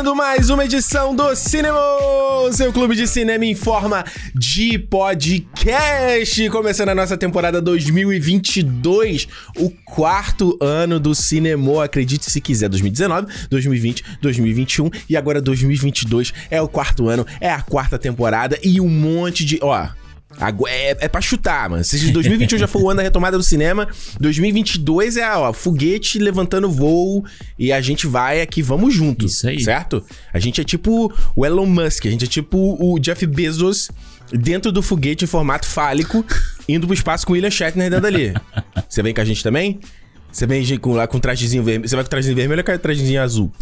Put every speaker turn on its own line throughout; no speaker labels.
começando mais uma edição do Cinema, seu clube de cinema em forma de podcast. Começando a nossa temporada 2022, o quarto ano do cinema. Acredite se quiser, 2019, 2020, 2021 e agora 2022 é o quarto ano, é a quarta temporada e um monte de. Ó, é, é pra chutar, mano. Se 2021 já foi o ano da retomada do cinema, 2022 é, ó, foguete levantando voo e a gente vai aqui, vamos junto.
Isso aí.
Certo? A gente é tipo o Elon Musk, a gente é tipo o Jeff Bezos dentro do foguete em formato fálico, indo pro espaço com o William Shatner dentro ali. Você vem com a gente também? Você vem com, lá com trajezinho vermelho. Você vai com trajezinho vermelho ou com trajezinho azul?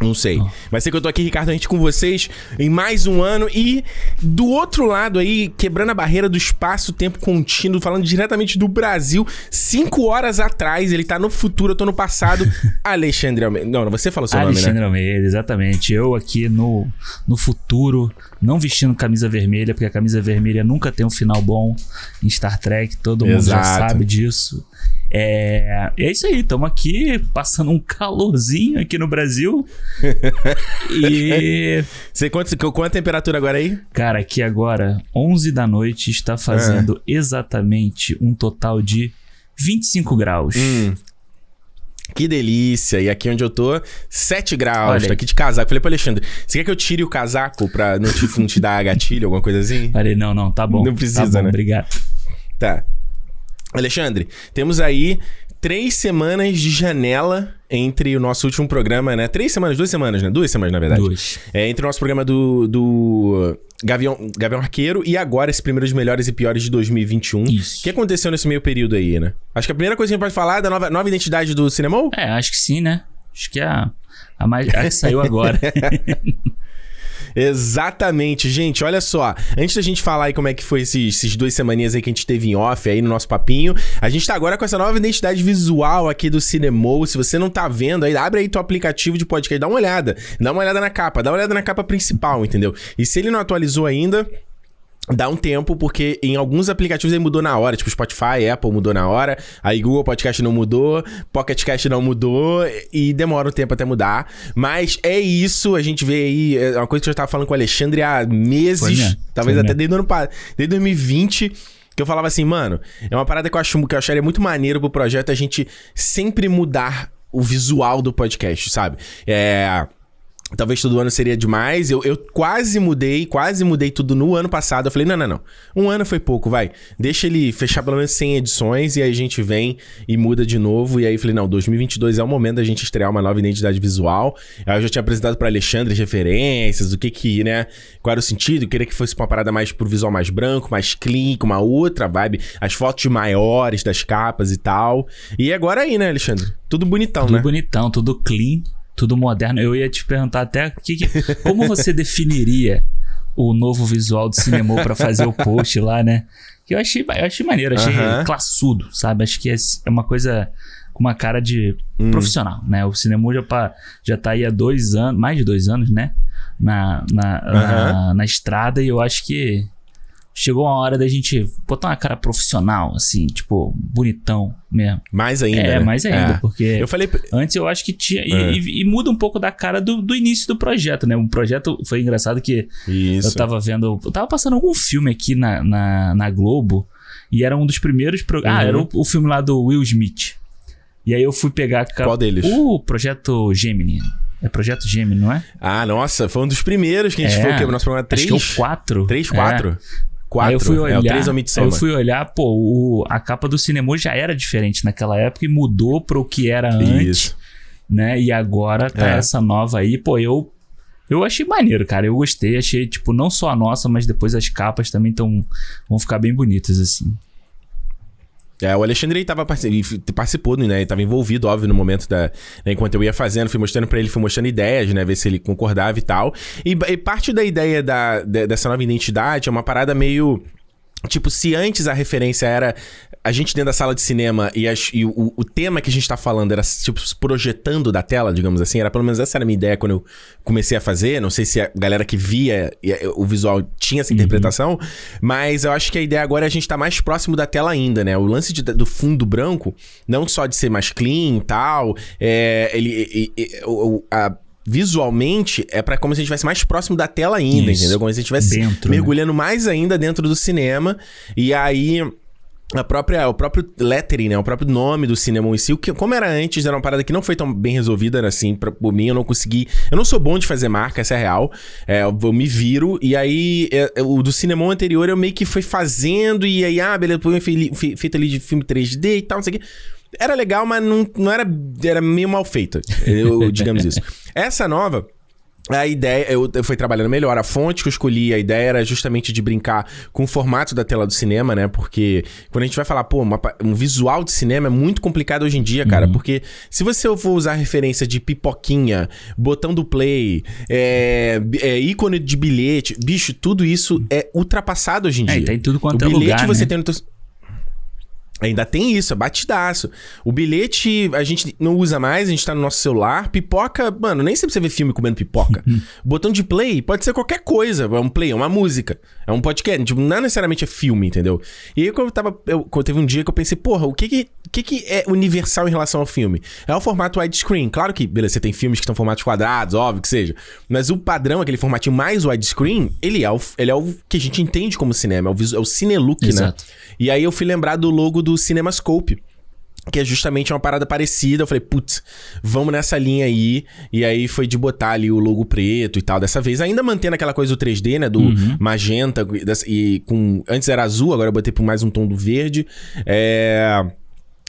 Não sei. Oh. Mas sei que eu tô aqui, Ricardo, a gente com vocês em mais um ano. E do outro lado aí, quebrando a barreira do espaço-tempo contínuo, falando diretamente do Brasil, cinco horas atrás, ele tá no futuro, eu tô no passado. Alexandre Almeida. Não, você falou seu
Alexandre
nome,
né? Almeida, exatamente. Eu aqui no, no futuro, não vestindo camisa vermelha, porque a camisa vermelha nunca tem um final bom em Star Trek, todo mundo Exato. já sabe disso. É, é isso aí, estamos aqui passando um calorzinho aqui no Brasil.
e. Você quanto, qual é a temperatura agora aí?
Cara, aqui agora, 11 da noite, está fazendo é. exatamente um total de 25 graus.
Hum. Que delícia! E aqui onde eu tô, 7 graus. Olha. Tô aqui de casaco. Falei pro Alexandre, você quer que eu tire o casaco pra não te, não te dar gatilho, alguma coisa assim?
Falei, não, não, tá bom.
Não precisa,
tá bom,
né?
Obrigado.
Tá. Alexandre, temos aí três semanas de janela entre o nosso último programa, né? Três semanas, duas semanas, né? Duas semanas, na verdade.
Duas.
É, entre o nosso programa do, do Gavião, Gavião Arqueiro e agora esse primeiro dos melhores e piores de 2021. Isso. O que aconteceu nesse meio período aí, né? Acho que a primeira coisa que a gente pode falar é da nova, nova identidade do cinema.
É, acho que sim, né? Acho que é a, a mais. A que saiu agora.
Exatamente, gente. Olha só. Antes da gente falar aí como é que foi esses, esses duas semaninhas aí que a gente teve em off aí no nosso papinho, a gente tá agora com essa nova identidade visual aqui do Cinemou. Se você não tá vendo aí, abre aí teu aplicativo de podcast, dá uma olhada. Dá uma olhada na capa, dá uma olhada na capa principal, entendeu? E se ele não atualizou ainda, dá um tempo, porque em alguns aplicativos ele mudou na hora, tipo Spotify, Apple mudou na hora, aí Google Podcast não mudou, Pocket Cast não mudou, e demora um tempo até mudar. Mas é isso, a gente vê aí, é uma coisa que eu já tava falando com o Alexandre há meses, talvez até desde, ano, desde 2020. Que eu falava assim, mano, é uma parada que eu, acho, que eu acharia muito maneiro pro projeto a gente sempre mudar o visual do podcast, sabe? É Talvez todo ano seria demais. Eu, eu quase mudei, quase mudei tudo no ano passado. Eu falei, não, não, não. Um ano foi pouco, vai. Deixa ele fechar pelo menos 100 edições e aí a gente vem e muda de novo. E aí eu falei, não, 2022 é o momento da gente estrear uma nova identidade visual. Aí eu já tinha apresentado para Alexandre as referências, o que que, né? Qual era o sentido. Eu queria que fosse uma parada mais pro visual mais branco, mais clean, com uma outra vibe. As fotos maiores das capas e tal. E agora aí, né, Alexandre? Tudo bonitão,
tudo
né?
Tudo bonitão, tudo clean tudo moderno. Eu ia te perguntar até que, que, como você definiria o novo visual do cinema para fazer o post lá, né? Que eu achei, eu achei maneiro, achei uhum. classudo, sabe? Acho que é, é uma coisa com uma cara de hum. profissional, né? O cinema já, já tá aí há dois anos, mais de dois anos, né? Na, na, uhum. na, na estrada e eu acho que chegou a hora da gente botar uma cara profissional, assim, tipo, bonitão mesmo.
Mais ainda.
É,
né?
mais ainda, é. porque
eu falei...
antes eu acho que tinha. É. E, e, muda um pouco da cara do, do início do projeto, né? O projeto foi engraçado que Isso. eu tava vendo. Eu tava passando algum filme aqui na, na, na Globo e era um dos primeiros. Pro... Ah, uhum. Ah, era o, o, filme lá do Will Smith. E aí eu fui pegar.
Qual deles?
O projeto Gemini. É Projeto Gemini, não é?
Ah, nossa, foi um dos primeiros que a gente é, foi, que o nosso programa 3.
Acho que é o 4.
3, 4. É. 4.
Aí eu fui olhar, é,
3 é o
aí eu fui olhar, pô, o, a capa do cinema já era diferente naquela época e mudou pro que era antes, Isso. né? E agora tá é. essa nova aí, pô, eu eu achei maneiro, cara. Eu gostei, achei tipo não só a nossa, mas depois as capas também tão vão ficar bem bonitas assim.
É, o Alexandre tava participou, né? Ele tava envolvido, óbvio, no momento da. Né, enquanto eu ia fazendo, fui mostrando para ele, fui mostrando ideias, né? Ver se ele concordava e tal. E, e parte da ideia da, de, dessa nova identidade é uma parada meio. Tipo, se antes a referência era a gente dentro da sala de cinema e, as, e o, o, tema que a gente tá falando era, tipo, projetando da tela, digamos assim, era pelo menos essa era a minha ideia quando eu comecei a fazer. Não sei se a galera que via o visual tinha essa uhum. interpretação, mas eu acho que a ideia agora é a gente tá mais próximo da tela ainda, né? O lance de, do fundo branco, não só de ser mais clean e tal, é, ele, e, e, o, a visualmente é para como se a gente estivesse mais próximo da tela ainda, Isso. entendeu? Como se a gente estivesse
né?
mergulhando né? mais ainda dentro do cinema. E aí a própria, o próprio lettering, né? O próprio nome do cinema em si. O que, como era antes, era uma parada que não foi tão bem resolvida, assim, pra, por mim. Eu não consegui... Eu não sou bom de fazer marca, essa é real. É, eu me viro. E aí, é, é o do cinema anterior, eu meio que fui fazendo. E aí, ah, beleza, foi feito ali de filme 3D e tal, não sei o quê. Era legal, mas não, não era... Era meio mal feito, eu, digamos isso. Essa nova... A ideia, eu, eu fui trabalhando melhor. A fonte que eu escolhi, a ideia era justamente de brincar com o formato da tela do cinema, né? Porque quando a gente vai falar, pô, uma, um visual de cinema é muito complicado hoje em dia, cara. Uhum. Porque se você for usar referência de pipoquinha, botão do play, é, é, ícone de bilhete, bicho, tudo isso é ultrapassado hoje em é, dia. É,
tem tudo quanto o é bilhete lugar,
você
né?
tem no teu... Ainda tem isso, é batidaço. O bilhete a gente não usa mais, a gente tá no nosso celular. Pipoca, mano, nem sempre você vê filme comendo pipoca. Botão de play pode ser qualquer coisa. É um play, é uma música, é um podcast. Tipo, não necessariamente é filme, entendeu? E aí, quando eu tava. Eu, quando teve um dia que eu pensei, porra, o que que, que que é universal em relação ao filme? É o formato widescreen. Claro que, beleza, você tem filmes que estão formatos quadrados, óbvio que seja. Mas o padrão, aquele formatinho mais widescreen, ele é o, ele é o que a gente entende como cinema. É o, é o cinelook, né? Exato. né? E aí eu fui lembrar do logo do CinemaScope que é justamente uma parada parecida. Eu falei, putz, vamos nessa linha aí. E aí foi de botar ali o logo preto e tal. Dessa vez, ainda mantendo aquela coisa do 3D, né? Do uhum. magenta e com. Antes era azul, agora eu botei por mais um tom do verde. É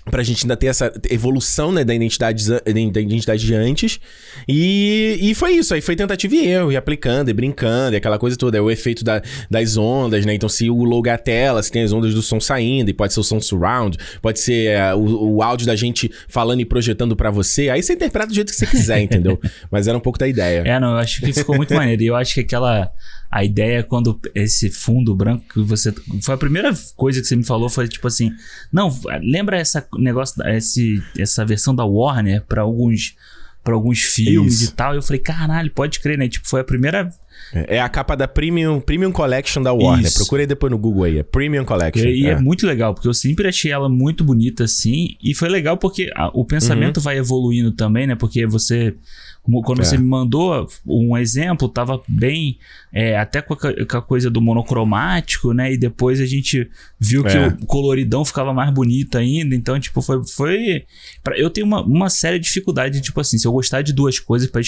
pra gente ainda ter essa evolução né, da, identidade, da identidade de antes. E, e foi isso. Aí foi tentativa e erro, e aplicando, e brincando, e aquela coisa toda. É o efeito da, das ondas, né? Então, se o logo é a tela, se tem as ondas do som saindo, e pode ser o som surround, pode ser é, o, o áudio da gente falando e projetando para você. Aí você interpreta do jeito que você quiser, entendeu? Mas era um pouco da ideia.
É, não, eu acho que ficou muito maneiro. E eu acho que aquela a ideia quando esse fundo branco que você. Foi a primeira coisa que você me falou, foi tipo assim. Não, lembra essa negócio, esse, essa versão da Warner para alguns para alguns filmes Isso. e tal. Eu falei, caralho, pode crer, né? Tipo, foi a primeira.
É a capa da Premium, Premium Collection da Warner. Isso. Procurei depois no Google aí. É Premium Collection.
E, é. é. muito legal, porque eu sempre achei ela muito bonita assim. E foi legal porque a, o pensamento uhum. vai evoluindo também, né? Porque você quando é. você me mandou um exemplo, tava bem. É, até com a, com a, coisa do monocromático, né? E depois a gente viu que é. o coloridão ficava mais bonito ainda. Então, tipo, foi. foi pra, eu tenho uma, uma séria dificuldade, tipo assim, se eu gostar de duas coisas, para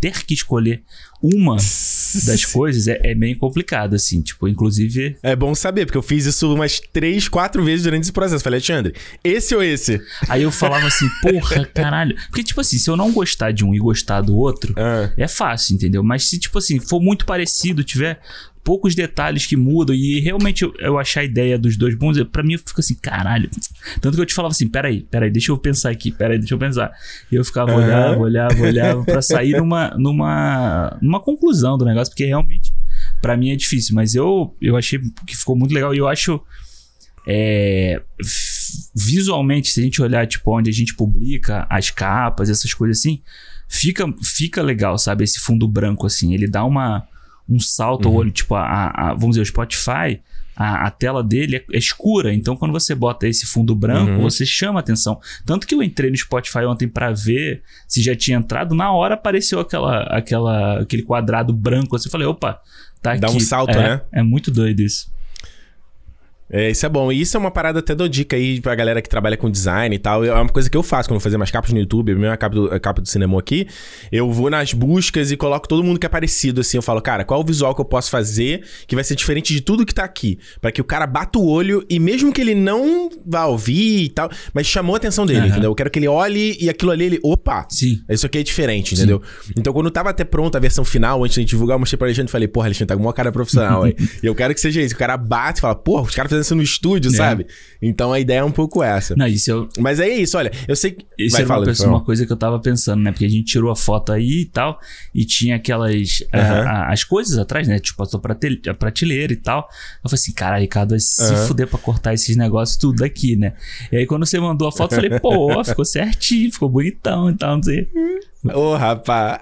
ter que escolher uma das coisas é, é, bem complicado, assim. Tipo, inclusive.
É bom saber, porque eu fiz isso umas três, quatro vezes durante esse processo. Falei, Alexandre, esse ou esse?
Aí eu falava assim, porra, caralho. Porque, tipo assim, se eu não gostar de um e gostar do outro, ah. é fácil, entendeu? Mas se, tipo assim, for muito parecido, tiver poucos detalhes que mudam e realmente eu, eu achar a ideia dos dois bons, para mim eu fico assim, caralho. Tanto que eu te falava assim, peraí, peraí, deixa eu pensar aqui, peraí, deixa eu pensar. E eu ficava, uhum. olhava, olhava, olhava pra sair numa, numa, numa conclusão do negócio, porque realmente para mim é difícil, mas eu, eu achei que ficou muito legal e eu acho é, visualmente, se a gente olhar tipo onde a gente publica as capas, essas coisas assim, fica fica legal, sabe? Esse fundo branco assim, ele dá uma um salto uhum. ao olho. Tipo, a, a, vamos dizer, o Spotify, a, a tela dele é, é, escura. Então, quando você bota esse fundo branco, uhum. você chama atenção. Tanto que eu entrei no Spotify ontem para ver se já tinha entrado. Na hora apareceu aquela, aquela, aquele quadrado branco. Assim, eu falei, opa, tá aqui.
Dá um salto,
é,
né?
É muito doido isso.
É, isso é bom. E isso é uma parada até do dica aí pra galera que trabalha com design e tal. É uma coisa que eu faço quando eu fazer mais capas no YouTube, a minha capa do, a capa do cinema aqui. Eu vou nas buscas e coloco todo mundo que é parecido, assim. Eu falo, cara, qual o visual que eu posso fazer que vai ser diferente de tudo que tá aqui? para que o cara bata o olho e mesmo que ele não vá ouvir e tal, mas chamou a atenção dele, uhum. entendeu? Eu quero que ele olhe e aquilo ali, ele, opa,
Sim.
isso aqui é diferente, entendeu? Sim. Então quando tava até pronta a versão final, antes de divulgar, eu mostrei pra Alexandre e falei, porra, Alexandre, tá com uma cara profissional aí. e eu quero que seja isso. O cara bate e fala, porra, os caras isso no estúdio, é. sabe? Então a ideia é um pouco essa.
Não, isso eu...
Mas é isso, olha, eu sei que.
Isso Vai, é uma, pessoa, uma coisa que eu tava pensando, né? Porque a gente tirou a foto aí e tal, e tinha aquelas. Uhum. A, a, as coisas atrás, né? Tipo, a prateleira e tal. Eu falei assim, cara, Ricardo, vai se uhum. fuder pra cortar esses negócios tudo aqui, né? E aí quando você mandou a foto, eu falei, pô, ficou certinho, ficou bonitão e tal, não sei.
Ô, oh, rapaz.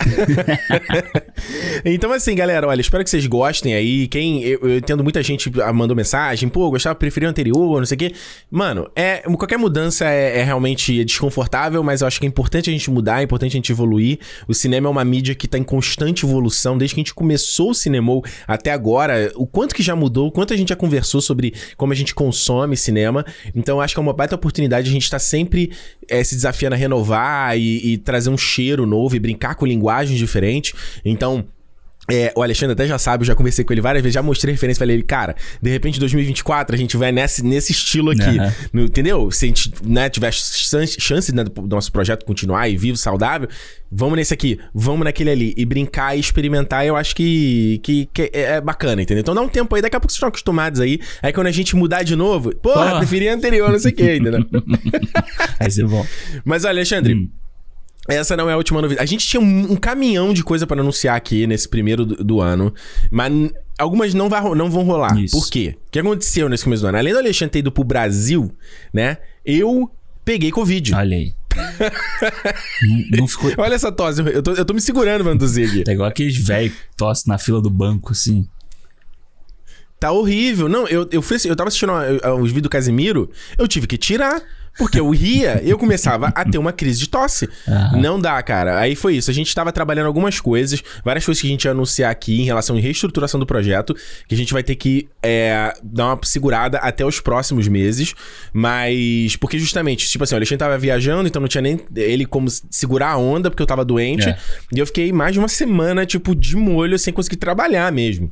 então, assim, galera, olha, espero que vocês gostem aí. Quem. Eu, eu entendo muita gente mandou mensagem, pô, gostava, preferia o anterior, não sei o quê. Mano, é, qualquer mudança é, é, realmente desconfortável, mas eu acho que é importante a gente mudar, é importante a gente evoluir. O cinema é uma mídia que tá em constante evolução, desde que a gente começou o cinema até agora. O quanto que já mudou, o quanto a gente já conversou sobre como a gente consome cinema. Então, acho que é uma baita oportunidade a gente tá sempre é, se desafiando a renovar e, e trazer um cheiro novo e brincar com linguagens diferentes. Então, é, o Alexandre até já sabe, eu já conversei com ele várias vezes, já mostrei referência, falei ele, cara, de repente 2024 a gente vai nesse, nesse estilo aqui, uhum. no, entendeu? Se a gente né, tiver chance né, do nosso projeto continuar e vivo, saudável, vamos nesse aqui, vamos naquele ali, e brincar e experimentar, eu acho que, que, que é, é bacana, entendeu? Então dá um tempo aí, daqui a pouco vocês estão acostumados aí, aí quando a gente mudar de novo, porra, oh. preferia anterior, não sei o que, entendeu?
Vai ser bom.
Mas, olha, Alexandre... Hum. Essa não é a última novidade. A gente tinha um, um caminhão de coisa para anunciar aqui nesse primeiro do, do ano, mas algumas não, vai, não vão rolar. Isso. Por quê? O que aconteceu nesse começo do ano? Além do Alexandre ter ido pro Brasil, né? Eu peguei Covid.
Olha aí. não, não ficou...
Olha essa tosse, eu tô, eu tô me segurando não tossir aqui.
É igual aqueles velhos tosse na fila do banco, assim.
Tá horrível. Não, eu, eu, fui, eu tava assistindo os vídeos do Casimiro, eu tive que tirar. Porque eu ria, eu começava a ter uma crise de tosse. Uhum. Não dá, cara. Aí foi isso. A gente estava trabalhando algumas coisas, várias coisas que a gente ia anunciar aqui em relação à reestruturação do projeto, que a gente vai ter que é, dar uma segurada até os próximos meses. Mas. Porque justamente, tipo assim, o Alexandre tava viajando, então não tinha nem ele como segurar a onda, porque eu tava doente. É. E eu fiquei mais de uma semana, tipo, de molho, sem conseguir trabalhar mesmo.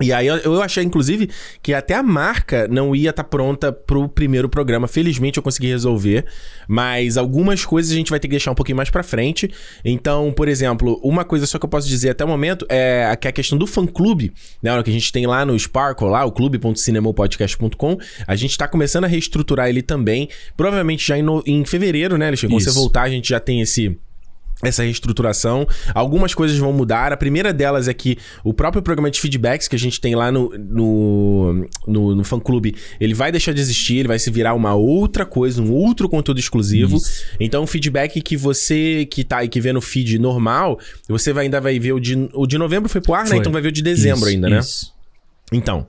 E aí eu achei, inclusive, que até a marca não ia estar tá pronta pro primeiro programa. Felizmente eu consegui resolver. Mas algumas coisas a gente vai ter que deixar um pouquinho mais pra frente. Então, por exemplo, uma coisa só que eu posso dizer até o momento é a questão do fã-clube, né? Que a gente tem lá no Sparkle, lá, o clube.cinemopodcast.com. A gente tá começando a reestruturar ele também. Provavelmente já em, no, em fevereiro, né, Alexandre? Quando você voltar, a gente já tem esse essa reestruturação. Algumas coisas vão mudar. A primeira delas é que o próprio programa de feedbacks que a gente tem lá no, no, no, no fã-clube, ele vai deixar de existir, ele vai se virar uma outra coisa, um outro conteúdo exclusivo. Isso. Então, o feedback que você que tá e que vê no feed normal, você vai, ainda vai ver o de, o de novembro foi pro ar, né? foi. né? Então vai ver o de dezembro isso, ainda, né? Isso. Então...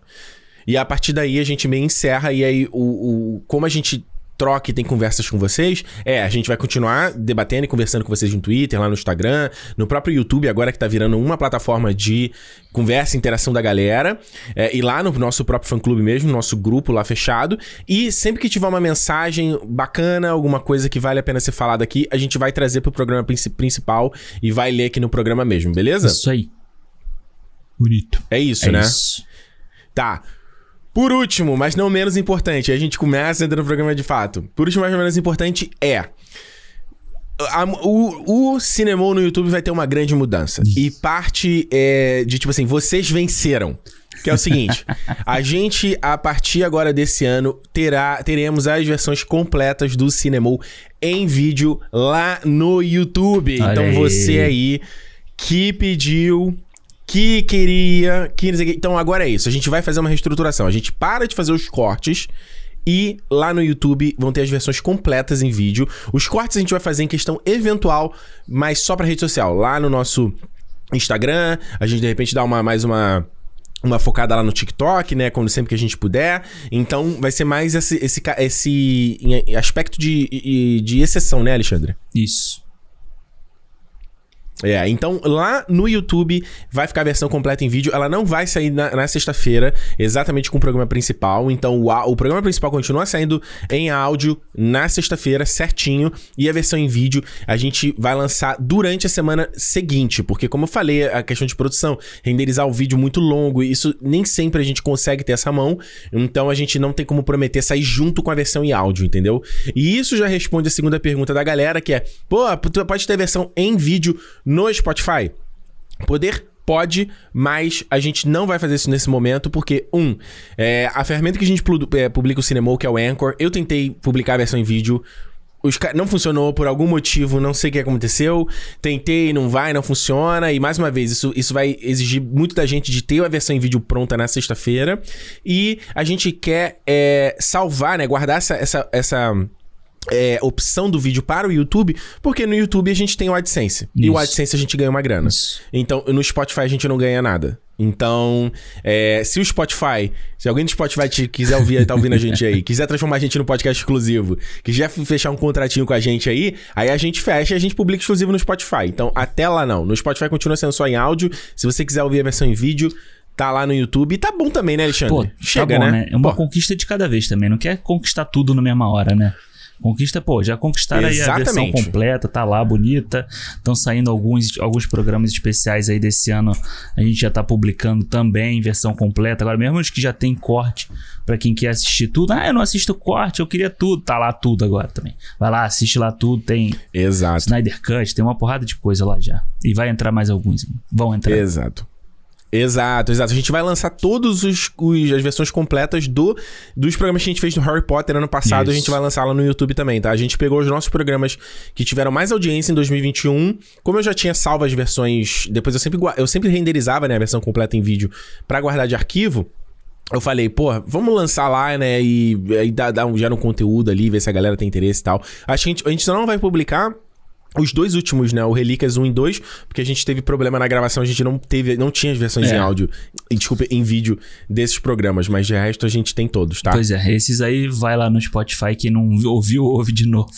E a partir daí a gente meio encerra e aí o, o como a gente troca e tem conversas com vocês, é, a gente vai continuar debatendo e conversando com vocês no Twitter, lá no Instagram, no próprio YouTube, agora que tá virando uma plataforma de conversa e interação da galera, é, e lá no nosso próprio fã-clube mesmo, nosso grupo lá fechado. E sempre que tiver uma mensagem bacana, alguma coisa que vale a pena ser falada aqui, a gente vai trazer pro programa principal e vai ler aqui no programa mesmo, beleza?
Isso aí. Bonito.
É isso, é né? Isso. Tá. Por último, mas não menos importante, a gente começa entrando no programa de fato. Por último, mas não menos importante é. A, o, o cinema no YouTube vai ter uma grande mudança. Isso. E parte é, de, tipo assim, vocês venceram. Que é o seguinte: a gente, a partir agora desse ano, terá, teremos as versões completas do Cinemol em vídeo lá no YouTube. Olha então aí. você aí que pediu que queria. Que... Então agora é isso. A gente vai fazer uma reestruturação. A gente para de fazer os cortes. E lá no YouTube vão ter as versões completas em vídeo. Os cortes a gente vai fazer em questão eventual, mas só para rede social. Lá no nosso Instagram, a gente de repente dá uma mais uma uma focada lá no TikTok, né? Quando sempre que a gente puder. Então, vai ser mais esse, esse, esse aspecto de, de exceção, né, Alexandre?
Isso.
É, então lá no YouTube vai ficar a versão completa em vídeo. Ela não vai sair na, na sexta-feira, exatamente com o programa principal. Então o, o programa principal continua saindo em áudio na sexta-feira, certinho. E a versão em vídeo a gente vai lançar durante a semana seguinte. Porque, como eu falei, a questão de produção, renderizar o vídeo muito longo, isso nem sempre a gente consegue ter essa mão. Então a gente não tem como prometer sair junto com a versão em áudio, entendeu? E isso já responde a segunda pergunta da galera, que é: pô, pode ter versão em vídeo no Spotify? Poder pode, mas a gente não vai fazer isso nesse momento, porque, um, é, a ferramenta que a gente é, publica o Cinema, que é o Anchor, eu tentei publicar a versão em vídeo. Os, não funcionou por algum motivo, não sei o que aconteceu. Tentei, não vai, não funciona. E mais uma vez, isso, isso vai exigir muito da gente de ter a versão em vídeo pronta na sexta-feira. E a gente quer é, salvar, né? Guardar essa, essa, essa é, opção do vídeo para o YouTube, porque no YouTube a gente tem o AdSense. Isso. E o AdSense a gente ganha uma grana. Isso. Então, no Spotify a gente não ganha nada. Então, é, se o Spotify, se alguém do Spotify te, quiser ouvir, tá ouvindo a gente aí, quiser transformar a gente no podcast exclusivo, quiser fechar um contratinho com a gente aí, aí a gente fecha e a gente publica exclusivo no Spotify. Então, até lá não. No Spotify continua sendo só em áudio. Se você quiser ouvir a versão em vídeo, tá lá no YouTube. E tá bom também, né, Alexandre? Pô,
Chega, tá bom, né? né? É uma Pô. conquista de cada vez também. Não quer conquistar tudo na mesma hora, né? Conquista, pô, já conquistaram aí a versão completa, tá lá, bonita. Estão saindo alguns, alguns programas especiais aí desse ano. A gente já tá publicando também versão completa. Agora, mesmo os que já tem corte, para quem quer assistir tudo. Ah, eu não assisto corte, eu queria tudo. Tá lá tudo agora também. Vai lá, assiste lá tudo. Tem
Exato.
Snyder Cut, tem uma porrada de coisa lá já. E vai entrar mais alguns. Vão entrar.
Exato. Exato, exato. A gente vai lançar todas os, os, as versões completas do, dos programas que a gente fez do Harry Potter ano passado. Isso. A gente vai lançar lá no YouTube também, tá? A gente pegou os nossos programas que tiveram mais audiência em 2021. Como eu já tinha salvo as versões. Depois eu sempre, eu sempre renderizava né, a versão completa em vídeo para guardar de arquivo. Eu falei, pô, vamos lançar lá, né? E, e dar, dar um, gera um conteúdo ali, ver se a galera tem interesse e tal. Acho que a gente, a gente só não vai publicar os dois últimos, né? O Relíquias 1 e 2, porque a gente teve problema na gravação, a gente não teve, não tinha as versões é. em áudio, desculpa, em vídeo desses programas, mas de resto a gente tem todos, tá?
Pois é, esses aí vai lá no Spotify, quem não ouviu, ouve de novo.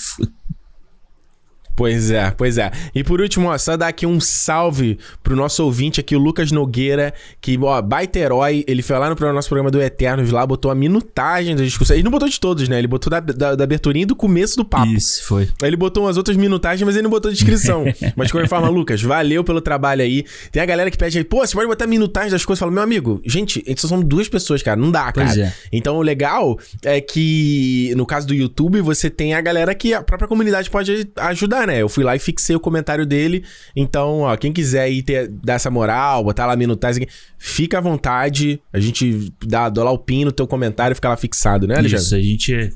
Pois é, pois é. E por último, ó, só dar aqui um salve pro nosso ouvinte aqui, o Lucas Nogueira, que, ó, baita herói. Ele foi lá no nosso programa do Eternos lá, botou a minutagem da discussão. Ele não botou de todos, né? Ele botou da, da, da aberturinha e do começo do papo.
Isso, foi.
Aí ele botou umas outras minutagens, mas ele não botou descrição. mas de qualquer forma, Lucas, valeu pelo trabalho aí. Tem a galera que pede aí, pô, você pode botar minutagem das coisas. Fala, meu amigo, gente, só são duas pessoas, cara. Não dá, cara. Pois é. Então o legal é que, no caso do YouTube, você tem a galera que a própria comunidade pode ajudar, né? Eu fui lá e fixei o comentário dele. Então, ó, quem quiser aí ter, dar essa moral, botar lá minutagem, fica à vontade. A gente dá, dá lá o pin no teu comentário, fica lá fixado, né, Alexandre?
Isso, a gente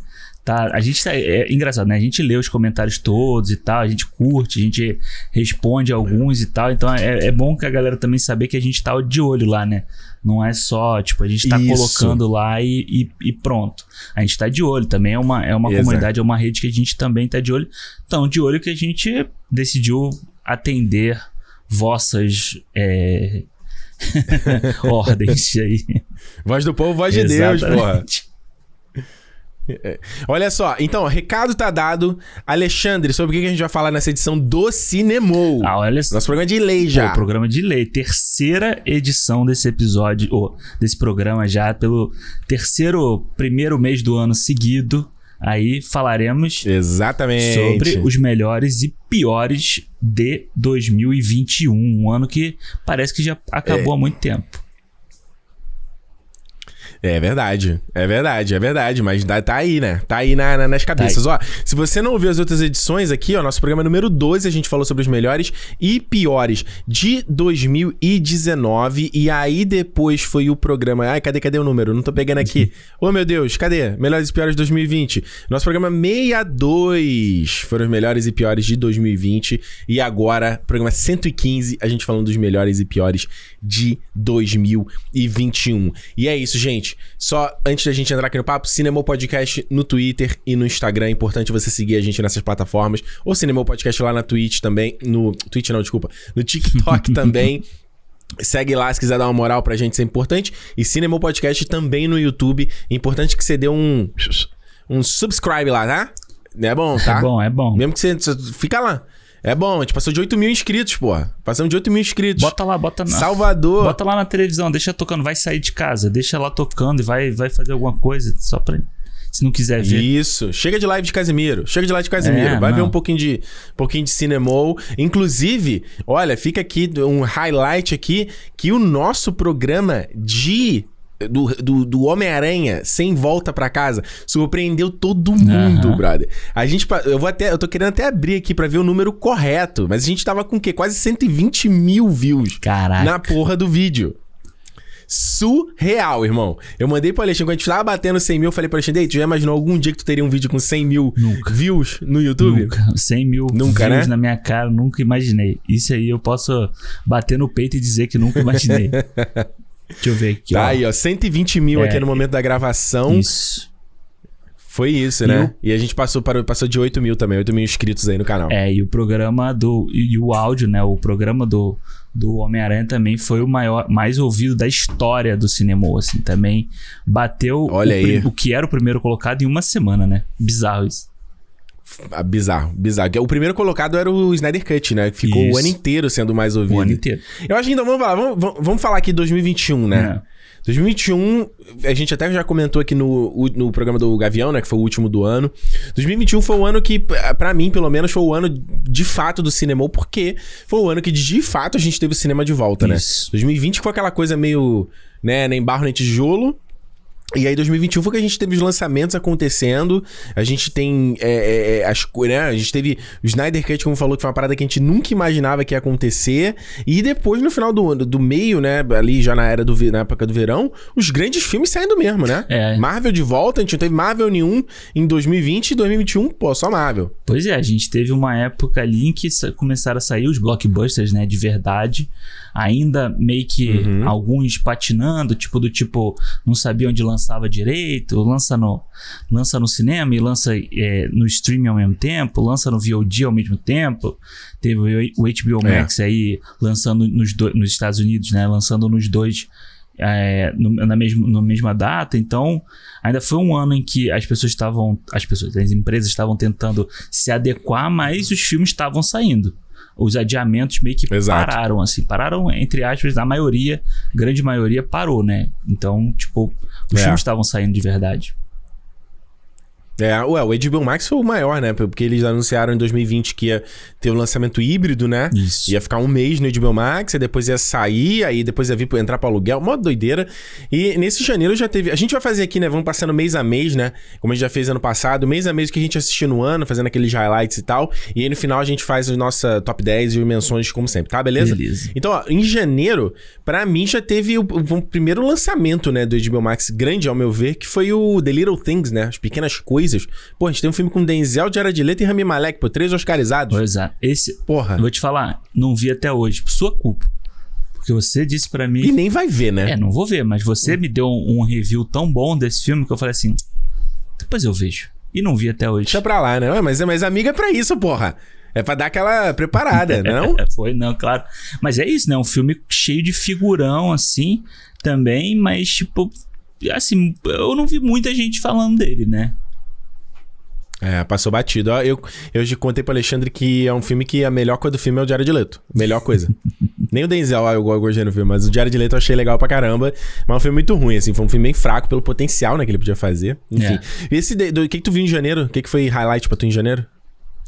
tá. A gente tá, é engraçado, né? A gente lê os comentários todos e tal, a gente curte, a gente responde alguns e tal. Então é, é bom que a galera também saber que a gente tá de olho lá, né? Não é só, tipo, a gente tá Isso. colocando lá e, e, e, pronto. A gente tá de olho. Também é uma, é uma comunidade, é uma rede que a gente também tá de olho. Então, de olho que a gente decidiu atender vossas é... ordens aí.
Voz do povo, voz de Deus, porra. É. Olha só, então, recado tá dado. Alexandre, sobre o que a gente vai falar nessa edição do Cinemou?
Ah, olha só.
Nosso programa de lei já.
Pô, programa de lei. Terceira edição desse episódio, ou desse programa já, pelo terceiro, primeiro mês do ano seguido. Aí falaremos
Exatamente.
sobre os melhores e piores de 2021. Um ano que parece que já acabou é. há muito tempo.
É verdade, é verdade, é verdade, mas tá aí, né? Tá aí na, na, nas tá cabeças. Tá ó, se você não ouviu as outras edições aqui, ó, nosso programa número 12, a gente falou sobre os melhores e piores de 2019. E aí depois foi o programa. Ai, cadê, cadê o número? Não tô pegando aqui. Ô oh, meu Deus, cadê? Melhores e piores de 2020. Nosso programa 62 foram os melhores e piores de 2020. E agora, programa 115, a gente falando dos melhores e piores de 2021. E é isso, gente gente, só antes da gente entrar aqui no papo, Cinema Podcast no Twitter e no Instagram. É importante você seguir a gente nessas plataformas. Ou Cinema Podcast lá na Twitch também. No Twitch não, desculpa. No TikTok também. Segue lá se quiser dar uma moral pra gente, isso é importante. E Cinema Podcast também no YouTube. É importante que você dê um, um subscribe lá, tá? É bom, tá?
É bom, é bom.
Mesmo que você. Fica lá. É bom, a gente passou de 8 mil inscritos, pô. Passamos de 8 mil inscritos.
Bota lá, bota na.
Salvador.
Bota lá na televisão, deixa tocando, vai sair de casa, deixa lá tocando e vai, vai fazer alguma coisa só pra. Se não quiser ver.
Isso. Chega de live de Casimiro. Chega de live de Casimiro. É, vai não. ver um pouquinho de, um pouquinho de cinemou. Inclusive, olha, fica aqui um highlight aqui que o nosso programa de do, do, do Homem-Aranha sem volta para casa surpreendeu todo mundo, uhum. brother. A gente, eu vou até, eu tô querendo até abrir aqui para ver o número correto, mas a gente tava com o quê? Quase 120 mil views
Caraca.
na porra do vídeo. Surreal, irmão. Eu mandei pro Alexandre, quando a gente tava batendo 100 mil, eu falei pro Alexandre, tu já imaginou algum dia que tu teria um vídeo com 100 mil nunca. views no YouTube?
Nunca. 100 mil nunca, views né? na minha cara, nunca imaginei. Isso aí eu posso bater no peito e dizer que nunca imaginei. Deixa eu ver aqui.
Tá ó. aí, ó. 120 mil é, aqui no momento da gravação.
Isso.
Foi isso, e né? O... E a gente passou, para, passou de 8 mil também, 8 mil inscritos aí no canal.
É, e o programa do. E o áudio, né? O programa do, do Homem-Aranha também foi o maior, mais ouvido da história do cinema, assim. Também bateu
Olha
o,
aí.
o que era o primeiro colocado em uma semana, né? Bizarro isso.
Ah, bizarro, bizarro. O primeiro colocado era o Snyder Cut, né? Ficou Isso. o ano inteiro sendo mais ouvido. O
ano inteiro.
Eu acho que então vamos falar, vamos, vamos falar aqui de 2021, né? É. 2021, a gente até já comentou aqui no, no programa do Gavião, né? Que foi o último do ano. 2021 foi o ano que, para mim, pelo menos, foi o ano de fato do cinema, porque foi o ano que, de fato, a gente teve o cinema de volta, né? Isso. né? 2020 foi aquela coisa meio, né, nem barro nem tijolo. E aí, 2021 foi que a gente teve os lançamentos acontecendo. A gente tem é, é, é as né? A gente teve o Snyder Cut, como falou, que foi uma parada que a gente nunca imaginava que ia acontecer. E depois, no final do, do meio, né? Ali já na era do na época do verão, os grandes filmes saindo mesmo, né?
É.
Marvel de volta, a gente não teve Marvel nenhum em 2020 e 2021, pô, só Marvel.
Pois é, a gente teve uma época ali em que começaram a sair os blockbusters, né? De verdade ainda meio que uhum. alguns patinando, tipo do tipo, não sabia onde lançava direito, lança no, lança no cinema e lança é, no streaming ao mesmo tempo, lança no VOD ao mesmo tempo. Teve o HBO é. Max é. aí lançando nos, do, nos Estados Unidos, né? Lançando nos dois é, no, na, mesma, na mesma data. Então, ainda foi um ano em que as pessoas estavam. As pessoas, as empresas estavam tentando se adequar, mas os filmes estavam saindo os adiamentos meio que Exato. pararam, assim. Pararam, entre aspas, a maioria, grande maioria parou, né? Então, tipo, os é. filmes estavam saindo de verdade.
É, ué, o HBO Max foi o maior, né? Porque eles anunciaram em 2020 que ia ter o um lançamento híbrido, né?
Isso.
Ia ficar um mês no HBO Max, e depois ia sair, aí depois ia vir entrar para aluguel, uma doideira. E nesse janeiro já teve. A gente vai fazer aqui, né? Vamos passando mês a mês, né? Como a gente já fez ano passado, mês a mês que a gente assistiu no ano, fazendo aqueles highlights e tal. E aí no final a gente faz a nossa top 10 e menções, como sempre, tá? Beleza?
Beleza.
Então, ó, em janeiro, para mim já teve o, o, primeiro lançamento, né? Do HBO Max grande, ao meu ver, que foi o The Little Things, né? As pequenas coisas. Pô, a gente tem um filme com Denzel, Jared Leto e Rami Malek, pô, três oscarizados.
Pois é. Esse, Porra. Vou te falar, não vi até hoje, por sua culpa. Porque você disse para mim.
E nem vai ver, né?
É, não vou ver, mas você me deu um, um, review tão bom desse filme que eu falei assim. Depois eu vejo. E não vi até hoje.
Deixa pra lá, né? Mas, mas amiga é pra isso, porra. É pra dar aquela preparada, não?
Foi, não, claro. Mas é isso, né? Um filme cheio de figurão, assim, também, mas, tipo, assim, eu não vi muita gente falando dele, né?
É, passou batido. Eu, eu já contei pro Alexandre que é um filme que a melhor coisa do filme é o de Leto. Melhor coisa. Nem o Denzel eu gostei no filme, mas o de Leto eu achei legal pra caramba. Mas é um filme muito ruim, assim. Foi um filme bem fraco pelo potencial né, que ele podia fazer. Enfim. É. Esse, do, o que, que tu viu em janeiro? O que, que foi highlight pra tu em janeiro?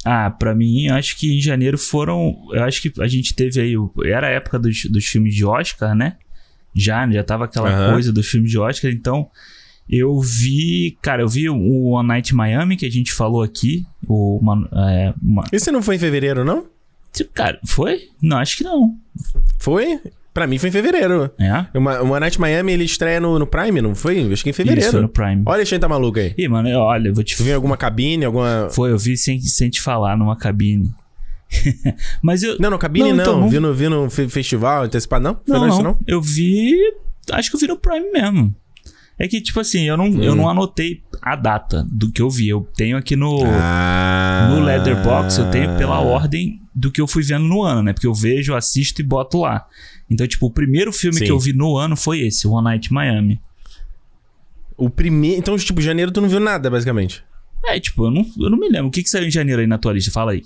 Ah, pra mim, eu acho que em janeiro foram. Eu acho que a gente teve aí. Era a época dos, dos filmes de Oscar, né? Já, já tava aquela uhum. coisa dos filmes de Oscar, então. Eu vi, cara, eu vi o One Night Miami, que a gente falou aqui. O, uma, é, uma...
Esse não foi em fevereiro, não?
Cara, foi? Não, acho que não.
Foi? Pra mim foi em fevereiro.
É?
Uma, One Night Miami ele estreia no, no Prime, não foi? Acho que em fevereiro. Isso,
foi no Prime.
Olha, a gente tá maluco aí.
Ih, mano, olha, eu vou te.
Tu viu alguma cabine, alguma.
Foi, eu vi sem, sem te falar numa cabine. Mas eu.
Não, no cabine não. não. Então, não... Vi, no, vi no festival antecipado, não?
Foi não, não, não. Eu vi. Acho que eu vi no Prime mesmo. É que, tipo assim, eu não, hum. eu não anotei a data do que eu vi. Eu tenho aqui no, ah. no Leatherbox, eu tenho pela ordem do que eu fui vendo no ano, né? Porque eu vejo, assisto e boto lá. Então, tipo, o primeiro filme Sim. que eu vi no ano foi esse, One Night Miami.
O primeiro. Então, tipo, janeiro tu não viu nada, basicamente.
É, tipo, eu não, eu não me lembro. O que, que saiu em janeiro aí na tua lista? Fala aí.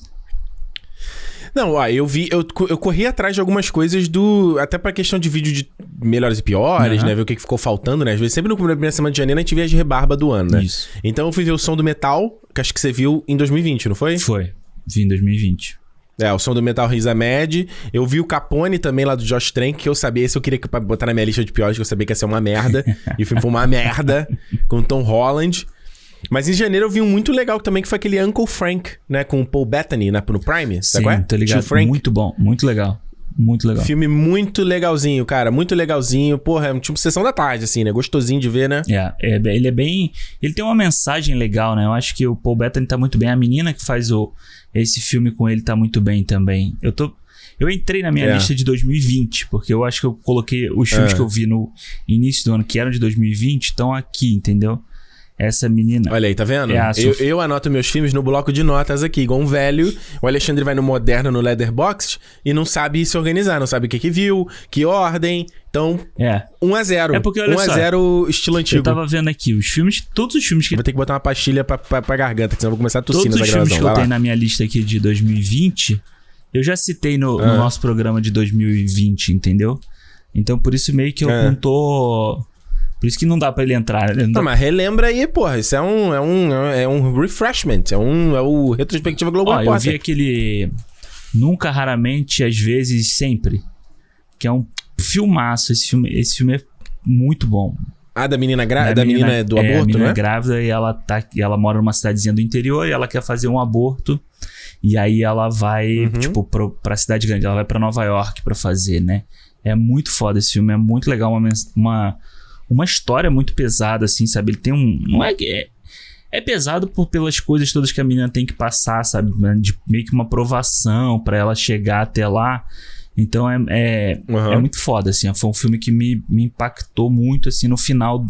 Não, ó, eu vi, eu, eu corri atrás de algumas coisas do. Até pra questão de vídeo de melhores e piores, uhum. né? Ver o que, ficou faltando, né? Às vezes, sempre no primeira semana de janeiro a gente vê as rebarba do ano, né?
Isso.
Então eu fui ver o som do metal, que acho que você viu em 2020, não foi?
Foi. Vi em 2020.
É, o som do Metal Risa Mad. Eu vi o Capone também lá do Josh Trank, que eu sabia, esse eu queria botar na minha lista de piores, que eu sabia que ia ser uma merda. e o filme foi uma merda, com Tom Holland. Mas em janeiro eu vi um muito legal também, que foi aquele Uncle Frank, né? Com o Paul Bettany né, no Prime.
Sim, sabe é? tô ligado. Frank. Muito bom, muito legal. Muito legal.
Filme muito legalzinho, cara. Muito legalzinho. Porra, é tipo sessão da tarde, assim, né? Gostosinho de ver, né?
É, é, ele é bem. Ele tem uma mensagem legal, né? Eu acho que o Paul Bettany tá muito bem. A menina que faz o, esse filme com ele tá muito bem também. Eu tô. Eu entrei na minha é. lista de 2020, porque eu acho que eu coloquei os filmes é. que eu vi no início do ano, que eram de 2020, estão aqui, entendeu? Essa menina.
Olha aí, tá vendo?
É a
eu, eu anoto meus filmes no bloco de notas aqui, igual um velho. O Alexandre vai no moderno, no Leatherbox, e não sabe se organizar, não sabe o que que viu, que ordem. Então,
É.
1x0.
É porque, olha só,
1x0 estilo antigo.
Eu tava vendo aqui os filmes, todos os filmes que
Vou ter que botar uma pastilha pra, pra, pra garganta, que senão eu vou começar a tossir
todos os filmes que eu
Vai
tenho
lá.
na minha lista aqui de 2020, eu já citei no, no
Ah.
nosso programa de 2020, entendeu? Então por isso meio que eu
É.
não tô. Por isso que não dá pra ele entrar. né? Não dá-
Não, mas relembra aí, porra. Isso é um, é um, é um refreshment. É, um, é o Retrospectiva Globo
Ó, eu vi aquele Nunca, Raramente, Às vezes, Sempre. Que é um filmaço. Esse filme, esse filme é muito bom.
Ah, da menina, gra... da menina, do
é, a
aborto,
menina
né?
é grávida e ela, tá, e ela mora numa cidadezinha do interior e ela quer fazer um aborto. E aí ela vai,
Uhum.
tipo, pro, pra cidade grande. Ela vai pra Nova York pra fazer, né? É muito foda esse filme. É muito legal. Uma, uma, uma história muito pesada, assim, sabe? Ele tem um... Não é... que- É, é pesado por, pelas coisas todas que a menina tem que passar, sabe? De meio que uma provação pra ela chegar até lá. Então é, é,
Uhum.
é muito foda, assim. Foi um filme que me, me impactou muito, assim, no final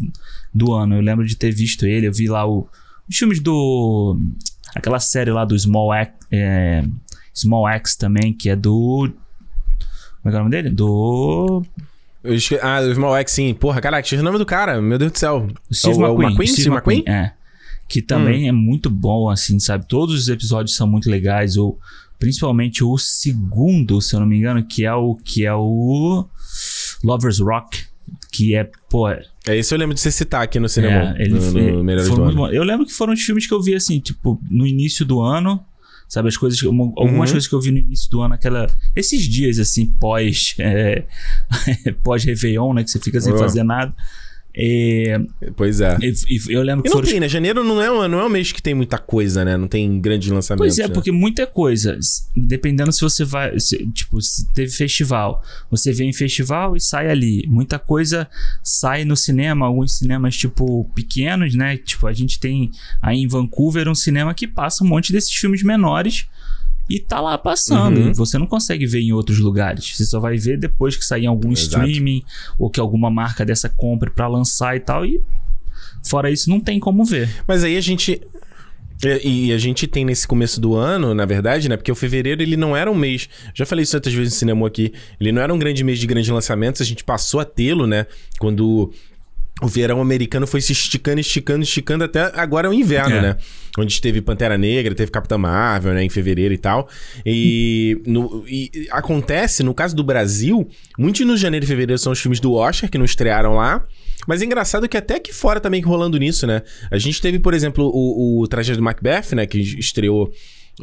do, ano. Eu lembro de ter visto ele, eu vi lá o, os filmes do... Aquela série lá do Small X, é, Small X também, que é do... Como é que é o nome dele? Do...
Eu esque- Ah, o Small X, sim. Porra, caraca, tinha o nome do cara. Meu Deus do céu.
Steve
é o, é o
McQueen.
McQueen? Steve McQueen? Hum.
É. Que também é muito bom, assim, sabe? Todos os episódios são muito legais. Ou, principalmente o segundo, se eu não me engano, que é o que é o Lovers Rock. Que é, pô, é,
É esse eu lembro de você citar aqui no cinema.
ele
no,
foi-
no
bom. Eu lembro que foram os filmes que eu vi, assim, tipo, no início do ano. Sabe, as coisas, uma- algumas
Uhum.
coisas que eu vi no início do ano, aquela. Esses dias, assim, pós. É, pós-Réveillon, né? Que você fica sem
Oh.
fazer nada. É,
Pois é.
e- e eu lembro
E
que
não
foram
tem, né? Janeiro não é, um, não é um mês que tem muita coisa, né? Não tem grandes lançamentos.
Pois é,
né?
porque muita coisa. Dependendo se você vai. se- tipo, se teve festival. Você vem em festival e sai ali. Muita coisa sai no cinema. Alguns cinemas, tipo, pequenos, né? Tipo, a gente tem aí em Vancouver um cinema que passa um monte desses filmes menores. E tá lá passando.
Uhum.
Você não consegue ver em outros lugares. Você só vai ver depois que sair algum
Exato.
streaming. Ou que alguma marca dessa compre pra lançar e tal. E fora isso, não tem como ver.
Mas aí a gente. E, e a gente tem nesse começo do ano, na verdade, né? Porque o fevereiro ele não era um mês. Já falei isso outras vezes no cinema aqui. Ele não era um grande mês de grandes lançamentos. A gente passou a tê-lo, né? Quando o verão americano foi se esticando, esticando, esticando até agora é o inverno,
É.
né? Onde teve Pantera Negra, teve Capitã Marvel, né? Em fevereiro e tal. E, no- e acontece, no caso do Brasil, muitos no janeiro e fevereiro são os filmes do Oscar que não estrearam lá. Mas é engraçado que até aqui fora também rolando nisso, né? A gente teve, por exemplo, o, o Tragédia do Macbeth, né? Que estreou,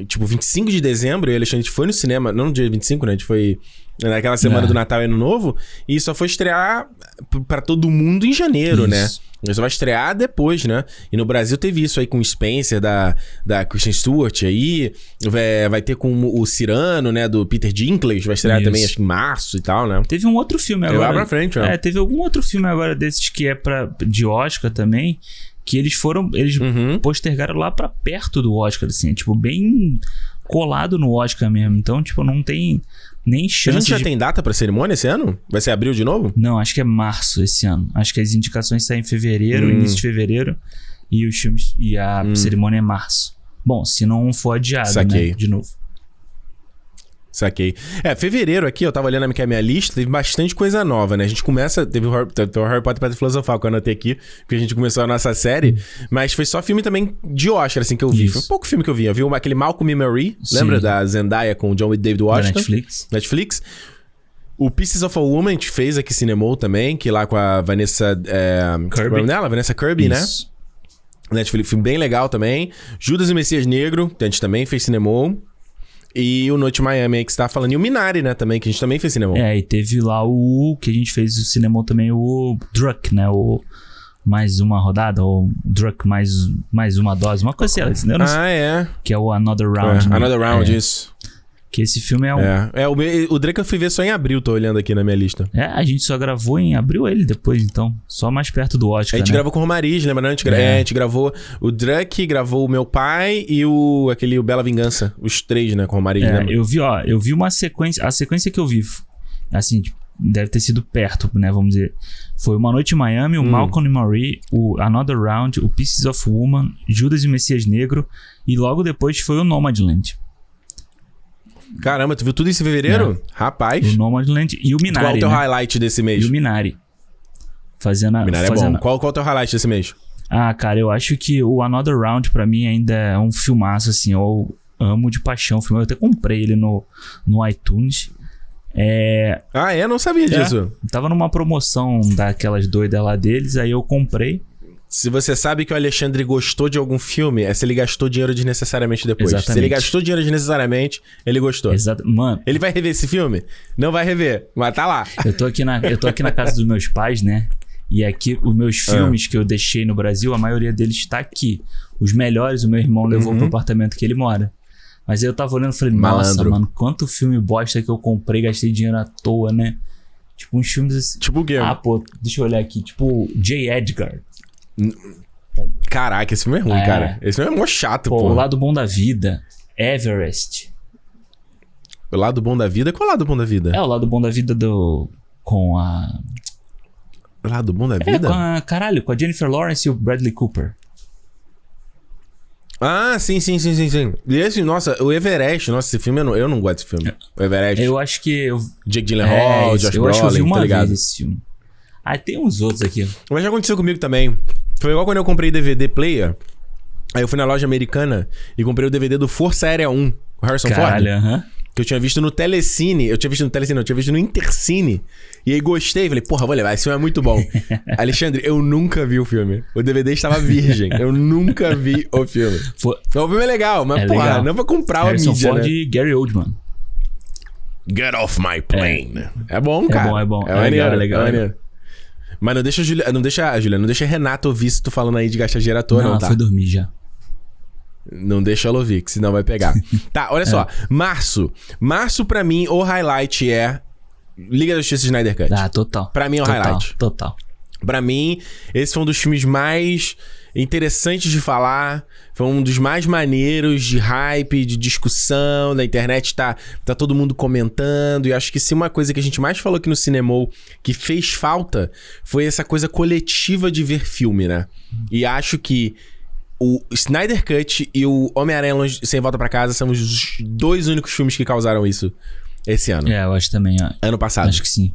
tipo, 25 de dezembro. E o Alexandre a gente foi no cinema, não no dia 25, né? A gente foi naquela semana
É.
do Natal e Ano Novo. E só foi estrear p- pra todo mundo em janeiro, né?
Isso.
Ele só vai estrear depois, né? E no Brasil teve isso aí com o Spencer, da, da Kristen Stewart aí. Vai, vai ter com o Cirano, né? Do Peter Dinklage. Vai estrear
Isso.
também, acho que em março e tal, né?
Teve um outro filme agora.
abro a frente, ó.
É, teve algum outro filme agora desses que é pra, de Oscar também, que eles foram. Eles
Uhum.
postergaram lá pra perto do Oscar, assim, tipo, bem colado no Oscar mesmo. Então, tipo, não tem nem
A
chance
gente já
de.
tem data pra cerimônia esse ano? Vai ser abril de novo?
Não, acho que é março esse ano. Acho que as indicações saem em fevereiro,
Hum.
início de fevereiro, e os filmes. E a
Hum.
cerimônia é março. Bom, se não for adiado,
Saquei.
né? De novo.
Saquei. É, fevereiro aqui, eu tava olhando aqui a minha lista, teve bastante coisa nova, né? A gente começa. Teve o Harry, teve o Harry Potter Pedra Filosofal que eu anotei aqui, porque a gente começou a nossa série. Mas foi só filme também de Oscar, assim, que eu vi.
Isso.
Foi pouco filme que eu vi. Eu vi aquele Malcolm
Sim.
lembra da Zendaya com o John e David
Da
Washington?
Netflix.
Netflix. O Pieces of a Woman a gente fez aqui cinemou também, que lá com a Vanessa. É, é o nome dela? Vanessa Kirby, né?
Isso.
Netflix, filme bem legal também. Judas e Messias Negro, que a gente também fez cinemou. E o Noite Miami aí que você tava falando. E o Minari, né, também, que a gente também fez cinemou.
É, e teve lá o que a gente fez o cinema também, o Druck, né? O mais uma rodada, ou Druck mais, mais uma dose, uma coisa assim, eu não sei,
Ah, é.
que é o Another
É,
Round. né?
Another Round,
é,
isso.
Que esse filme é um. É.
É, é o, o Drake eu fui ver só em abril, tô olhando aqui na minha lista.
a gente só gravou em abril ele depois, então. Só mais perto do Oscar.
A gente
né?
gravou com o Romariz, lembra? não? A gente, gra-
É.
é, a gente gravou o Drake, gravou o meu pai e o aquele o Bela Vingança. Os três, né, com o Romariz,
É,
lembra?
eu vi, ó, eu vi uma sequência. A sequência que eu vi, assim, tipo, deve ter sido perto, né? Vamos dizer. Foi Uma Noite em Miami, o
Hum.
Malcolm and Marie, o Another Round, o Pieces of Woman, Judas e o Messias Negro. E logo depois foi o Nomadland.
Caramba, tu viu tudo isso em fevereiro? Rapaz.
O Nomadland e o
Qual é o
Minari.
teu
né?
highlight desse mês?
E o Minari. Fazendo a.
Minari é
fazendo
bom. Qual, qual é o teu highlight desse mês?
Ah, cara, eu acho que o Another Round pra mim ainda é um filmaço, assim. Eu amo de paixão o filme. Eu até comprei ele no, no iTunes. É,
Ah, é? Não sabia disso.
tava numa promoção daquelas doidas lá deles, aí eu comprei.
Se você sabe que o Alexandre gostou de algum filme, é se ele gastou dinheiro desnecessariamente depois. Se ele
Exatamente.
gastou dinheiro desnecessariamente, ele gostou.
Exato. Mano,
Ele vai rever esse filme? Não vai rever, mas tá lá.
eu tô aqui na, eu tô aqui na casa dos meus pais, né? E aqui, os meus
Ah.
filmes que eu deixei no Brasil, a maioria deles está aqui. Os melhores, o meu irmão levou
Uhum.
pro apartamento que ele mora. Mas aí eu tava olhando e falei, nossa,
Malandro.
mano, quanto filme bosta que eu comprei, gastei dinheiro à toa, né? Tipo, uns filmes assim.
Tipo o quê?
Ah, pô, deixa eu olhar aqui. Tipo, J. Edgar.
Caraca, esse filme é ruim,
É.
cara. Esse filme é mó chato,
Pô,
pô.
O Lado Bom da Vida. Everest.
O lado bom da vida? Qual é o lado bom da vida?
É o Lado Bom da Vida do... Com a...
O lado bom da
É,
vida?
com a... Caralho, com a Jennifer Lawrence e o Bradley Cooper.
Ah, sim, sim, sim, sim, sim. E esse, nossa, o Everest, nossa, esse filme eu não, eu não gosto desse filme. O Everest.
Eu acho que... Eu,
Jake Gyllenhaal,
é,
Josh
eu acho que eu vi
Brolin,
uma
tá ligado?
vez esse filme. Aí tem uns outros aqui.
Mas já aconteceu comigo também. Foi igual quando eu comprei DVD player. Aí eu fui na loja americana e comprei o DVD do Força Aérea 1, com Harrison Ford.
Caralho, aham.
Que eu tinha visto no Telecine. Eu tinha visto no Telecine, não, eu tinha visto no Intercine. E aí gostei. Falei, porra, vou levar, esse filme é muito bom. Alexandre, eu nunca vi o filme. O DVD estava virgem. Eu nunca vi o filme.
Foi
O filme é legal, mas
É
porra,
legal.
não pra comprar a
Harrison
mídia,
Ford
né?
e Gary Oldman.
Get off my plane. É, bom, cara.
bom, é bom.
É,
É legal, é legal,
é maneiro. Mas não deixa a Julia, não deixa, Julia, não deixa a Renata ouvir se tu falando aí de gastar toa, não,
não,
tá?
foi dormir já.
Não deixa ela ouvir, que senão vai pegar. tá, olha só. Março. Março, pra mim, o highlight é Liga da Justiça Snyder Cut.
Ah, total.
Pra mim é o
total,
highlight.
Total.
Pra mim, esse foi um dos filmes mais interessantes de falar. Foi um dos mais maneiros de hype, de discussão. Na internet tá, tá todo mundo comentando. E acho que se uma coisa que a gente mais falou aqui no Cinemol que fez falta foi essa coisa coletiva de ver filme, né? E acho que o Snyder Cut e o Homem-Aranha Sem Volta pra Casa são os dois únicos filmes que causaram isso esse ano.
É, eu acho também, ó.
Ano passado.
Acho que sim.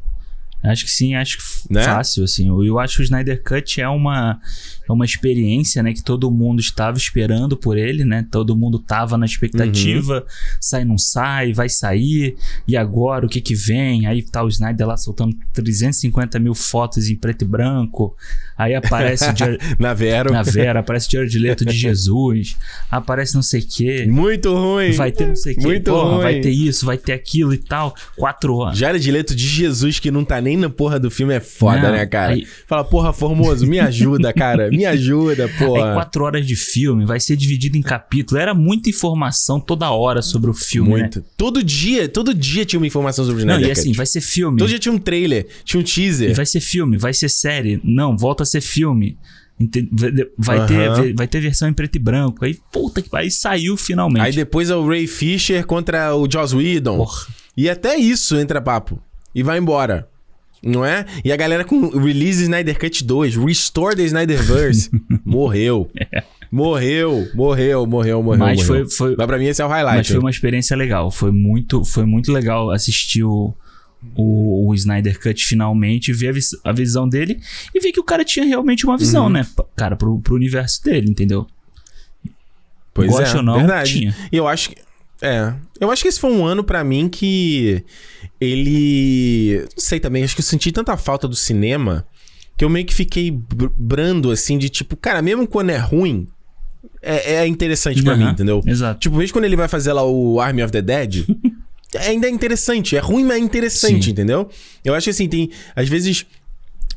Acho que sim, acho que
Né?
fácil, assim. Eu acho que o Snyder Cut é uma, é uma experiência, né? Que todo mundo estava esperando por ele, né? Todo mundo tava na expectativa.
Uhum.
Sai, não sai, vai sair. E agora, o que que vem? Aí tá o Snyder lá soltando 350 mil fotos em preto e branco. Aí aparece o Jared,
Na Vero.
na Vera, aparece Jared Leto de Jesus. Aparece não sei o quê.
Muito ruim.
Vai ter não sei o quê.
Muito
Porra,
ruim.
vai ter isso, vai ter aquilo e tal. Quatro anos.
Jared Leto de Jesus, que não tá nem na porra do filme, é foda,
Não,
né, cara?
aí-
Fala, porra, Formoso, me ajuda, cara. Me ajuda,
Aí
porra.
quatro horas de filme, vai ser dividido em capítulos. Era muita informação toda hora sobre o filme, né?
Muito. Todo dia, todo dia tinha uma informação sobre o
Não,
Snyder
e assim, vai ser filme.
Todo dia tinha um trailer, tinha um teaser.
E vai ser filme, vai ser série. Não, volta a ser filme. Vai, vai ter, vai ter versão em preto e branco. Aí, puta que aí saiu finalmente.
Aí depois é o Ray Fisher contra o Joss Whedon.
Porra.
E até isso entra papo. E vai embora. Não é? E a galera com Release Snyder Cut 2, Restore the Snyderverse. morreu. Morreu, morreu, morreu, morreu.
Mas
morreu.
foi- foi-
Mas pra mim esse é o highlight.
Mas foi uma experiência legal. Foi muito, foi muito legal assistir o, o, o Snyder Cut finalmente, ver a, vis- a visão dele e ver que o cara tinha realmente uma visão,
Uhum.
né? Cara, pro, pro universo dele, entendeu?
Pois
Goste
é,
ou não,
verdade.
tinha.
E eu acho que. É. Eu acho que esse foi um ano pra mim que. Ele. Não sei também, acho que eu senti tanta falta do cinema que eu meio que fiquei br- brando, assim, de tipo, cara, mesmo quando é ruim, é, é interessante pra
Aham,
mim, entendeu?
Exato.
Tipo, mesmo quando ele vai fazer lá o Army of the Dead, ainda é interessante. É ruim, mas é interessante,
Sim.
entendeu? Eu acho que assim, tem. Às vezes.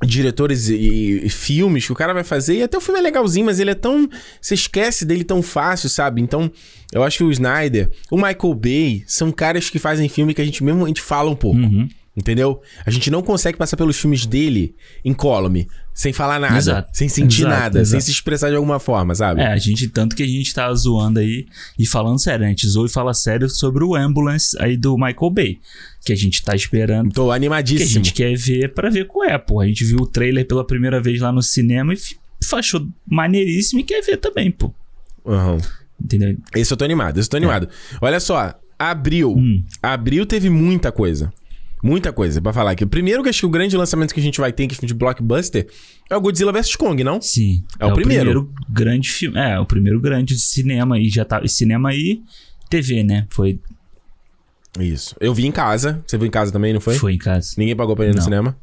Diretores e, e filmes que o cara vai fazer, e até o filme é legalzinho, mas ele é tão. Você esquece dele tão fácil, sabe? Então, eu acho que o Snyder, o Michael Bay, são caras que fazem filme que a gente mesmo a gente fala um pouco.
Uhum.
Entendeu? A gente não consegue passar pelos filmes dele incólume, sem falar nada,
Exato.
sem sentir
Exato,
nada, sem
exato.
se expressar de alguma forma, sabe?
É, a gente, tanto que a gente tá zoando aí e falando sério, a gente zoou e fala sério sobre o Ambulance aí do Michael Bay, que a gente tá esperando,
Tô
que a
animadíssimo.
gente quer ver pra ver qual é, pô. A gente viu o trailer pela primeira vez lá no cinema e achou maneiríssimo e quer ver também, pô.
Aham.
Entendeu?
Esse eu tô animado, esse eu tô animado. Olha só, abril.
Hum.
Abril teve muita coisa. Muita coisa pra falar aqui. Primeiro que acho que o grande lançamento que a gente vai ter aqui de blockbuster é o Godzilla vs Kong, não?
Sim.
É o primeiro.
grande filme. É, o primeiro grande de cinema e já tá. Cinema e TV, né? Foi,
Isso. Eu vi em casa. Você viu em casa também, não foi?
foi em casa.
Ninguém pagou pra ir no
Não.
cinema.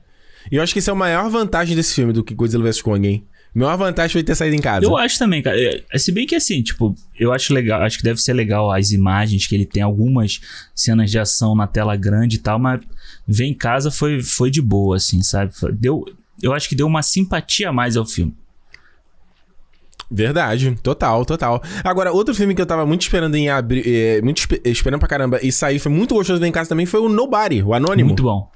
E eu acho que esse é a maior vantagem desse filme do que Godzilla vs Kong, hein? Maior vantagem foi ter saído em casa.
Eu acho também, cara. É, Se bem que assim, tipo, eu acho legal, acho que deve ser legal as imagens que ele tem, algumas cenas de ação na tela grande e tal, mas ver em casa foi, foi de boa, assim, sabe? Deu, eu acho que deu uma simpatia a mais ao filme.
Verdade, total, total. Agora, outro filme que eu tava muito esperando em abril, é, muito espe- esperando pra caramba e sair, foi muito gostoso em casa também, foi o Nobody, o Anônimo,
Muito bom.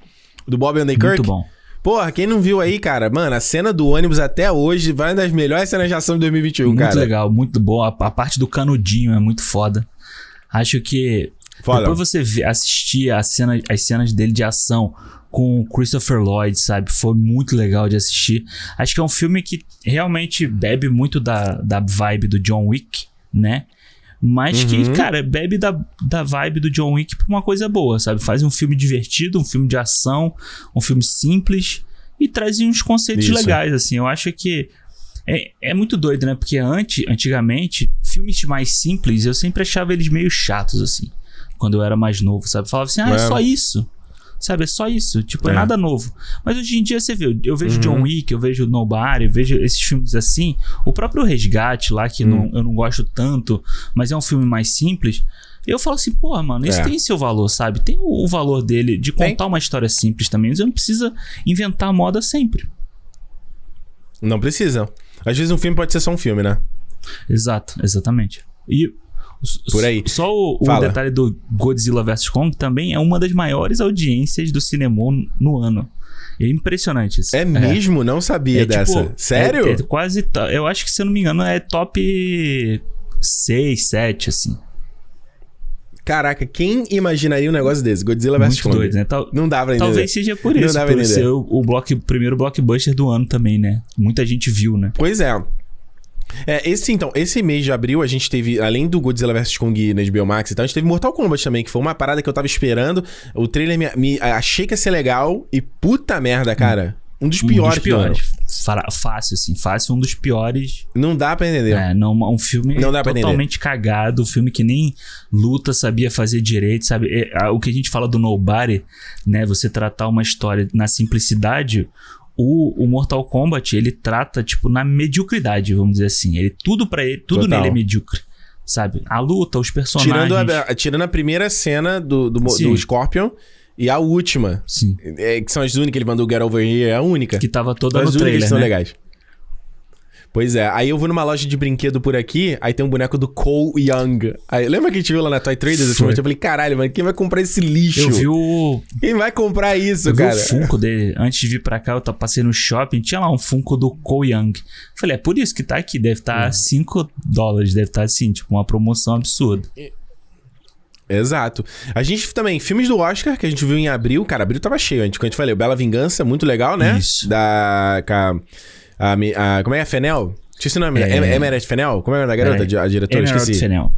do Bob Kirk.
Muito bom.
Porra, quem não viu aí, cara, mano, a cena do ônibus até hoje vai uma das melhores cenas de ação de 2021,
muito
cara.
legal, muito bom. A, a parte do canudinho é muito foda. Acho que
Foda.
depois você vê- assistir a cena, as cenas dele de ação com o Christopher Lloyd, sabe? Foi muito legal de assistir. Acho que é um filme que realmente bebe muito da, da vibe do John Wick, né? Mas
Uhum.
que, cara, bebe da, da vibe do John Wick pra uma coisa boa, sabe? Faz um filme divertido, um filme de ação, um filme simples e traz uns conceitos
Isso.
legais, assim. Eu acho que é, é muito doido, né? Porque antes, antigamente, filmes mais simples, eu sempre achava eles meio chatos, assim. Quando eu era mais novo, sabe? Falava assim, ah, é
É.
só isso. Sabe, é só isso. Tipo, é,
É.
nada novo. Mas hoje em dia você vê, eu vejo
Uhum.
John Wick, eu vejo Nobody, eu vejo esses filmes assim. O próprio Resgate lá, que não,
Hum.
eu não gosto tanto, mas é um filme mais simples. Eu falo assim, porra, mano, isso
É.
tem seu valor, sabe? Tem o, o valor dele de
Tem.
contar uma história simples também. Mas eu não precisa inventar a moda sempre.
Não precisa. Às vezes um filme pode ser só um filme, né?
Exato, exatamente. E
Por aí.
Só o, o detalhe do Godzilla vs Kong também é uma das maiores audiências do cinema no ano. É impressionante isso.
É mesmo? Não sabia
É,
dessa.
tipo,
Sério?
É, é quase. Eu acho que, se eu não me engano, é top 6, 7, assim.
Caraca, quem imaginaria um negócio desse? Godzilla vs Kong.
doido, né? Tal-
Não dá pra entender.
talvez seja por
Não
isso,
dá pra
por ser o, o block, primeiro blockbuster do ano também, né? Muita gente viu, né?
Pois é. É, esse então, esse mês de abril a gente teve, além do Godzilla vs Kong na HBO Max e tal, a gente teve Mortal Kombat também, que foi uma parada que eu tava esperando. O trailer me, me- achei que ia ser legal e puta merda, cara. Um dos piores,
um dos piores. Fácil, assim. Fácil, um dos piores
Não dá pra entender.
É, não, um filme
Não dá
totalmente cagado, um filme que nem luta sabia fazer direito, sabe? É, o que a gente fala do Nobody, né? Você tratar uma história na simplicidade, o, o Mortal Kombat, ele trata, tipo, na mediocridade, vamos dizer assim. Ele, tudo para ele, tudo
Total.
nele é medíocre, sabe? A luta, os personagens...
Tirando a, tirando a primeira cena do, do, do Scorpion e a última,
Sim,
é, que são as únicas que ele mandou Get Over Here, é a única.
que tava toda
As
no trailer,
são
né?
legais. Pois é, aí eu vou numa loja de brinquedo por aqui, aí tem um boneco do Cole Young. Aí, lembra que a gente viu lá na Toy Traders? Eu falei, caralho, mano, quem vai comprar esse lixo?
Eu vi o,
Quem vai comprar isso,
eu vi
cara?
o Funko dele. Antes de vir pra cá, eu passei no shopping, tinha lá um Funko do Cole Young. Falei, é por isso que tá aqui. Deve estar
Uhum.
5 dólares, deve estar assim, tipo, uma promoção absurda.
Exato. A gente também, filmes do Oscar, que a gente viu em abril. Cara, abril tava cheio. A gente, a gente falou, Bela Vingança, muito legal, né?
Isso.
Da. com a- a, a- como é que é? Fenel? Esqueci o nome.
É.
É... Emerald Fenel? Como é o nome da garota?
Peraí.
A diretora?
Emerald
Esqueci.
Fennell.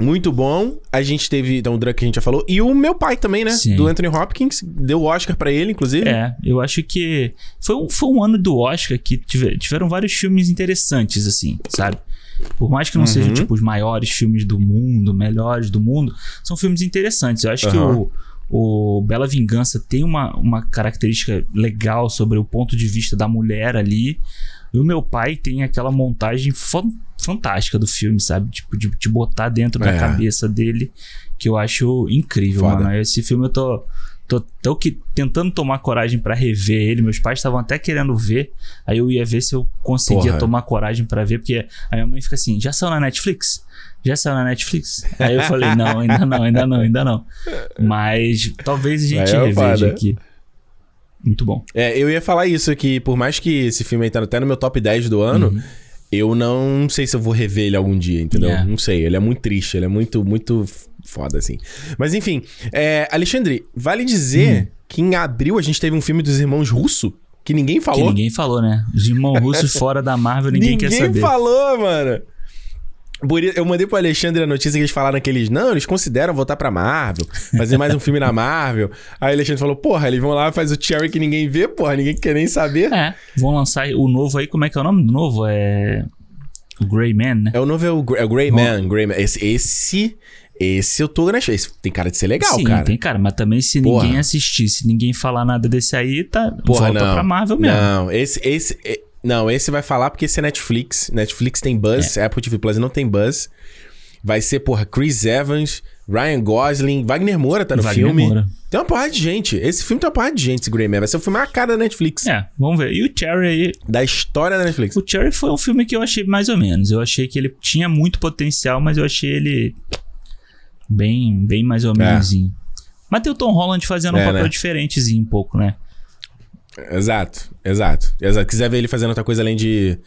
Muito bom. A gente teve, então, o Drunk que a gente já falou. E o meu pai também, né?
Sim.
Do Anthony Hopkins. Deu o Oscar pra ele, inclusive.
É, eu acho que foi um, foi um ano do Oscar que tive- tiveram vários filmes interessantes, assim, sabe? Por mais que não
Uhum.
sejam, tipo, os maiores filmes do mundo, melhores do mundo, são filmes interessantes. Eu acho que
Aham.
o, o Bela Vingança tem uma, uma característica legal sobre o ponto de vista da mulher ali. E o meu pai tem aquela montagem fan- fantástica do filme, sabe? Tipo, de te botar dentro da
É.
cabeça dele, que eu acho incrível,
Foda.
mano. Esse filme eu tô, Tô, tô que, tentando tomar coragem para rever ele. Meus pais estavam até querendo ver. Aí eu ia ver se eu conseguia Porra. tomar coragem para ver, porque a minha mãe fica assim: já saiu na Netflix? Já saiu na Netflix? Aí eu falei: não, ainda não, ainda não, ainda não. Mas talvez a gente é reveja aqui. Muito bom.
É, eu ia falar isso, que por mais que esse filme aí tá até no meu top 10 do ano, uhum. eu não sei se eu vou rever ele algum dia, entendeu? Yeah. Não sei, ele é muito triste, ele é muito, muito foda, assim. Mas enfim, é, Alexandre, vale dizer hum. que em abril a gente teve um filme dos irmãos Russo que ninguém falou. Que
ninguém falou, né? Os irmãos russos fora da Marvel, ninguém, ninguém quer saber.
Ninguém falou, mano. Eu mandei pro Alexandre a notícia que eles falaram que eles, não, eles consideram voltar pra Marvel, fazer mais um filme na Marvel. Aí o Alexandre falou, porra, eles vão lá e faz o Cherry que ninguém vê, porra, ninguém quer nem saber.
É, vão lançar o novo aí, como é que é o nome do novo? É. O Grey Man, né?
É o novo, é o, é o Grey Man, Grey Man. Esse, esse, esse eu tô, né? Esse tem cara de ser legal,
Sim,
cara.
tem cara, mas também se porra. ninguém assistir, se ninguém falar nada desse aí, tá, porra, volta não. pra Marvel mesmo.
Não, esse, esse, não, esse vai falar porque esse é Netflix. Netflix tem buzz, é. Apple TV Plus não tem buzz. Vai ser, porra, Chris Evans, Ryan Gosling, Wagner Moura tá no Wagner filme. Moura. Tem uma porrada de gente. Esse filme tem uma porrada de gente, esse Grey Man. Vai ser o filme a cara da Netflix.
É, vamos ver. E o Cherry aí...
Da história da Netflix.
O Cherry foi um filme que eu achei mais ou menos. Eu achei que ele tinha muito potencial, mas eu achei ele bem, bem mais ou é. menos. É. Mas tem o Tom Holland fazendo é, um papel né? diferentezinho um pouco, né?
Exato, exato. Exato. Quiser ver ele fazendo outra coisa além de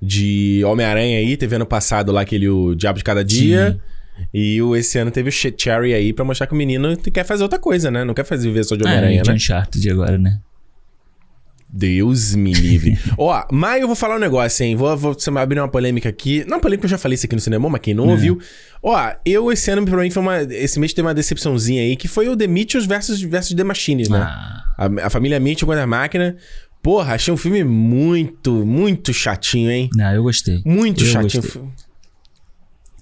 de Homem-Aranha aí, teve ano passado lá aquele o Diabo de Cada Dia. Sim. E o, esse ano teve o Cherry aí pra mostrar que o menino quer fazer outra coisa, né? Não quer fazer viver só de Homem-Aranha, é,
né? Uncharted agora, né?
Deus me livre. Ó, mas eu vou falar um negócio, hein? Vou, vou abrir uma polêmica aqui. Não, polêmica eu já falei isso aqui no cinema, mas quem não é. ouviu. Ó, eu esse ano, pra mim, foi uma. Esse mês teve uma decepçãozinha aí, que foi o The Mitchells versus, versus The Machine, né? Ah. A, a família Mitchell contra a máquina. Porra, achei um filme muito, muito chatinho, hein?
Não, eu gostei.
Muito eu chatinho. Gostei.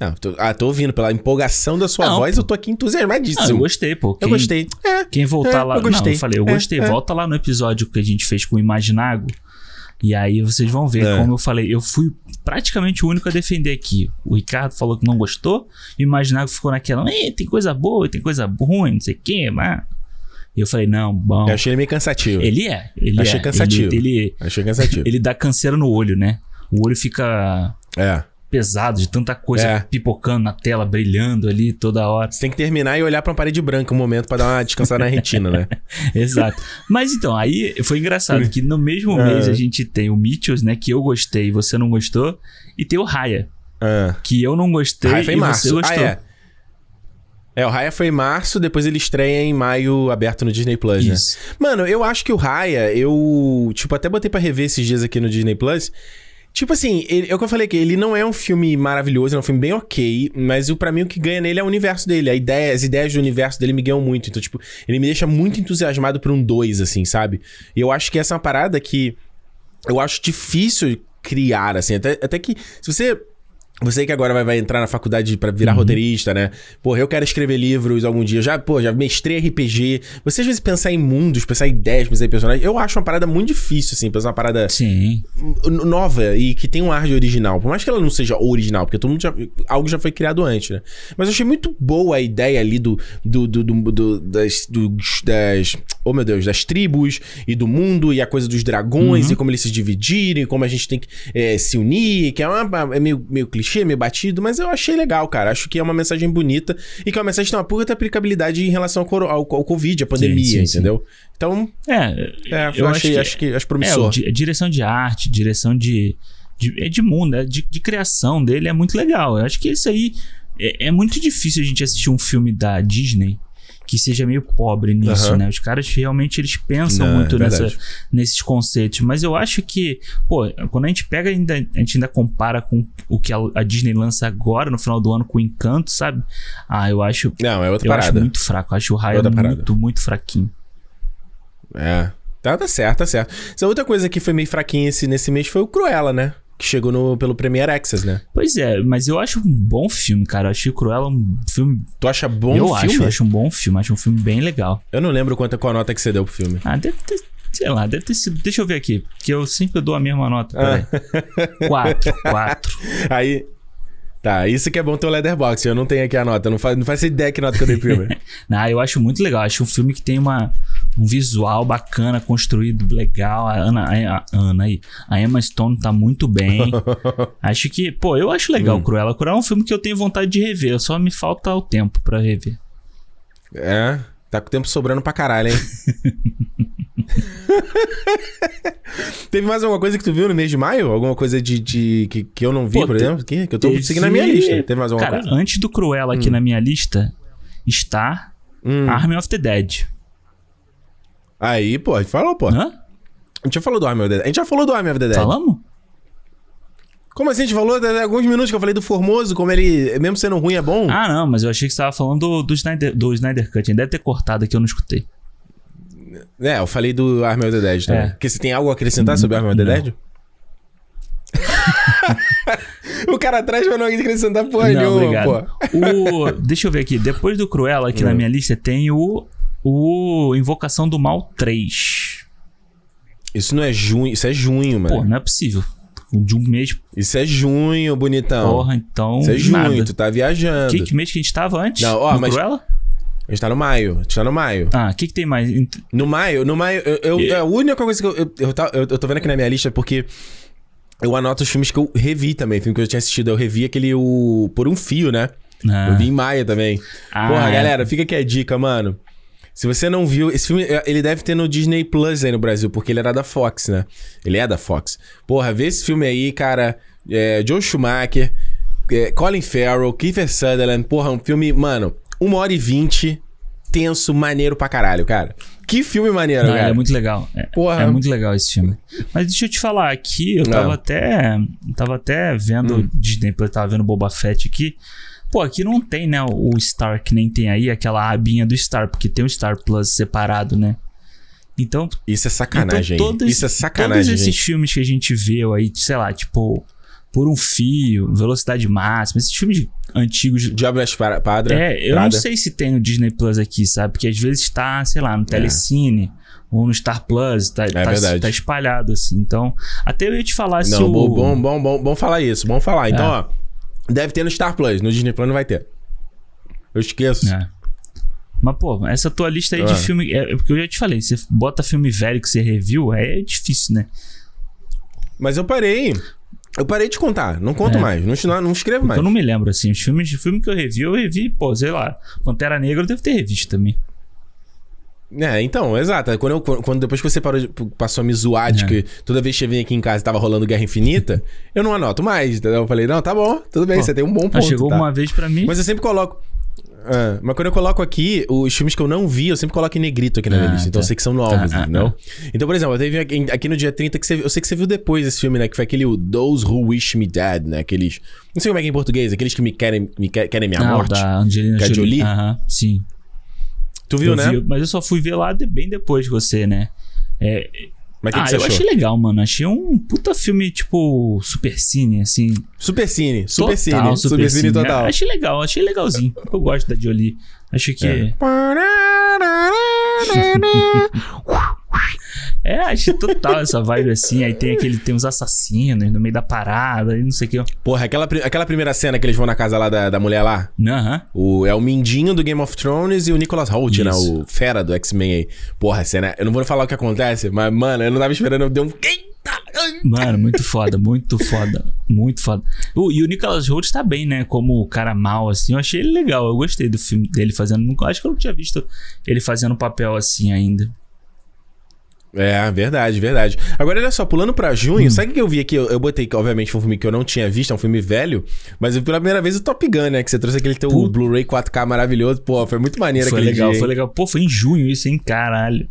Não, tô, ah, tô ouvindo pela empolgação da sua não, voz, pô. eu tô aqui entusiasmadíssimo. Ah,
eu gostei, pô.
Quem, eu gostei.
É, quem voltar é, lá. Eu gostei. Não, eu falei, eu é, gostei. É. Volta lá no episódio que a gente fez com o Imaginago. E aí vocês vão ver, é. como eu falei, eu fui praticamente o único a defender aqui. O Ricardo falou que não gostou, e o Imaginago ficou naquela, tem coisa boa, tem coisa ruim, não sei o quê, mas. E eu falei, não, bom.
Eu achei ele meio cansativo.
Ele é. Ele
achei
é.
cansativo.
Ele, ele,
achei cansativo.
Ele dá canseira no olho, né? O olho fica.
É
pesado, de tanta coisa é. pipocando na tela, brilhando ali toda hora.
Você tem que terminar e olhar pra uma parede branca um momento para dar uma descansada na retina, né?
Exato. Mas então, aí foi engraçado que no mesmo é. mês a gente tem o Mitchells, né? Que eu gostei e você não gostou. E tem o Raya. É. Que eu não gostei Raya foi e março. você gostou. Ah,
é. É, o Raya foi em março, depois ele estreia em maio, aberto no Disney Plus, né? Isso. né? Mano, eu acho que o Raya, eu, tipo, até botei para rever esses dias aqui no Disney Plus. Tipo assim, ele, é o que eu falei que ele não é um filme maravilhoso, é um filme bem ok, mas o para mim o que ganha nele é o universo dele, a ideia, as ideias do universo dele me ganham muito. Então, tipo, ele me deixa muito entusiasmado por um 2 assim, sabe? E eu acho que essa é uma parada que eu acho difícil criar assim, até, até que se você você que agora vai, vai entrar na faculdade para virar uhum. roteirista, né? Porra, eu quero escrever livros algum dia. Já, pô, já mestrei RPG. Você às vezes pensar em mundos, pensar em ideias, pensar em personagens. Eu acho uma parada muito difícil, assim. Pensar uma parada
Sim.
nova e que tem um ar de original. Por mais que ela não seja original, porque todo mundo já, algo já foi criado antes, né? Mas eu achei muito boa a ideia ali do, do, do, do, do das, do, das. Oh meu Deus, das tribos e do mundo e a coisa dos dragões uhum. e como eles se dividirem, como a gente tem que é, se unir, que é, uma, é meio, meio clichê clichê, meio batido, mas eu achei legal, cara. Acho que é uma mensagem bonita e que é uma mensagem que tem uma puta aplicabilidade em relação ao, ao, ao Covid, a pandemia, sim, sim, entendeu? Sim. Então,
é,
é eu achei, acho que, acho que promissor.
É, direção de arte, direção de, de, é de mundo, é de, de criação dele é muito legal. Eu acho que isso aí é, é muito difícil a gente assistir um filme da Disney que seja meio pobre nisso, uhum. né? Os caras realmente eles pensam Não, muito é nessa, nesses conceitos. Mas eu acho que, pô, quando a gente pega ainda, a gente ainda compara com o que a, a Disney lança agora no final do ano com o Encanto, sabe? Ah, eu acho.
Não, é outra
eu
parada.
acho muito fraco. Eu acho o raio muito, parada. muito fraquinho.
É. Tá, tá certo, tá certo. Essa outra coisa que foi meio fraquinha esse, nesse mês foi o Cruella, né? Que chegou no, pelo Premiere Access, né?
Pois é, mas eu acho um bom filme, cara. Eu achei Cruella um filme.
Tu acha bom
eu
filme?
Acho, eu acho um bom filme, acho um filme bem legal.
Eu não lembro quanto, qual a nota que você deu pro filme.
Ah, deve ter. Sei lá, deve ter sido. Deixa eu ver aqui, porque eu sempre dou a mesma nota. Peraí. Ah. Quatro, quatro.
Aí. Tá, isso que é bom ter o Leatherbox. Eu não tenho aqui a nota. Não faz, não faz ideia que nota que eu dei primeiro.
não, eu acho muito legal. Acho um filme que tem uma, um visual bacana, construído legal. A Ana, a, Ana aí, a Emma Stone tá muito bem. acho que, pô, eu acho legal hum. Cruella. Cruella é um filme que eu tenho vontade de rever. Só me falta o tempo para rever.
É, tá com o tempo sobrando pra caralho, hein? Teve mais alguma coisa que tu viu no mês de maio? Alguma coisa de, de que, que eu não vi, Pô, por exemplo? Que, que eu tô teve... seguindo na minha lista. Teve mais alguma
Cara,
coisa?
antes do Cruella aqui hum. na minha lista está hum. Army of the Dead.
Aí, pô, a gente falou, pô. Hã? A gente já falou do Army of the Dead. A gente já falou do Army of the Dead.
Falamos?
Como assim? A gente falou de alguns minutos que eu falei do Formoso, como ele, mesmo sendo ruim, é bom?
Ah, não, mas eu achei que você tava falando do, do, Snyder, do Snyder Cut. Ele deve ter cortado aqui, eu não escutei.
É, eu falei do Army of the Dead também. É. Porque você tem algo a acrescentar sobre Army of the Dead? o cara atrás vai não acrescentar porra não, nenhuma, obrigado. pô.
O, deixa eu ver aqui. Depois do Cruella, aqui hum. na minha lista, tem o, o Invocação do Mal 3.
Isso não é junho, isso é junho, mano.
Pô, não é possível. De um mês.
Isso é junho, bonitão.
Porra, então.
Isso é junho, nada. tu tá viajando.
Que, que mês que a gente tava antes?
Não, ó, mas. Cruella? A gente tá no maio. A gente tá no maio.
Ah, o que, que tem mais?
No maio, no maio, eu, eu, e... a única coisa que eu eu, eu, eu, eu tô vendo aqui na minha lista é porque eu anoto os filmes que eu revi também. Filme que eu tinha assistido, eu revi aquele o Por um Fio, né? Ah. Eu vi em maio também. Ah, Porra, é. galera, fica aqui a dica, mano. Se você não viu, esse filme, é, ele deve ter no Disney Plus aí no Brasil, porque ele era da Fox, né? Ele é da Fox. Porra, vê esse filme aí, cara. É, Joe Schumacher, é, Colin Farrell, Kiefer Sutherland. Porra, um filme, mano, uma hora e vinte, tenso, maneiro pra caralho, cara. Que filme maneiro, Não, cara.
É muito legal. É, Porra. é muito legal esse filme. Mas deixa eu te falar, aqui eu tava Não. até. Tava até vendo hum. Disney, eu tava vendo Boba Fett aqui. Pô, aqui não tem, né, o Star que nem tem aí, aquela abinha do Star, porque tem o Star Plus separado, né? Então.
Isso é sacanagem. Então, todos, Isso é sacanagem.
Todos esses gente. filmes que a gente viu aí, sei lá, tipo, Por um Fio, Velocidade Máxima, esses filmes antigos.
Diabo das Padra.
É, eu Prada. não sei se tem no Disney Plus aqui, sabe? Porque às vezes tá, sei lá, no é. Telecine. É. Ou no Star Plus, tá, é tá, tá, espalhado, assim. Então, até eu ia te falar
não, se o... bom, bom, bom, bom falar isso, bom falar. Então, é. ó, deve ter no Star Plus, no Disney Plus não vai ter. Eu esqueço. É.
Mas, pô, essa tua lista aí de ah. filme. É, é, porque eu já te falei, você bota filme velho que você review, é difícil, né?
Mas eu parei. Eu parei de contar, não conto é. mais, não, não escrevo mais.
Eu não me lembro, assim, os filmes de filme que eu revi, eu revi, pô, sei lá, Pantera Negra eu devo ter revisto também.
É, então, exato. Quando, eu, quando depois que você parou, passou a me zoar de é. que toda vez que você vinha aqui em casa tava rolando Guerra Infinita, eu não anoto mais, entendeu? Eu falei, não, tá bom, tudo bem, pô, você tem um bom ponto.
Chegou
tá?
uma vez para mim.
Mas eu sempre coloco. É, mas quando eu coloco aqui, os filmes que eu não vi, eu sempre coloco em negrito aqui na minha ah, lista. Então tá. eu sei que são novos, ah, entendeu? Ah, então, por exemplo, eu teve aqui, aqui, no dia 30 que você, eu sei que você viu depois esse filme, né? Que foi aquele Those Who Wish Me Dead, né? Aqueles. Não sei como é que é em português, aqueles que me querem, me querem minha ah, morte.
Da Angelina
é Jolie.
Aham, sim.
Tu viu,
eu
né?
Vi, mas eu só fui ver lá bem depois de você, né? É,
mas que
ah,
que você
eu
achou?
achei legal, mano. Achei um puta filme, tipo, super cine, assim.
Super cine, super
total,
cine,
super, super cine, cine total. achei legal, achei legalzinho. Eu gosto da Jolie. Acho que. É. É, acho total essa vibe assim. Aí tem aquele, tem uns assassinos no meio da parada e não sei o que.
Porra, aquela, aquela primeira cena que eles vão na casa lá da, da mulher lá.
Aham.
O, é o Mindinho do Game of Thrones e o Nicholas Holt, né? O fera do X-Men aí. Porra, cena. Eu não vou falar o que acontece, mas, mano, eu não tava esperando. Eu dei um.
Mano, muito foda, muito foda. Muito foda. Uh, e o Nicholas Holt tá bem, né? Como o cara mal, assim. Eu achei ele legal. Eu gostei do filme dele fazendo. Acho que eu não tinha visto ele fazendo um papel assim ainda.
É, verdade, verdade. Agora, olha só, pulando pra junho, hum. sabe o que eu vi aqui? Eu, eu botei que, obviamente, foi um filme que eu não tinha visto, é um filme velho, mas eu vi pela primeira vez o Top Gun, né? Que você trouxe aquele teu Blu-ray 4K maravilhoso. Pô, foi muito maneiro
foi
aquele
legal,
dia.
Foi legal, Pô, foi em junho isso, hein? Caralho.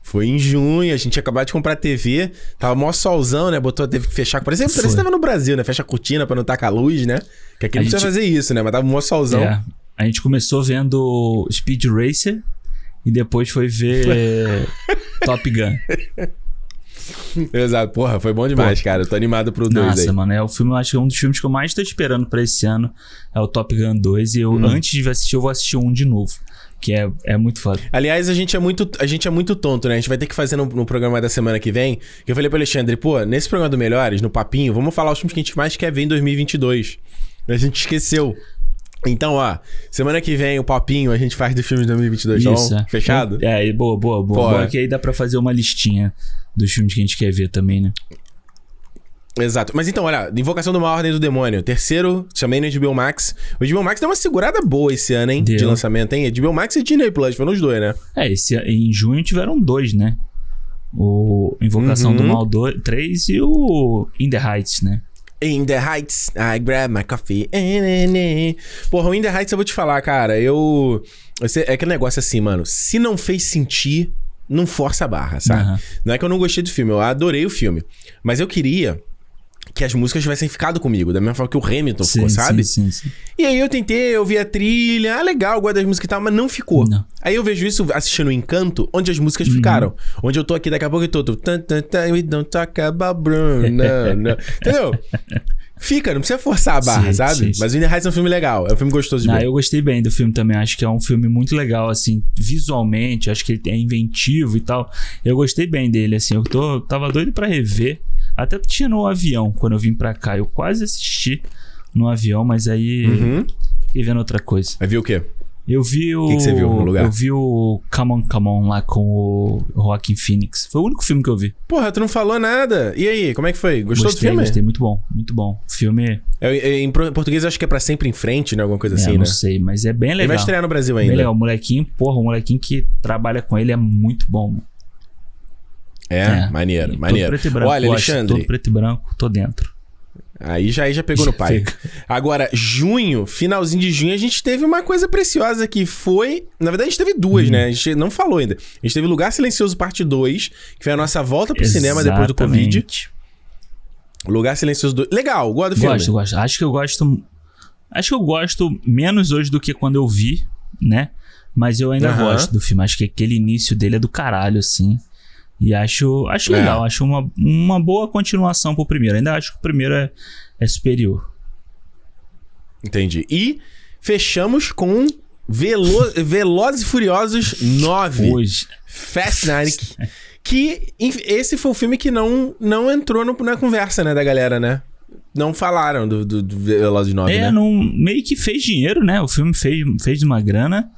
Foi em junho, a gente acabou de comprar TV, tava mó solzão, né? Botou, teve que fechar. Parece, parece que tava no Brasil, né? Fecha a cortina pra não tacar a luz, né? Que aqui não precisa fazer isso, né? Mas tava mó solzão. É,
a gente começou vendo Speed Racer e depois foi ver Top Gun.
Exato, porra, foi bom demais, Pô. cara. Eu tô animado pro 2
Nossa, mano, é o filme, eu acho que é um dos filmes que eu mais tô esperando pra esse ano. É o Top Gun 2. E eu, hum. antes de assistir, eu vou assistir um de novo. Que é, é muito foda.
Aliás, a gente é muito, a gente é muito tonto, né? A gente vai ter que fazer no, no programa da semana que vem. Que eu falei pro Alexandre, pô, nesse programa do Melhores, no Papinho, vamos falar os filmes que a gente mais quer ver em 2022. A gente esqueceu. Então, ó, semana que vem o popinho a gente faz do filme de 2022,
Isso.
então, fechado?
É, boa, boa, boa.
Pô,
boa
é.
que aí dá pra fazer uma listinha dos filmes que a gente quer ver também, né?
Exato. Mas então, olha, Invocação do Mal Ordem do Demônio. Terceiro, também no HBO Max. O HBO Max deu uma segurada boa esse ano, hein?
Deu.
De lançamento, hein? HBO Max e Disney Plus, foram os dois, né?
É, esse, em junho tiveram dois, né? O Invocação
Uhum.
do Mal 2, 3 e o In the Heights, né?
In the Heights, I grab my coffee. eh, né, né. Porra, o In the Heights eu vou te falar, cara. Eu. você- É aquele negócio assim, mano. Se não fez sentir, não força a barra, sabe?
Aham.
Não é que eu não gostei do filme, eu adorei o filme. Mas eu queria que as músicas tivessem ficado comigo, da mesma forma que o Hamilton ficou, sabe?
Sim, sim, sim.
E aí eu tentei, eu vi a trilha, ah, legal, gosto das músicas e tal, mas não ficou.
Não. Uhum.
Aí eu vejo isso assistindo o Encanto, onde as músicas ficaram. Onde eu tô aqui daqui a pouco e tô. tô tan, tan, tan, we don't talk about Bruno. não. Entendeu? Fica, não precisa forçar a barra,
Sim,
sabe?
sim, sim.
Mas o In The Heights é um filme legal, é um filme gostoso de
Ah,
ver.
eu gostei bem do filme também. Acho que é um filme muito legal, assim, visualmente. Acho que ele é inventivo e tal. Eu gostei bem dele, assim. Eu tô, tava doido pra rever. Até tinha no avião quando eu vim pra cá. Eu quase assisti no avião, mas aí
Uhum.
fiquei vendo outra coisa.
Vai ver o quê?
Eu vi o.
que que você viu no lugar?
Eu vi o Come On, Come On lá com o Joaquin Phoenix. Foi o único filme que eu vi.
Porra, tu não falou nada. E aí, como é que foi? Gostou
gostei,
do filme?
gostei. Muito bom, muito bom. O filme,
É, é, em português eu acho que é pra sempre em frente, né? Alguma coisa
é,
assim,
não
né?
sei, mas é bem
Ele
legal.
vai estrear no Brasil
Bem
ainda.
legal. O molequinho, porra, o molequinho que trabalha com ele é muito bom. mano.
É, maneiro,
Todo
maneiro.
preto e branco.
Olha,
gosto,
Alexandre,
Todo preto e branco, tô dentro.
Aí já, aí já pegou no pai.
Pega.
Agora, junho, finalzinho de junho, a gente teve uma coisa preciosa que foi. Na verdade, a gente teve duas, né? A gente não falou ainda. A gente teve Lugar Silencioso Parte 2, que foi a nossa volta pro cinema depois do Covid.
Exatamente.
Lugar Silencioso 2. Legal, gosto do filme.
Gosto, gosto. Acho que eu gosto. Acho que eu gosto menos hoje do que quando eu vi, né? Mas eu ainda
Aham.
gosto do filme. Acho que aquele início dele é do caralho, assim. E acho, acho
É.
legal, acho uma, uma boa continuação pro primeiro. Ainda acho que o primeiro é, é superior.
Entendi. E fechamos com Velo... Velozes e Furiosos 9.
Hoje.
Fast Nine. Que esse foi o filme que não, não entrou no- na conversa, né, da galera, né? Não falaram do, do, do Velozes 9,
É,
né?
não, meio que fez dinheiro, né? O filme fez, fez uma grana.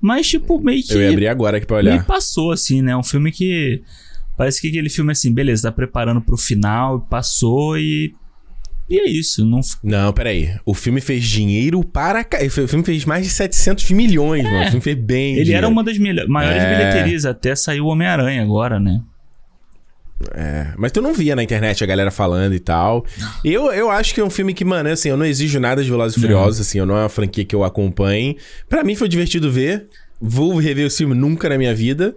Mas, tipo, meio que.
Eu ia abrir agora aqui pra
meio
olhar.
que passou, assim, né? Um filme que. Parece que aquele filme, assim, beleza, tá preparando pro final, passou e. E é isso. Não,
Não, peraí. O filme fez dinheiro para... O filme fez mais de 700 milhões, mano. O filme fez bem
É. ele
dinheiro.
era uma das melho- maiores
É.
bilheterias, até saiu o Homem-Aranha agora, né?
É, mas tu não via na internet a galera falando e tal. Eu, eu acho que é um filme que, mano, assim, eu não exijo nada de Velozes e. Furiosos, assim, eu não é uma franquia que eu acompanhe. Pra mim foi divertido ver. Vou rever o filme nunca na minha vida.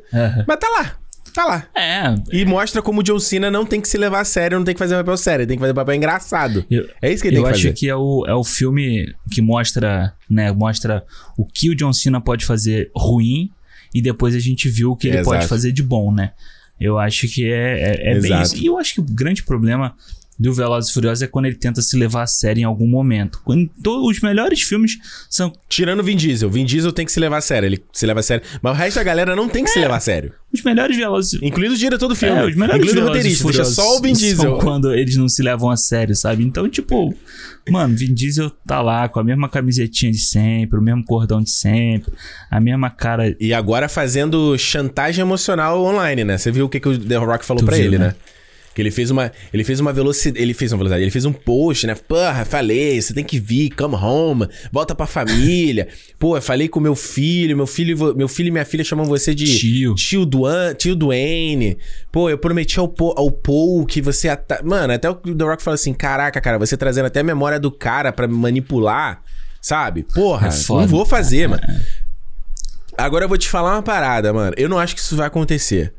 Mas tá lá. Tá lá.
É.
E mostra como o John Cena não tem que se levar a sério, não tem que fazer papel sério, tem que fazer papel engraçado.
Eu,
É isso que ele
eu
tem que
acho
fazer.
que é o, é o filme que mostra, né? Mostra o que o John Cena pode fazer ruim e depois a gente viu o que ele
Exato.
pode fazer de bom, né? Eu acho que é, é, é bem isso. E eu acho que o grande problema do Velozes e Furiosos é quando ele tenta se levar a sério em algum momento. Quando to- os melhores filmes são
Tirando o Vin Diesel. Vin Diesel tem que se levar a sério, ele se leva a sério. Mas o resto da galera não tem que se levar a sério.
os melhores Velozes
Incluindo o diretor do filme.
É, os melhores
incluindo o roteirista. Deixa só o Vin
São
Diesel.
quando eles não se levam a sério, sabe? Então, tipo, mano, Vin Diesel tá lá com a mesma camisetinha de sempre, o mesmo cordão de sempre, a mesma cara.
E agora fazendo chantagem emocional online, né? Você viu o que, que o The Rock falou
viu,
ele,
né?
né? Que ele fez uma. Ele fez uma velocidade. Ele fez uma velocidade. Ele fez um post, né? Porra, falei, você tem que vir, come home, volta pra família. Pô, eu falei com meu filho, meu filho, e meu filho e minha filha chamam você de
Tio.
tio Duan, tio Duane. Pô, eu prometi ao, Paul- ao Paul que você. ata- Mano, até o The Rock falou assim: caraca, cara, você trazendo até a memória do cara pra me manipular, sabe? Porra,
É
não vou fazer, mano. Agora eu vou te falar uma parada, mano. Eu não acho que isso vai acontecer.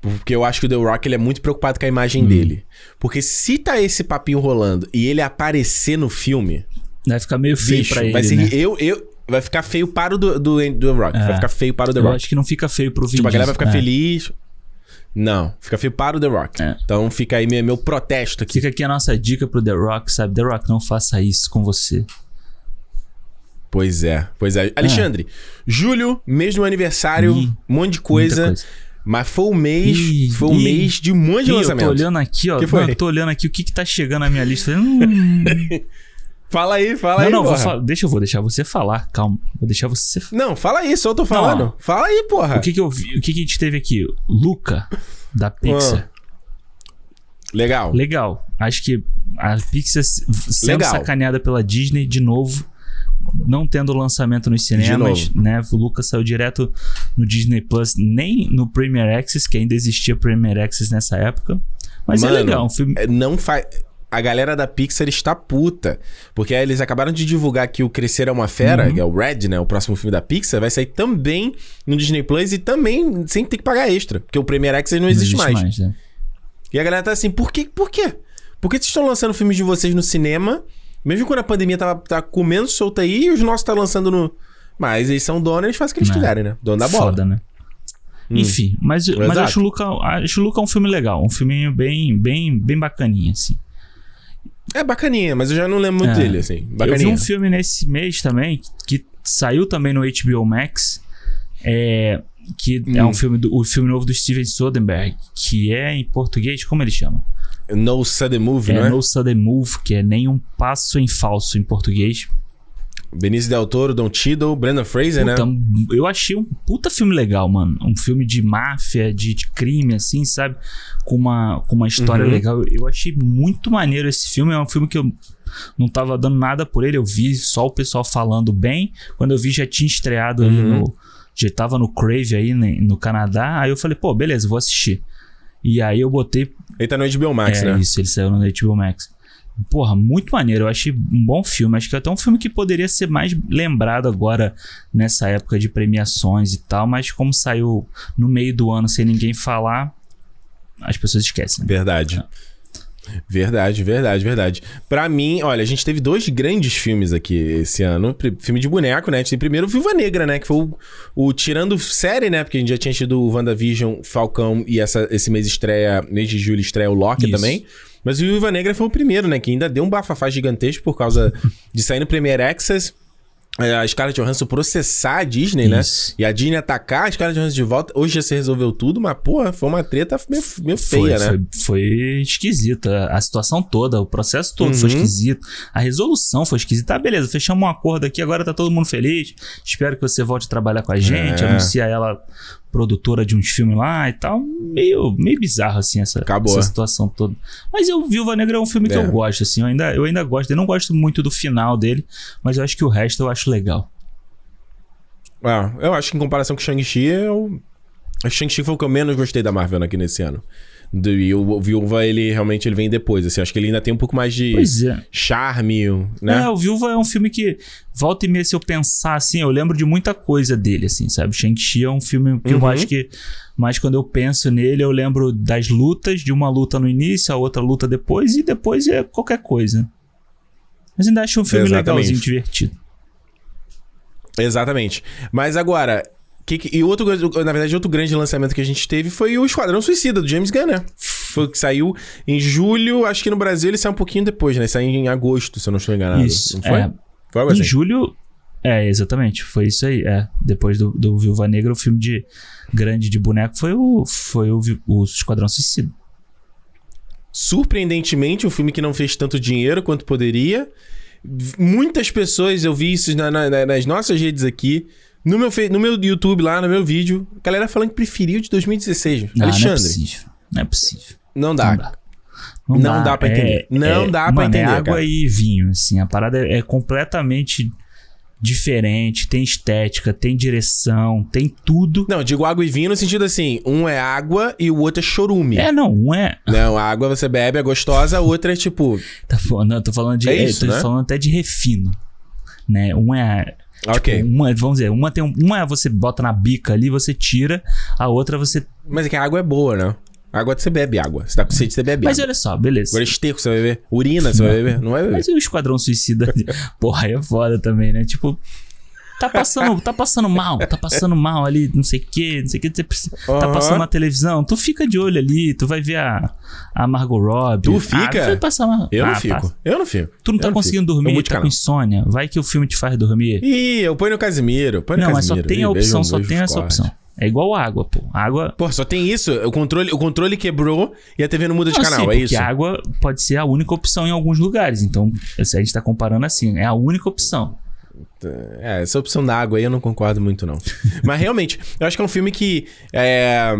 Porque eu acho que o The Rock ele é muito preocupado com a
Hum.
imagem dele. Porque se tá esse papinho rolando e ele aparecer no filme,
Vai ficar meio feio
bicho,
pra ele,
vai ser
né?
eu, eu vai ficar feio para o do, do, do The Rock.
É.
Vai ficar feio para o The
Eu
Rock.
acho que não fica feio pro Vin
Tipo, a galera vai ficar
É.
feliz. Não, fica feio para o The Rock.
É.
Então fica aí meu, meu protesto aqui.
Fica aqui a nossa dica pro The Rock, sabe? The Rock, não faça isso com você.
Pois é, pois é. Alexandre, julho, mês do aniversário, um monte de coisa. Mas foi o mês.
Ih,
foi o
ih.
mês de um monte de
Ih, eu
lançamento.
tô olhando aqui, ó.
Que foi?
Não, eu tô olhando aqui o que que tá chegando na minha lista. Hum,
Fala aí, fala
não,
aí,
não, fa- deixa eu vou deixar você falar, calma. Vou deixar você.
Não, fala aí, só eu tô falando.
Não.
Fala aí, porra.
O que que eu vi? O que que a gente teve aqui? Luca da Pixar.
Legal.
Legal. Acho que a Pixar sendo
Legal.
sacaneada pela Disney de novo, não tendo lançamento nos cinemas, né? O Lucas saiu direto no Disney Plus, nem no Premier Access, que ainda existia Premier Access nessa época. Mas
Mano,
é legal, um filme.
É, Não faz. A galera da Pixar está puta. Porque eles acabaram de divulgar que o Crescer é uma Fera,
Uhum.
que é o Red, né? O próximo filme da Pixar, vai sair também no Disney Plus e também sem ter que pagar extra. Porque o Premier Access não existe, mais.
né?
E a galera tá assim, por que? Por quê? Por que vocês estão lançando filmes de vocês no cinema? Mesmo quando a pandemia tava, tá comendo solta aí e os nossos tá lançando no. Mas eles são donos, eles fazem o que eles
É.
quiserem, né? Dono da bola.
Foda, né? Enfim, mas, mas acho o Luca, acho o Luca um filme legal, um filminho bem, bem, bem bacaninha, assim.
É bacaninha, mas eu já não lembro muito
É.
dele, assim.
Eu vi
Bacaninha.
um filme nesse mês também, que saiu também no HBO Max, é, que é
Hum.
um filme, do, o filme novo do Steven Soderbergh, que é em português, como ele chama?
No Sudden Move,
É,
não é?
No Sudden Move, que é nem um passo em falso em português.
Benício Del Toro, Don Cheadle, Brandon Fraser,
Puta,
né?
eu achei um puta filme legal, mano. Um filme de máfia, de, de crime, assim, sabe? Com uma, com uma história
Uhum.
legal. Eu achei muito maneiro esse filme. É um filme que eu não tava dando nada por ele. Eu vi só o pessoal falando bem. Quando eu vi, já tinha estreado
Uhum.
no. Já tava no Crave aí né, no Canadá. Aí eu falei, pô, beleza, vou assistir. E aí eu botei.
Ele tá no HBO Max,
é
né?
isso, ele saiu no HBO Max. Porra, muito maneiro. Eu achei um bom filme. Acho que é até um filme que poderia ser mais lembrado agora nessa época de premiações e tal. Mas como saiu no meio do ano sem ninguém falar, as pessoas esquecem.
Verdade. Verdade, verdade, verdade. Pra mim, olha, a gente teve dois grandes filmes aqui esse ano. Filme de boneco, né? A gente tem primeiro o Viúva Negra, né? Que foi o, o- Tirando série, né? Porque a gente já tinha tido o WandaVision, Falcão e essa, esse mês estreia, mês de julho estreia o Loki
Isso.
também. Mas o Viúva Negra foi o primeiro, né? Que ainda deu um bafafá gigantesco por causa de sair no Premier Access. É, A Scarlett Johansson processar a Disney, né?
Isso.
E a Disney atacar a Scarlett Johansson de volta. Hoje já se resolveu tudo, mas, porra, foi uma treta meio, meio feia,
foi,
né?
foi, foi esquisita. A situação toda, o processo todo foi
Uhum.
esquisito. A resolução foi esquisita. Ah, beleza, fechamos um acordo aqui, agora tá todo mundo feliz. Espero que você volte a trabalhar com a gente.
É.
Anuncia ela produtora de uns filmes lá e tal. Meio, meio bizarro, assim, essa,
Acabou.
essa situação toda. Mas eu, Viúva Negra é um filme que
É.
eu gosto, assim. Eu ainda, eu ainda gosto. Eu não gosto muito do final dele, mas eu acho que o resto eu acho legal.
Ah, eu acho que em comparação com Shang-Chi, eu... Shang-Chi foi o que eu menos gostei da Marvel aqui nesse ano. Do, e o, o Viúva, ele realmente ele vem depois, assim. Acho que ele ainda tem um pouco mais de
é.
charme, né?
É, o Viúva é um filme que volta e meia, se eu pensar assim, eu lembro de muita coisa dele, assim, sabe? Shang-Chi é um filme que eu
Uhum.
acho que. Mas quando eu penso nele, eu lembro das lutas, de uma luta no início, a outra luta depois, e depois é qualquer coisa. Mas ainda acho um filme
Exatamente.
legalzinho, divertido.
Exatamente. Mas agora... Que, que- e outro, na verdade, outro grande lançamento que a gente teve foi o Esquadrão Suicida, do James Gunn, né? Foi que saiu em julho, acho que no Brasil ele saiu um pouquinho depois, né? Saiu em agosto, se eu não estou enganado.
Isso.
Não foi?
É,
Foi algo
em
assim.
julho. É, exatamente. Foi isso aí. É. Depois do, do Viúva Negra, o filme de grande de boneco foi o, foi o, o Esquadrão Suicida.
Surpreendentemente, um filme que não fez tanto dinheiro quanto poderia. Muitas pessoas, eu vi isso na- na- nas nossas redes aqui, no meu, no meu YouTube lá, no meu vídeo, a galera falando que preferiu de 2016.
Ah, não é
Alexandre,
possível. Não é possível.
não dá.
Não dá.
Não dá pra entender. Não dá pra
mano,
entender,
É água
cara.
e vinho, assim. A parada é, é completamente diferente. Tem estética, tem direção, tem tudo.
Não, digo água e vinho no sentido assim, um é água e o outro é chorume.
É, não, um é.
Não, a água você bebe, é gostosa, a outra é tipo...
Tá, falando- não, eu tô falando de.
É
é,
isso,
tô
né?
falando até de refino. Né? Um é.
Ok.
Tipo, uma, vamos dizer, uma tem um, uma você bota na bica ali, você tira, a outra você.
Mas é que a água é boa, né? Água você bebe água. Você tá com sede, você bebe
Mas
água.
olha só, beleza.
Agora esterco você vai beber? Urina você vai beber? Não vai beber.
Mas e o Esquadrão Suicida? Porra, aí é foda também, né? Tipo, tá passando, tá passando mal, tá passando mal ali, não sei o que, não sei o que, você precisa- tá passando na televisão, tu fica de olho ali, tu vai ver a, a Margot Robbie.
Tu
Ah,
fica?
vai passar uma-
Eu não
Ah,
fico.
passa.
Eu não fico.
Tu não
Eu
tá conseguindo
fico.
Dormir,
de
tá com
canal.
insônia, vai que o filme te faz dormir.
Ih, eu ponho no Casimiro. Põe no
não, mas só
Casimiro.
tem
Ih,
a opção, só tem essa opção. É igual água, pô. Água.
Pô, só tem isso. O controle, o controle quebrou e a TV não muda de
Não,
canal,
sim,
é
porque
isso?
água pode ser a única opção em alguns lugares. Então, se a gente tá comparando assim, é a única opção.
É, essa opção da água aí eu não concordo muito, não. Mas realmente, eu acho que é um filme que. É,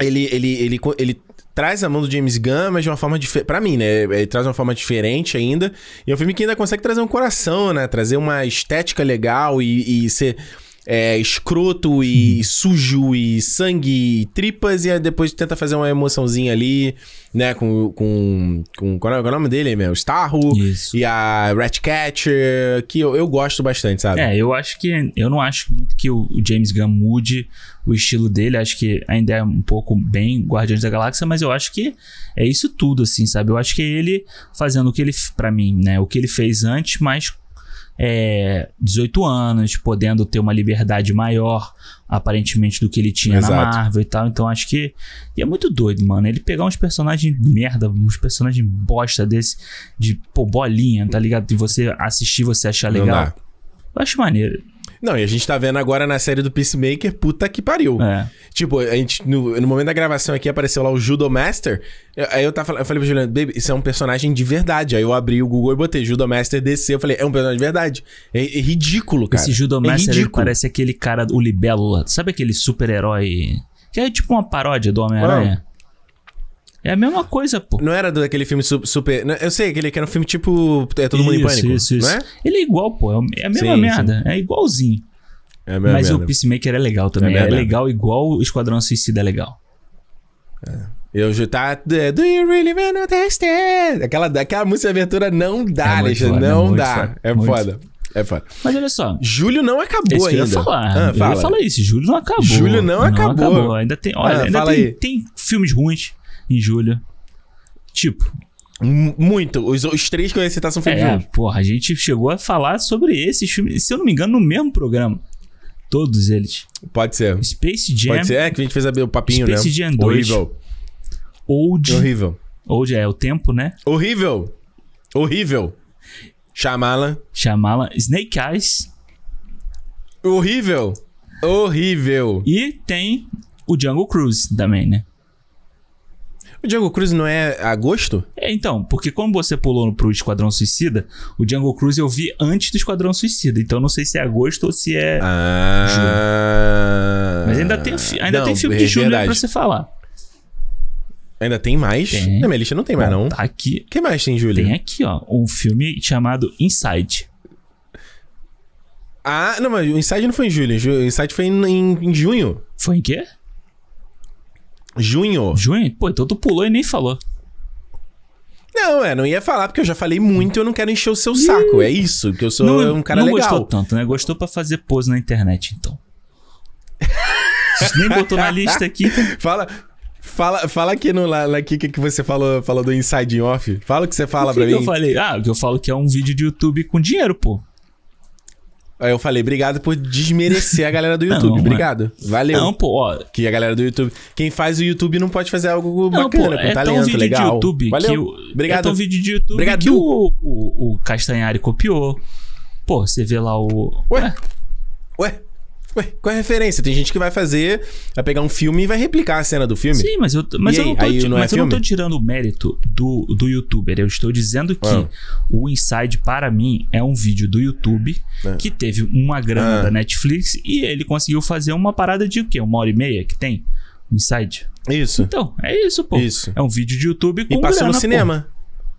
ele, ele, ele, ele traz a mão do James Gunn, mas de uma forma diferente. Pra mim, né? Ele traz uma forma diferente ainda. E é um filme que ainda consegue trazer um coração, né? Trazer uma estética legal e, e ser. É, escroto e sujo e sangue e tripas, e aí depois tenta fazer uma emoçãozinha ali, né? Com. com, com qual é o nome dele, meu? Starro
Isso.
e a Ratcatcher, que eu, eu gosto bastante, sabe?
É, eu acho que. Eu não acho muito que o, o James Gunn mude o estilo dele. Acho que ainda é um pouco bem Guardiões da Galáxia, mas eu acho que é isso tudo, assim, sabe? Eu acho que é ele fazendo o que ele. para mim, né? O que ele fez antes, mas. É, 18 anos, podendo ter uma liberdade maior, aparentemente, do que ele tinha
Exato.
na Marvel e tal. Então acho que. E é muito doido, mano. Ele pegar uns personagens merda, uns personagens bosta desse, de pô, bolinha, tá ligado? De você assistir, você achar legal. Eu acho maneiro.
Não, e a gente tá vendo agora na série do Peacemaker, puta que pariu.
É.
Tipo, a gente, no, no momento da gravação aqui apareceu lá o Judo Master. Aí eu, tava, eu falei pra Juliana, baby, isso é um personagem de verdade. Aí eu abri o Google e botei Judo Master DC. Eu falei, é um personagem de verdade. É, é ridículo, cara.
Esse Judo
é
Master,
ridículo.
parece aquele cara, o Libélula. Sabe aquele super-herói? Que é tipo uma paródia do Homem-Aranha. É a mesma coisa, pô.
Não era do- aquele filme su- super. não, Eu sei, aquele que era um filme tipo. É todo mundo em
Isso,
pânico.
Isso, isso.
Não é?
Ele é igual, pô. É a mesma
Sim,
merda. É igualzinho.
É a mesma
Mas o
merda.
Peacemaker é legal também.
É
É, legal igual o Esquadrão Suicida é legal.
Eu já tá. Do you really wanna taste it? Aquela, aquela música de abertura não dá,
É
Alexandre.
é
não dá.
foda,
É foda. É foda.
Mas olha só.
Julho não acabou
É isso que eu
ainda.
ia falar.
Ah,
eu
fala.
ia falar isso. Julho não acabou.
Julho não acabou.
Ainda tem. Olha,
Ah,
ainda tem,
aí.
tem filmes ruins em julho. Tipo,
Muito. Os, os três que eu ia citar são filmes
É,
juntos.
porra, a gente chegou a falar sobre esses filmes, se eu não me engano, no mesmo programa. Todos eles.
Pode ser.
Space Jam,
Pode ser. É que a gente fez o papinho,
Space
né?
Jam 2.
Horrível.
Old.
Horrível.
Old é o tempo, né?
Horrível. Horrível. Chamala.
Chamá-la Snake Eyes.
Horrível. Horrível.
E tem o Jungle Cruise também, né?
O Django Cruz não é agosto?
É, então, porque quando você pulou pro Esquadrão Suicida, o Jungle Cruise eu vi antes do Esquadrão Suicida. Então não sei se é agosto ou se é.
Ah.
Mas ainda tem, ainda
Não,
tem filme
é
de julho aí
verdade.
pra você falar.
Ainda tem mais?
Tem.
Na minha lista não tem mais, não.
Tá aqui.
O que mais tem, Júlia?
Tem aqui, ó, um filme chamado Inside.
Ah, não, mas o Inside não foi em julho. Ju- O Inside foi em, em- em junho.
Foi em quê?
Junho.
Junho? Pô, então tu pulou e nem falou.
Não, é, não ia falar porque eu já falei muito e eu não quero encher o seu saco. É isso, que eu sou um cara
não
legal.
gostou tanto, né? Gostou pra fazer pose na internet, então. Nem botou na lista aqui.
Fala, fala, fala aqui no aqui que, você falou, falou do Inside in Off. Fala o que você fala
O que
pra
que
mim.
eu falei? Ah, o que eu falo que é um vídeo de YouTube com dinheiro, pô.
Aí eu falei, obrigado por desmerecer a galera do YouTube.
Não,
obrigado. Valeu.
Não, pô, ó.
Que a galera do YouTube. Quem faz o YouTube não pode fazer algo
Não,
bacana,
pô,
com
é tão
talento,
vídeo
legal.
de YouTube
Valeu.
que o,
Obrigado.
É tão vídeo de YouTube
Obrigado.
que o, o, o Castanhari copiou. Pô, você vê lá o.
Ué? Ué? Ué? Qual é a referência? Tem gente que vai fazer, vai pegar um filme e vai replicar a cena do filme.
Sim, mas eu, mas
E
eu
aí?
não tô, ti-
não é
mas eu não tô tirando o mérito do, do youtuber. Eu estou dizendo que
Ah.
o Inside, para mim, é um vídeo do YouTube
Ah.
que teve uma grana
Ah.
da Netflix e ele conseguiu fazer uma parada de o quê? Uma hora e meia que tem? Inside.
Isso.
Então, é isso, pô.
Isso.
É um vídeo de YouTube com
E passou
grana,
no
pô.
cinema.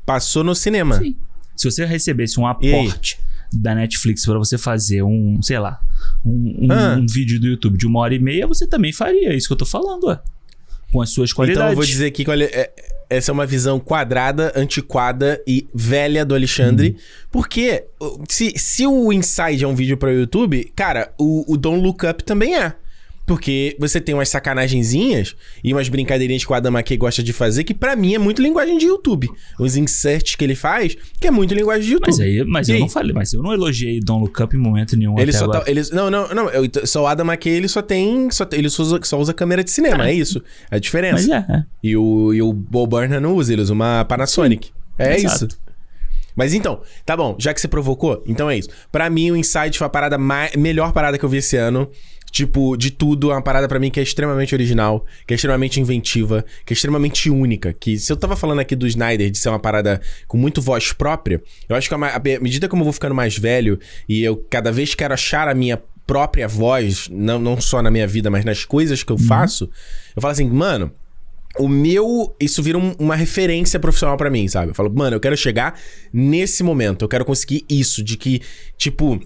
Passou no cinema.
Sim. Se você recebesse um aporte da Netflix pra você fazer um, sei lá, um, um-
Ah.
um vídeo do YouTube de uma hora e meia, você também faria. É isso que eu tô falando, ué. Com as suas qualidades.
Então eu vou dizer aqui que olha, é- essa é uma visão quadrada, antiquada e velha do Alexandre.
Uhum.
Porque se, se o Inside é um vídeo para o YouTube, cara, o, o Don't Look Up também é. Porque você tem umas sacanagenzinhas e umas brincadeirinhas que o Adam McKay gosta de fazer, que pra mim é muito linguagem de YouTube. Os inserts que ele faz, que é muito linguagem de YouTube.
Mas aí, mas
E
eu
aí?
não falei, mas eu não elogiei Don't Look Up em momento nenhum
Ele só tá, ele, não, não, não. eu- só o Adam McKay, ele só tem. Só, ele só usa, só usa câmera de cinema, é isso. É a diferença.
Mas é, é.
E o, e o Bo Burnham não usa, ele usa uma Panasonic. É
exato.
isso. Mas então, tá bom, já que você provocou, então é isso. Pra mim, o Inside foi a parada mais, melhor parada que eu vi esse ano. Tipo, de tudo, é uma parada para mim que é extremamente original, que é extremamente inventiva, que é extremamente única. Que se eu tava falando aqui do Snyder de ser uma parada com muito voz própria, eu acho que à medida como eu vou ficando mais velho e eu cada vez quero achar a minha própria voz, não, não só na minha vida, mas nas coisas que eu uhum. faço, eu falo assim, mano, o meu. Isso vira um, uma referência profissional para mim, sabe? Eu falo, mano, eu quero chegar nesse momento. Eu quero conseguir isso. De que, tipo,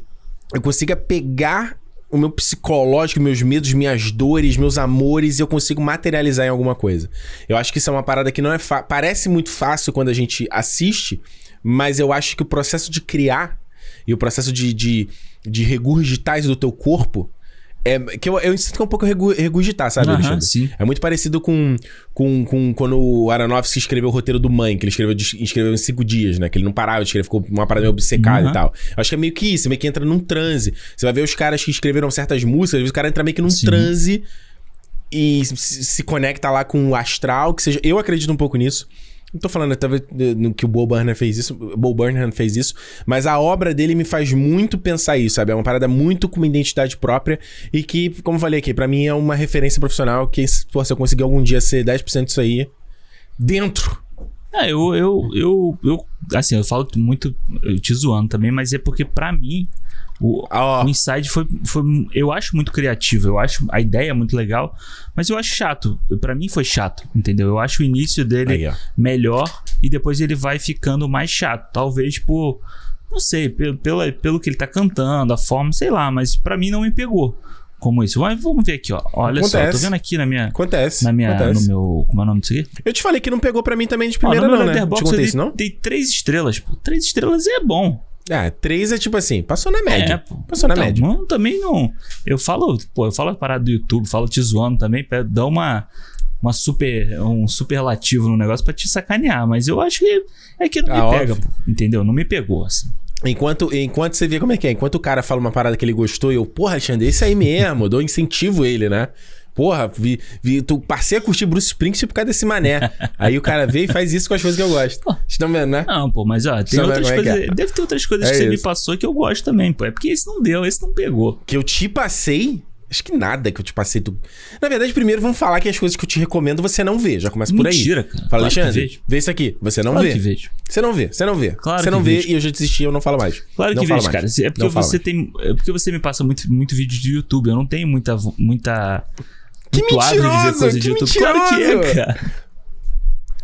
eu consiga pegar o meu psicológico, meus medos, minhas dores, meus amores, eu consigo materializar em alguma coisa. Eu acho que isso é uma parada que não é parece muito fácil quando a gente assiste, mas eu acho que o processo de criar e o processo de, de, de regurgitar isso do teu corpo é, que eu, eu sinto que é um pouco regu, regurgitar, sabe,
Alexandre? Sim.
É muito parecido com, com, com quando o Aronofsky escreveu o roteiro do Mãe, que ele escreveu, escreveu em cinco dias, né? Que ele não parava de escrever, ficou uma parada meio obcecada uhum. e tal. Acho que é meio que isso, meio que entra num transe. Você vai ver os caras que escreveram certas músicas, às vezes o cara entra meio que num Sim. transe e se, se conecta lá com o astral, que seja. Eu acredito um pouco nisso. Não tô falando talvez que o Bo Burnham fez isso, Bo fez isso, mas a obra dele me faz muito pensar isso, sabe? É uma parada muito com uma identidade própria e que, como eu falei aqui, para mim é uma referência profissional que, se eu conseguir algum dia ser 10% disso aí, dentro.
É, eu, eu, eu, eu, assim, eu falo muito eu te zoando também, mas é porque para mim o, oh. o Inside foi, foi. Eu acho muito criativo, eu acho a ideia muito legal, mas eu acho chato. para mim foi chato, entendeu? Eu acho o início dele Aí, melhor e depois ele vai ficando mais chato. Talvez por. Não sei, pelo, pelo, pelo que ele tá cantando, a forma, sei lá, mas para mim não me pegou como isso. Mas vamos ver aqui, ó. Olha Acontece. só, tô vendo aqui na minha.
Acontece.
Na minha,
Acontece.
no meu. Como é o nome disso aqui?
Eu te falei que não pegou pra mim também de primeira, ó, não, né? Contei isso, não?
Dei três estrelas, pô. Três estrelas é bom.
Ah, três é tipo assim, passou na média. É. Passou na então, média.
Não, também não. Eu falo, pô, eu falo a parada do YouTube, falo te zoando também, dar uma, uma super, um superlativo no negócio pra te sacanear. Mas eu acho que é que não ah, me pega, pô, entendeu? Não me pegou, assim.
Enquanto, enquanto você vê como é que é, enquanto o cara fala uma parada que ele gostou e eu, porra, Alexandre, isso aí mesmo, dou incentivo ele, né? Porra, vi, vi, tu passei a curtir Bruce Springsteen por causa desse mané. Aí o cara veio e faz isso com as coisas que eu gosto. Vocês estão vendo, né?
Não, pô, mas ó, tem outras é coisas. É deve ter outras coisas é que isso. você me passou que eu gosto também, pô. É porque esse não deu, esse não pegou.
Que eu te passei? Acho que nada que eu te passei. Na verdade, primeiro vamos falar que as coisas que eu te recomendo você não vê. Já começa por aí.
Mentira, cara.
Fala, claro Alexandre, vê isso aqui. Você não
claro
vê.
Que vejo.
Você não vê, você não vê. Claro você não vê vejo. e eu já desisti, eu não falo mais.
Claro
não
que vejo, cara. É porque não você tem. É porque você me passa muito, muito vídeo de YouTube. Eu não tenho muita. muita
que mentiroso, de ver coisa de YouTube.
Mentiroso. Claro que é, cara.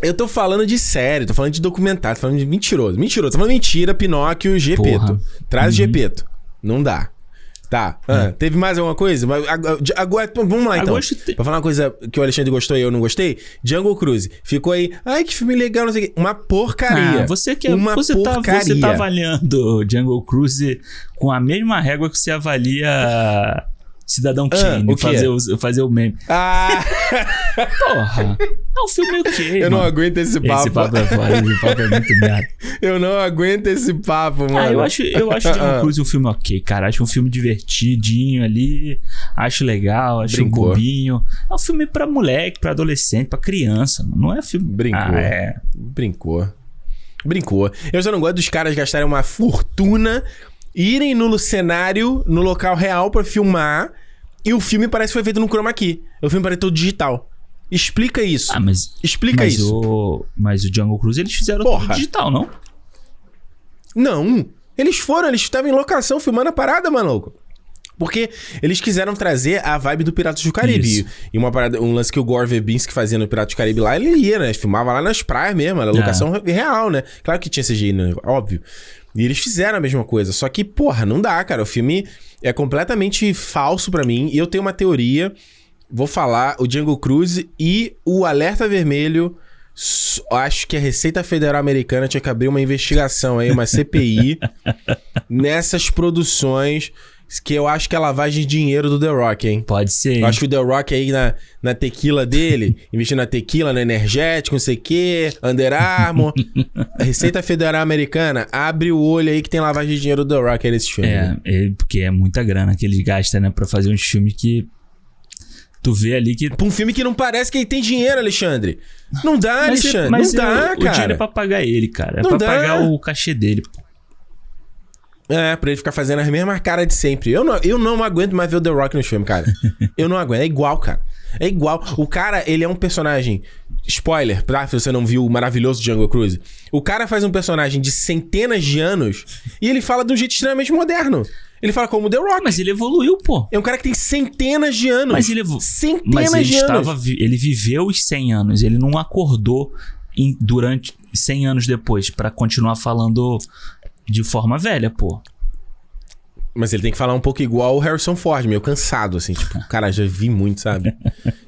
Eu tô falando de série, tô falando de documentário, tô falando de mentiroso. Mentiroso, tô falando mentira, Pinóquio, Gepeto. Traz uhum. Gepeto. Não dá. Tá. Ah, teve mais alguma coisa? Agora, vamos lá então. Te... Pra falar uma coisa que o Alexandre gostou e eu não gostei. Jungle Cruise. Ficou aí. Ai, que filme legal, não sei o quê. Uma porcaria.
Ah, você que é, uma você porcaria. Tá, você tá avaliando Jungle Cruise com a mesma régua que você avalia Cidadão ah, Kane, fazer, o, fazer o meme.
Ah!
Porra! É um filme o quê?
Eu mano? não aguento esse papo.
Esse papo é foda, esse papo é muito merda.
Eu não aguento esse papo, mano.
Ah, eu acho, eu acho John Cruise um filme ok, cara. Acho um filme divertidinho ali. Acho legal, acho Brincou. um bobinho. É um filme pra moleque, pra adolescente, pra criança. Não é filme.
Brincou. Ah, é. Brincou. Brincou. Eu só não gosto dos caras gastarem uma fortuna irem no cenário, no local real para filmar, e o filme parece que foi feito no chroma key. O filme parece todo digital. Explica isso.
Ah, mas.
Explica
mas
isso.
O, mas o Jungle Cruise eles fizeram Porra. tudo digital, não?
Não. Eles foram, eles estavam em locação filmando a parada, maluco. Porque eles quiseram trazer a vibe do Piratas do Caribe. Isso. E uma parada, um lance que o Gore Verbinski fazia no Piratas do Caribe lá, ele ia, né? Filmava lá nas praias mesmo, era locação é. real, né? Claro que tinha CGI, né? óbvio. E eles fizeram a mesma coisa. Só que, porra, não dá, cara. O filme é completamente falso para mim. E eu tenho uma teoria. Vou falar o Django Cruz e o Alerta Vermelho. Acho que a Receita Federal Americana tinha que abrir uma investigação aí, uma CPI, nessas produções que eu acho que é lavagem de dinheiro do The Rock, hein?
Pode ser.
Eu acho que o The Rock aí na, na tequila dele, investindo na tequila, no energético, não sei o quê, Under Armour. Receita Federal Americana, abre o olho aí que tem lavagem de dinheiro do The Rock aí nesse filme.
É, é, porque é muita grana que eles gastam, né, pra fazer um filme que. Tu vê ali que.
Pra um filme que não parece que ele tem dinheiro, Alexandre. Não dá, mas Alexandre. mas não dá,
o, cara. O dinheiro é pra pagar ele, cara. É não pra dá. pagar o cachê dele, pô.
É, pra ele ficar fazendo as mesmas caras de sempre. Eu não, eu não aguento mais ver o The Rock nos filmes, cara. eu não aguento. É igual, cara. É igual. O cara, ele é um personagem. Spoiler, tá? Se você não viu o maravilhoso Jungle Cruise. O cara faz um personagem de centenas de anos e ele fala de um jeito extremamente moderno. Ele fala como The Rock.
Mas ele evoluiu, pô.
É um cara que tem centenas de anos.
Mas ele evoluiu.
Centenas
Mas ele
de
estava,
anos.
ele viveu os 100 anos. Ele não acordou em- durante 100 anos depois pra continuar falando de forma velha, pô.
Mas ele tem que falar um pouco igual o Harrison Ford, meio cansado, assim. Tipo, cara, já vi muito, sabe?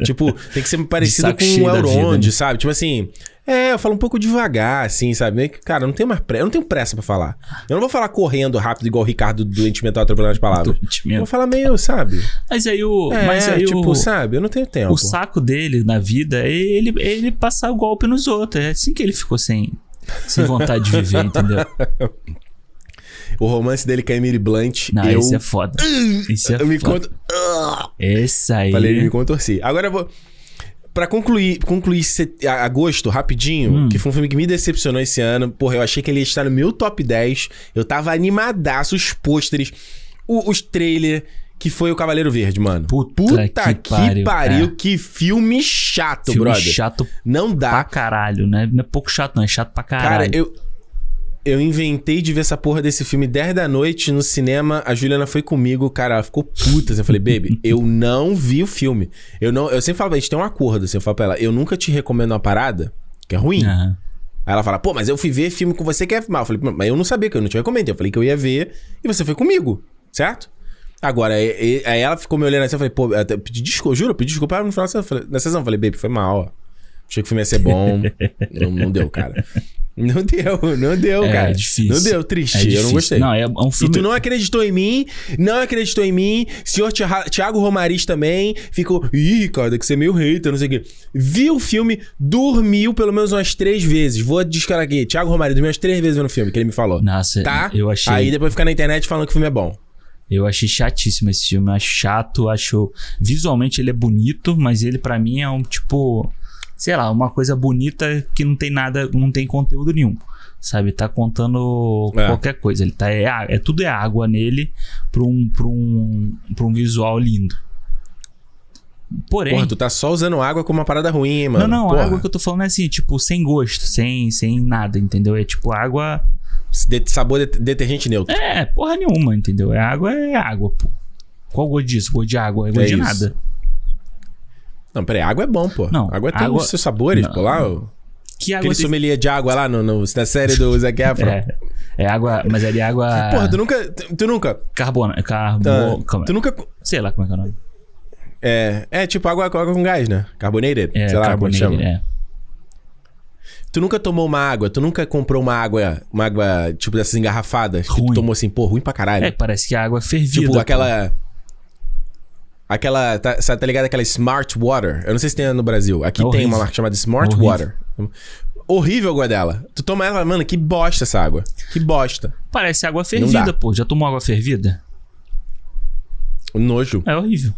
tipo, tem que ser parecido com o Elrond,
né?
sabe? Tipo assim, é, eu falo um pouco devagar, assim, sabe? Meio que, cara, eu não tenho mais pressa, eu não tenho pressa pra falar. Eu não vou falar correndo rápido igual o Ricardo do Mental atropelando as palavras.
Doente
Eu vou falar meio, sabe?
Mas aí o.
É,
mas aí
tipo,
o,
sabe? Eu não tenho tempo.
o saco dele na vida é ele, ele passar o golpe nos outros. É assim que ele ficou sem, sem vontade de viver, entendeu?
O romance dele com a Emily Blunt,
Não,
eu,
esse é foda. Esse é
eu me
foda.
conto... Ah!
Esse aí.
Falei, me contorci. Agora eu vou. Pra concluir, concluir set- agosto, rapidinho,
Hum.
que foi um filme que me decepcionou esse ano. Porra, eu achei que ele ia estar no meu top 10. Eu tava animadaço, os pôsteres, o- os trailers, que foi o Cavaleiro Verde, mano.
Puta que
que,
pariu, é.
que filme chato,
Filme
brother.
chato
Não
pra
dá.
caralho, né? Não é pouco chato, não. É chato pra caralho.
Cara, eu. Eu inventei de ver essa porra desse filme 10 da noite no cinema. A Juliana foi comigo, cara, ela ficou puta. assim, Eu falei, baby, eu não vi o filme. Eu não. Eu sempre falo, a gente tem um acordo, assim, eu falo pra ela, eu nunca te recomendo uma parada que é ruim.
Aham.
Aí ela fala, pô, mas eu fui ver filme com você que é mal. Eu falei, mas eu não sabia que eu não te recomendei. Eu falei que eu ia ver e você foi comigo, certo? Agora, aí ela ficou me olhando assim, eu falei, pô, eu pedi desculpa, juro, eu pedi desculpa no final da sessão, eu falei, baby, foi mal, ó. Achei que o filme ia ser bom. não, não deu, cara. Não deu, não deu,
É,
cara.
difícil.
Não deu, triste.
É
eu não gostei.
Não, é um
E
filme.
tu não acreditou em mim, não acreditou em mim. Senhor Tia- Thiago Romariz também ficou. Ih, cara, que você é meio hater, não sei o quê. Viu o filme, dormiu pelo menos umas três vezes. Vou descarar aqui. Thiago Romariz dormiu umas três vezes no filme, que ele me falou.
Nossa,
Tá?
eu achei.
Aí depois fica na internet falando que o filme é bom.
Eu achei chatíssimo esse filme. Eu acho chato, acho. Visualmente ele é bonito, mas ele pra mim é um tipo. Sei lá, uma coisa bonita que não tem nada, não tem conteúdo nenhum. Sabe? Tá contando
É.
qualquer coisa. Ele tá. É, é tudo é água nele pra um, pra um, pra um visual lindo. Porém.
Porra, tu tá só usando água como uma parada ruim, hein, mano.
não, não,
Porra.
a água que eu tô falando é assim, tipo, sem gosto, sem, sem nada, entendeu? É tipo água.
De- Sabor de detergente neutro.
É, porra nenhuma, entendeu? É água, é água, pô. Qual o gosto disso? Gosto de água, é gosto
É
de
isso.
nada.
Não, peraí, água é bom, pô.
Não,
água tem
água-
os seus sabores,
Não,
pô, lá.
Que água
Aquele
tem-
sommelier de água lá no, no- na série do Zac Efron.
É, é água, mas é de água.
Porra, tu nunca. Tu, tu nunca.
Carbona, carbo,
tá, tu nunca.
sei lá como é que é o nome.
É, é tipo água, água com gás, né? Carbonated.
É,
sei lá como
carbonated,
chama.
é.
Tu nunca tomou uma água, tu nunca comprou uma água, uma água, tipo, dessas engarrafadas, que tu
Ruim.
tomou assim, pô, ruim pra caralho.
É, parece que a água é fervida.
tipo,
pô.
Aquela. Tá, tá ligado? Aquela Smart Water. Eu não sei se tem no Brasil. Aqui
É
tem uma marca chamada Smart
Horrível.
Water. Horrível a água dela. Tu toma ela, mano, que bosta essa água. Que bosta.
Parece água fervida, pô. Já tomou água fervida?
Nojo.
É horrível.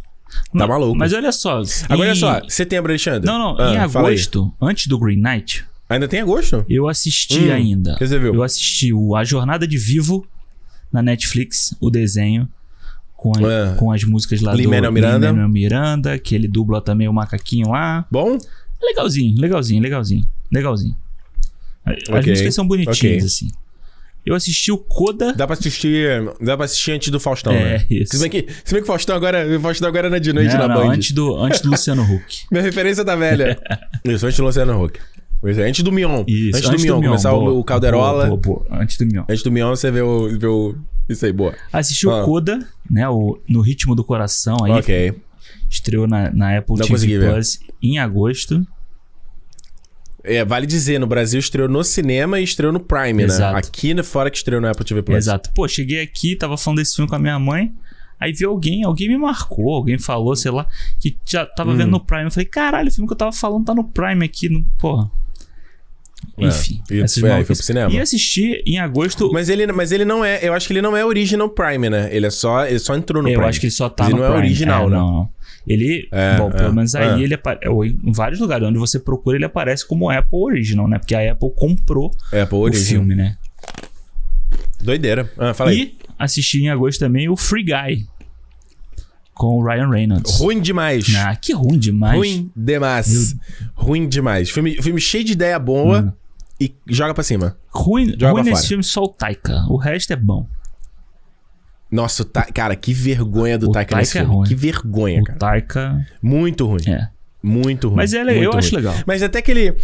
Tá maluco.
Mas olha só.
Agora, olha
em-
só, setembro, Alexandre.
Não, não,
Ah,
em agosto, antes do Green Knight,
Ainda tem agosto?
eu assisti
Hum,
ainda.
você viu?
Eu assisti o A Jornada de Vivo na Netflix, o desenho. Com, a-
É.
com as músicas lá
Lin-Manuel
do
Miranda.
Lin-Manuel Miranda, que ele dubla também o macaquinho lá.
Bom?
Legalzinho, legalzinho, legalzinho. Legalzinho. As
Ok,
músicas são bonitinhas,
ok.
assim. Eu assisti o Coda.
Dá pra assistir. Dá pra assistir antes do Faustão,
É,
né?
isso.
Se bem que, se bem que o Faustão agora. O Faustão agora era de noite
não,
na
não,
Band.
antes do, antes do Luciano Huck.
Minha referência tá velha. Isso, antes do Luciano Huck. É, antes do Mion.
Isso,
antes, do Mion, começar o-
boa,
o Calderola.
Boa, boa. Antes do Mion.
Antes do Mion, você vê o. Vê o isso aí, boa.
Assisti
Ah.
o Coda, né? O No Ritmo do Coração aí.
ok.
Estreou na, na Apple
Não
TV
ver.
Plus em agosto.
É, vale dizer, no Brasil estreou no cinema e estreou no Prime,
Exato.
né? Aqui fora que estreou no Apple TV Plus.
Exato. Pô, cheguei aqui, tava falando desse filme com a minha mãe. Aí vi alguém, alguém me marcou, alguém falou, sei lá, que já tava
Hum.
vendo no Prime. Eu falei, caralho, o filme que eu tava falando tá no Prime aqui. No... Porra.
É,
Enfim.
e
essas maluquices.
foi pro cinema.
E assisti em agosto.
Mas ele, mas ele não é. Eu acho que ele não é original Prime, né? Ele é só. Ele só entrou no
eu
Prime.
acho que ele só tá
Mas
no
ele não é
Prime.
original,
é,
né?
Não, não. Ele,
É,
bom,
é,
pelo menos aí
é.
ele aparece em vários lugares onde você procura ele aparece como Apple Original, né? Porque a Apple comprou
É, pô,
o
original.
filme, né?
Doideira. Ah, fala aí.
E assisti em agosto também o Free Guy. Com o Ryan Reynolds.
Ruim demais.
Ah, que ruim demais.
Ruim demais. Ruim demais. Filme, filme cheio de ideia boa
Hum.
e joga pra cima.
Ruim,
Joga
ruim nesse
fora.
filme só o Taika. O resto é bom.
Nossa, Ta- cara, que vergonha do
O
Taika nesse
Taika é
filme.
ruim.
Que vergonha,
O
cara.
Taika.
Muito ruim.
É.
Muito ruim.
Mas é legal,
muito
eu acho
ruim.
legal.
Mas até que ele.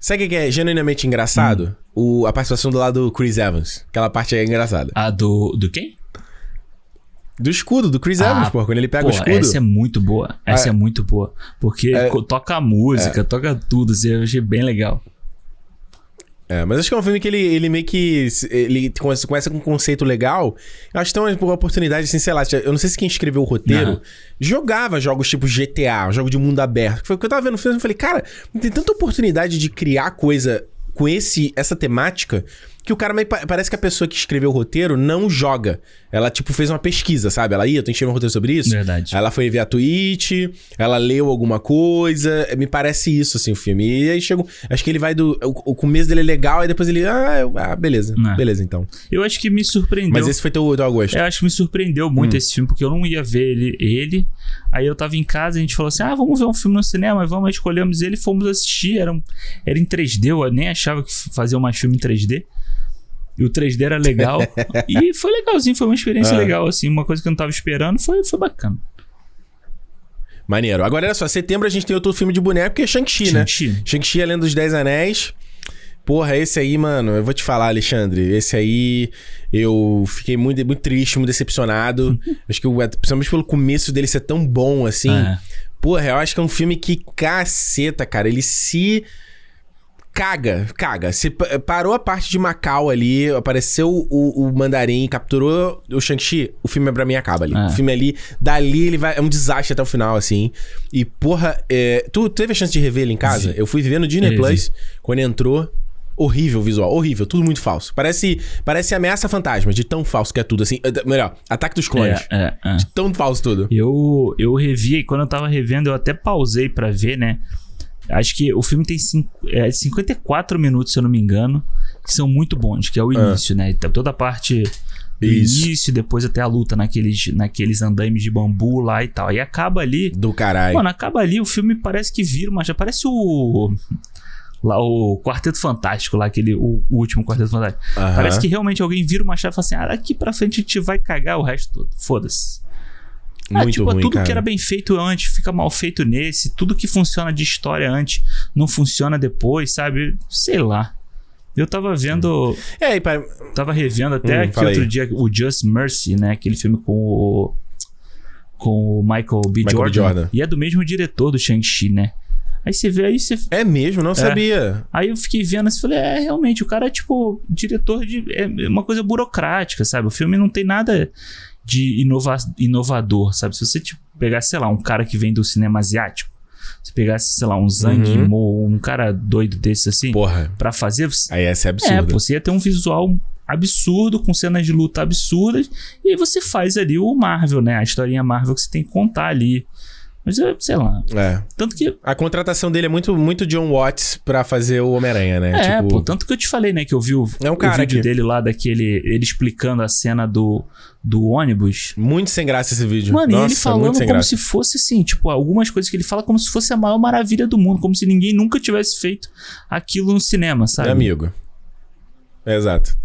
Sabe o que é genuinamente engraçado?
Hum.
O, a participação do lado do Chris Evans. Aquela parte aí é engraçada.
A do. Do quem?
Do escudo, do Chris Evans, pô. Quando ele pega o
Porra,
escudo.
Essa é muito boa. Essa é,
É.
muito boa. Porque
É.
toca a música, toca tudo. Assim, eu achei bem legal.
É, mas acho que é um filme que ele, ele meio que. Ele começa, começa com um conceito legal. Eu acho que tem uma oportunidade, assim, sei lá. Eu não sei se quem escreveu o roteiro
Aham.
jogava jogos tipo GTA, jogo de mundo aberto. Foi o que eu tava vendo no filme. Eu falei, cara, tem tanta oportunidade de criar coisa com esse, essa temática que o cara meio pa- parece que a pessoa que escreveu o roteiro não joga. Ela, tipo, fez uma pesquisa, sabe? Ela ia, tô escrevendo um roteiro sobre isso.
Verdade.
Ela foi ver a tweet, ela leu alguma coisa. Me parece isso, assim, o filme. E aí chegou. Acho que ele vai do. O, o começo dele é legal, e depois ele. Ah, eu- ah, beleza.
É.
Beleza, então.
Eu acho que me surpreendeu.
Mas esse foi teu, teu Agosto.
Eu acho que me surpreendeu muito esse filme, porque eu não ia ver ele, ele. Aí eu tava em casa e a gente falou assim: ah, vamos ver um filme no cinema, vamos, escolhemos ele, fomos assistir. Era, um- era em 3D, eu nem achava que fazia mais filme em 3D. E o 3D era legal. e foi legalzinho, foi uma experiência
Ah.
legal, assim. Uma coisa que eu não tava esperando, foi, foi bacana.
Maneiro. Agora, olha só, setembro a gente tem outro filme de boneco que é Shang-Chi, né?
Shang-Chi.
Shang-Chi, a Lenda dos Dez Anéis. Porra, esse aí, mano, eu vou te falar, Alexandre. Esse aí eu fiquei muito, muito triste, muito decepcionado. acho que, principalmente pelo começo dele ser tão bom assim.
É.
Porra, eu acho que é um filme que caceta, cara. Ele se. Caga, caga. Se pa- parou a parte de Macau ali, apareceu o, o mandarim, capturou o Shang-Chi, o filme pra mim acaba ali.
É.
O filme ali, dali ele vai. É um desastre até o final, assim. E, porra, é, tu teve a chance de rever ele em casa?
Vi.
Eu fui ver no Disney. Plus, quando entrou. Horrível o visual, horrível, tudo muito falso. Parece, parece ameaça fantasma, de tão falso que é tudo, assim. Eh, Melhor, ataque dos clones.
É, é, é.
De tão falso tudo.
Eu, eu revi, e quando eu tava revendo, eu até pausei pra ver, né? Acho que o filme tem cinco, é, 54 minutos, se eu não me engano, que são muito bons, que é o início, né? Então, toda a parte do
Isso.
início, depois até a luta naqueles, naqueles andaimes de bambu lá e tal. Aí acaba ali.
Do caralho.
Mano, acaba ali, o filme parece que vira, mas já parece o. Lá o Quarteto Fantástico, lá, aquele, o, o último Quarteto Fantástico.
Aham.
Parece que realmente alguém vira uma chave e fala assim: ah, daqui pra frente a gente vai cagar o resto todo. Foda-se. Ah,
Muito
tipo,
ruim,
tudo
cara.
que era bem feito antes fica mal feito nesse. Tudo que funciona de história antes não funciona depois, sabe? Sei lá. Eu tava vendo.
É, e pra...
Tava revendo até
Hum,
outro
aí.
dia o Just Mercy, né? Aquele filme com o. Com o Michael B.
Michael B.
Jordan.
Jordan.
E é do mesmo diretor do Shang-Chi, né? Aí você vê, aí você.
É mesmo, não sabia.
Aí eu fiquei vendo assim, falei, é, realmente, o cara é tipo diretor de. É uma coisa burocrática, sabe? O filme não tem nada de inova inovador, sabe? Se você tipo, pegasse, sei lá, um cara que vem do cinema asiático, se pegasse, sei lá, um Zhang
Uhum.
Yimou, um cara doido desse assim,
Porra.
pra fazer. você-
Aí essa é
É,
absurda.
pô, você ia ter um visual absurdo, com cenas de luta absurdas, e aí você faz ali o Marvel, né? A historinha Marvel que você tem que contar ali. Mas, é, sei lá.
É.
Tanto que
A contratação dele é muito, muito John Watts pra fazer o Homem-Aranha, né?
É,
tipo,
pô, tanto que eu te falei, né, que eu vi o,
É um
o
cara
vídeo
que-
dele lá daquele. Ele explicando a cena do, do ônibus.
muito sem graça esse vídeo.
Mano,
Nossa,
e ele falando como
graça.
se fosse assim, tipo, algumas coisas que ele fala como se fosse a maior maravilha do mundo, como se ninguém nunca tivesse feito aquilo no cinema, sabe?
É amigo. Exato.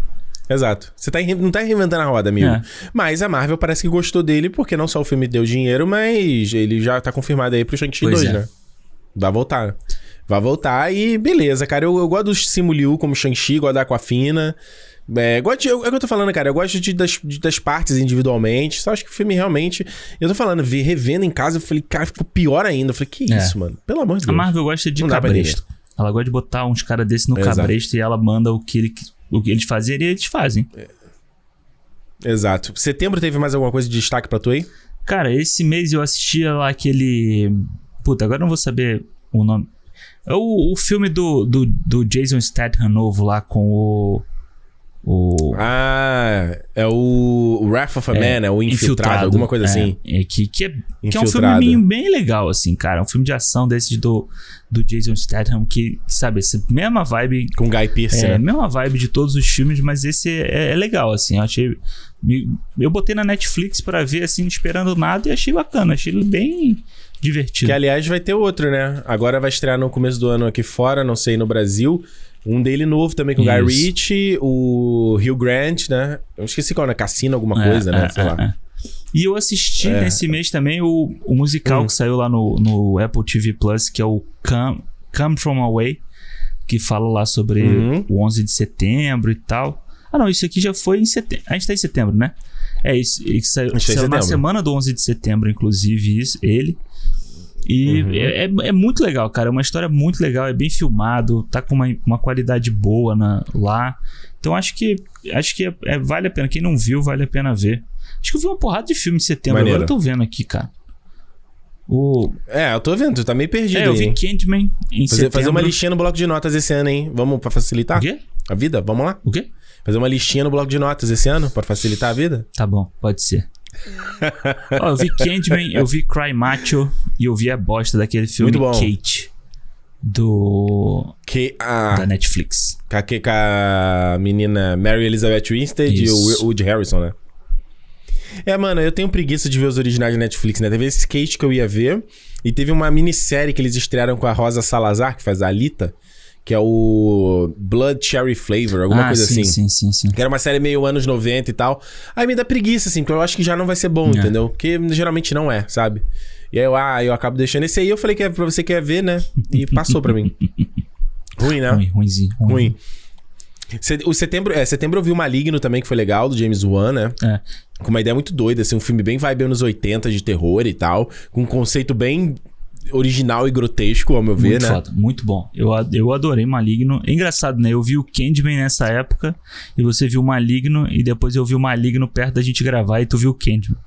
Exato. Você tá, não tá reinventando a roda, amigo.
É.
Mas a Marvel parece que gostou dele, porque não só o filme deu dinheiro, mas ele já tá confirmado aí pro Shang-Chi
Pois
2,
é.
né? Vai voltar. Vai voltar e beleza, cara. Eu, eu gosto do Simu Liu como Shang-Chi, gosto da Aquafina. É, gosto de, é o que eu tô falando, cara. Eu gosto de, das, de- das partes individualmente. Só acho que o filme realmente. Eu tô falando, vi, revendo em casa, eu falei, cara, ficou pior ainda. Eu falei, que
É.
isso, mano? Pelo amor de
A
Deus.
Marvel gosta de
Não
cabresto. Ela gosta de botar uns caras desses no
Exato.
cabresto e ela manda o que, ele, o que eles fazerem eles fazem.
Exato. Setembro teve mais alguma coisa de destaque pra tu aí?
Cara, esse mês eu assistia lá aquele. Puta, agora eu não vou saber o nome. É o, o filme do, do, do Jason Statham novo lá com o. O...
Ah, é o Wrath of a Man, é o Infiltrado, infiltrado alguma coisa
é,
assim.
É, que, que, é, que é um filme bem legal, assim, cara. Um filme de ação desse do, do Jason Statham, que, sabe, essa mesma vibe.
Com Guy Pearce.
É,
né?
mesma vibe de todos os filmes, mas esse é, é legal, assim. Eu achei. Eu botei na Netflix para ver, assim, esperando nada e achei bacana. Achei ele bem divertido.
Que, aliás, vai ter outro, né? Agora vai estrear no começo do ano aqui fora, não sei, no Brasil. Um dele novo também com o Guy Ritchie, o Hugh Grant, né? Eu esqueci qual, né? Cassino, alguma
é,
coisa, né?
É,
Sei lá.
É. E eu assisti é. nesse mês também o, o musical hum. que saiu lá no, no Apple TV Plus, que é o Come, Come From Away, que fala lá sobre uhum. o 11 de setembro e tal. Ah, não, isso aqui já foi em setembro. A gente tá em setembro, né? É, isso, isso saiu, saiu na semana do 11 de setembro, inclusive, isso, ele. E uhum. é, é, é, muito legal, cara. É uma história muito legal, é bem filmado, tá com uma, uma qualidade boa na, lá. Então acho que acho que é, é, vale a pena. Quem não viu, vale a pena ver. Acho que eu vi uma porrada de filme em setembro. Maneiro. Agora eu tô vendo aqui, cara. O...
É, eu tô vendo, tu tá meio perdido. É,
eu vi Candyman em
fazer,
setembro.
Fazer uma listinha no bloco de notas esse ano, hein? Vamos pra facilitar?
O quê?
A vida? Vamos lá?
O quê?
Fazer uma listinha no bloco de notas esse ano pra facilitar a vida?
Tá bom, pode ser. Oh, eu vi Candyman, eu vi Cry Macho e eu vi a bosta daquele filme Kate. Do.
Que,
da Netflix.
Com a, com a menina Mary Elizabeth Winstead e o Woody Harrison, né? É, mano, eu tenho preguiça de ver os originais da Netflix, né? Teve esse Kate que eu ia ver. E teve uma minissérie que eles estrearam com a Rosa Salazar, que faz a Alita que é o Blood Cherry Flavor, alguma
ah,
coisa
sim,
assim.
Sim, sim, sim.
Que era uma série meio anos 90 e tal. Aí me dá preguiça, assim, porque eu acho que já não vai ser bom, é. entendeu? Porque geralmente não é, sabe? E aí eu, ah, eu acabo deixando esse aí, eu falei que é pra você quer ver, né? E passou pra mim. Ruim, né?
Ruim, ruimzinho.
Ruim. ruim. O setembro, é, setembro eu vi o Maligno também, que foi legal, do James Wan, né?
É.
Com uma ideia muito doida, assim, um filme bem vibe anos 80 de terror e tal, com um conceito bem original e grotesco, ao meu
muito
ver, né?
Foda, muito bom. Eu, eu adorei Maligno. É engraçado, né? Eu vi o Candyman nessa época e você viu o Maligno e depois eu vi o Maligno perto da gente gravar e tu viu o Candyman.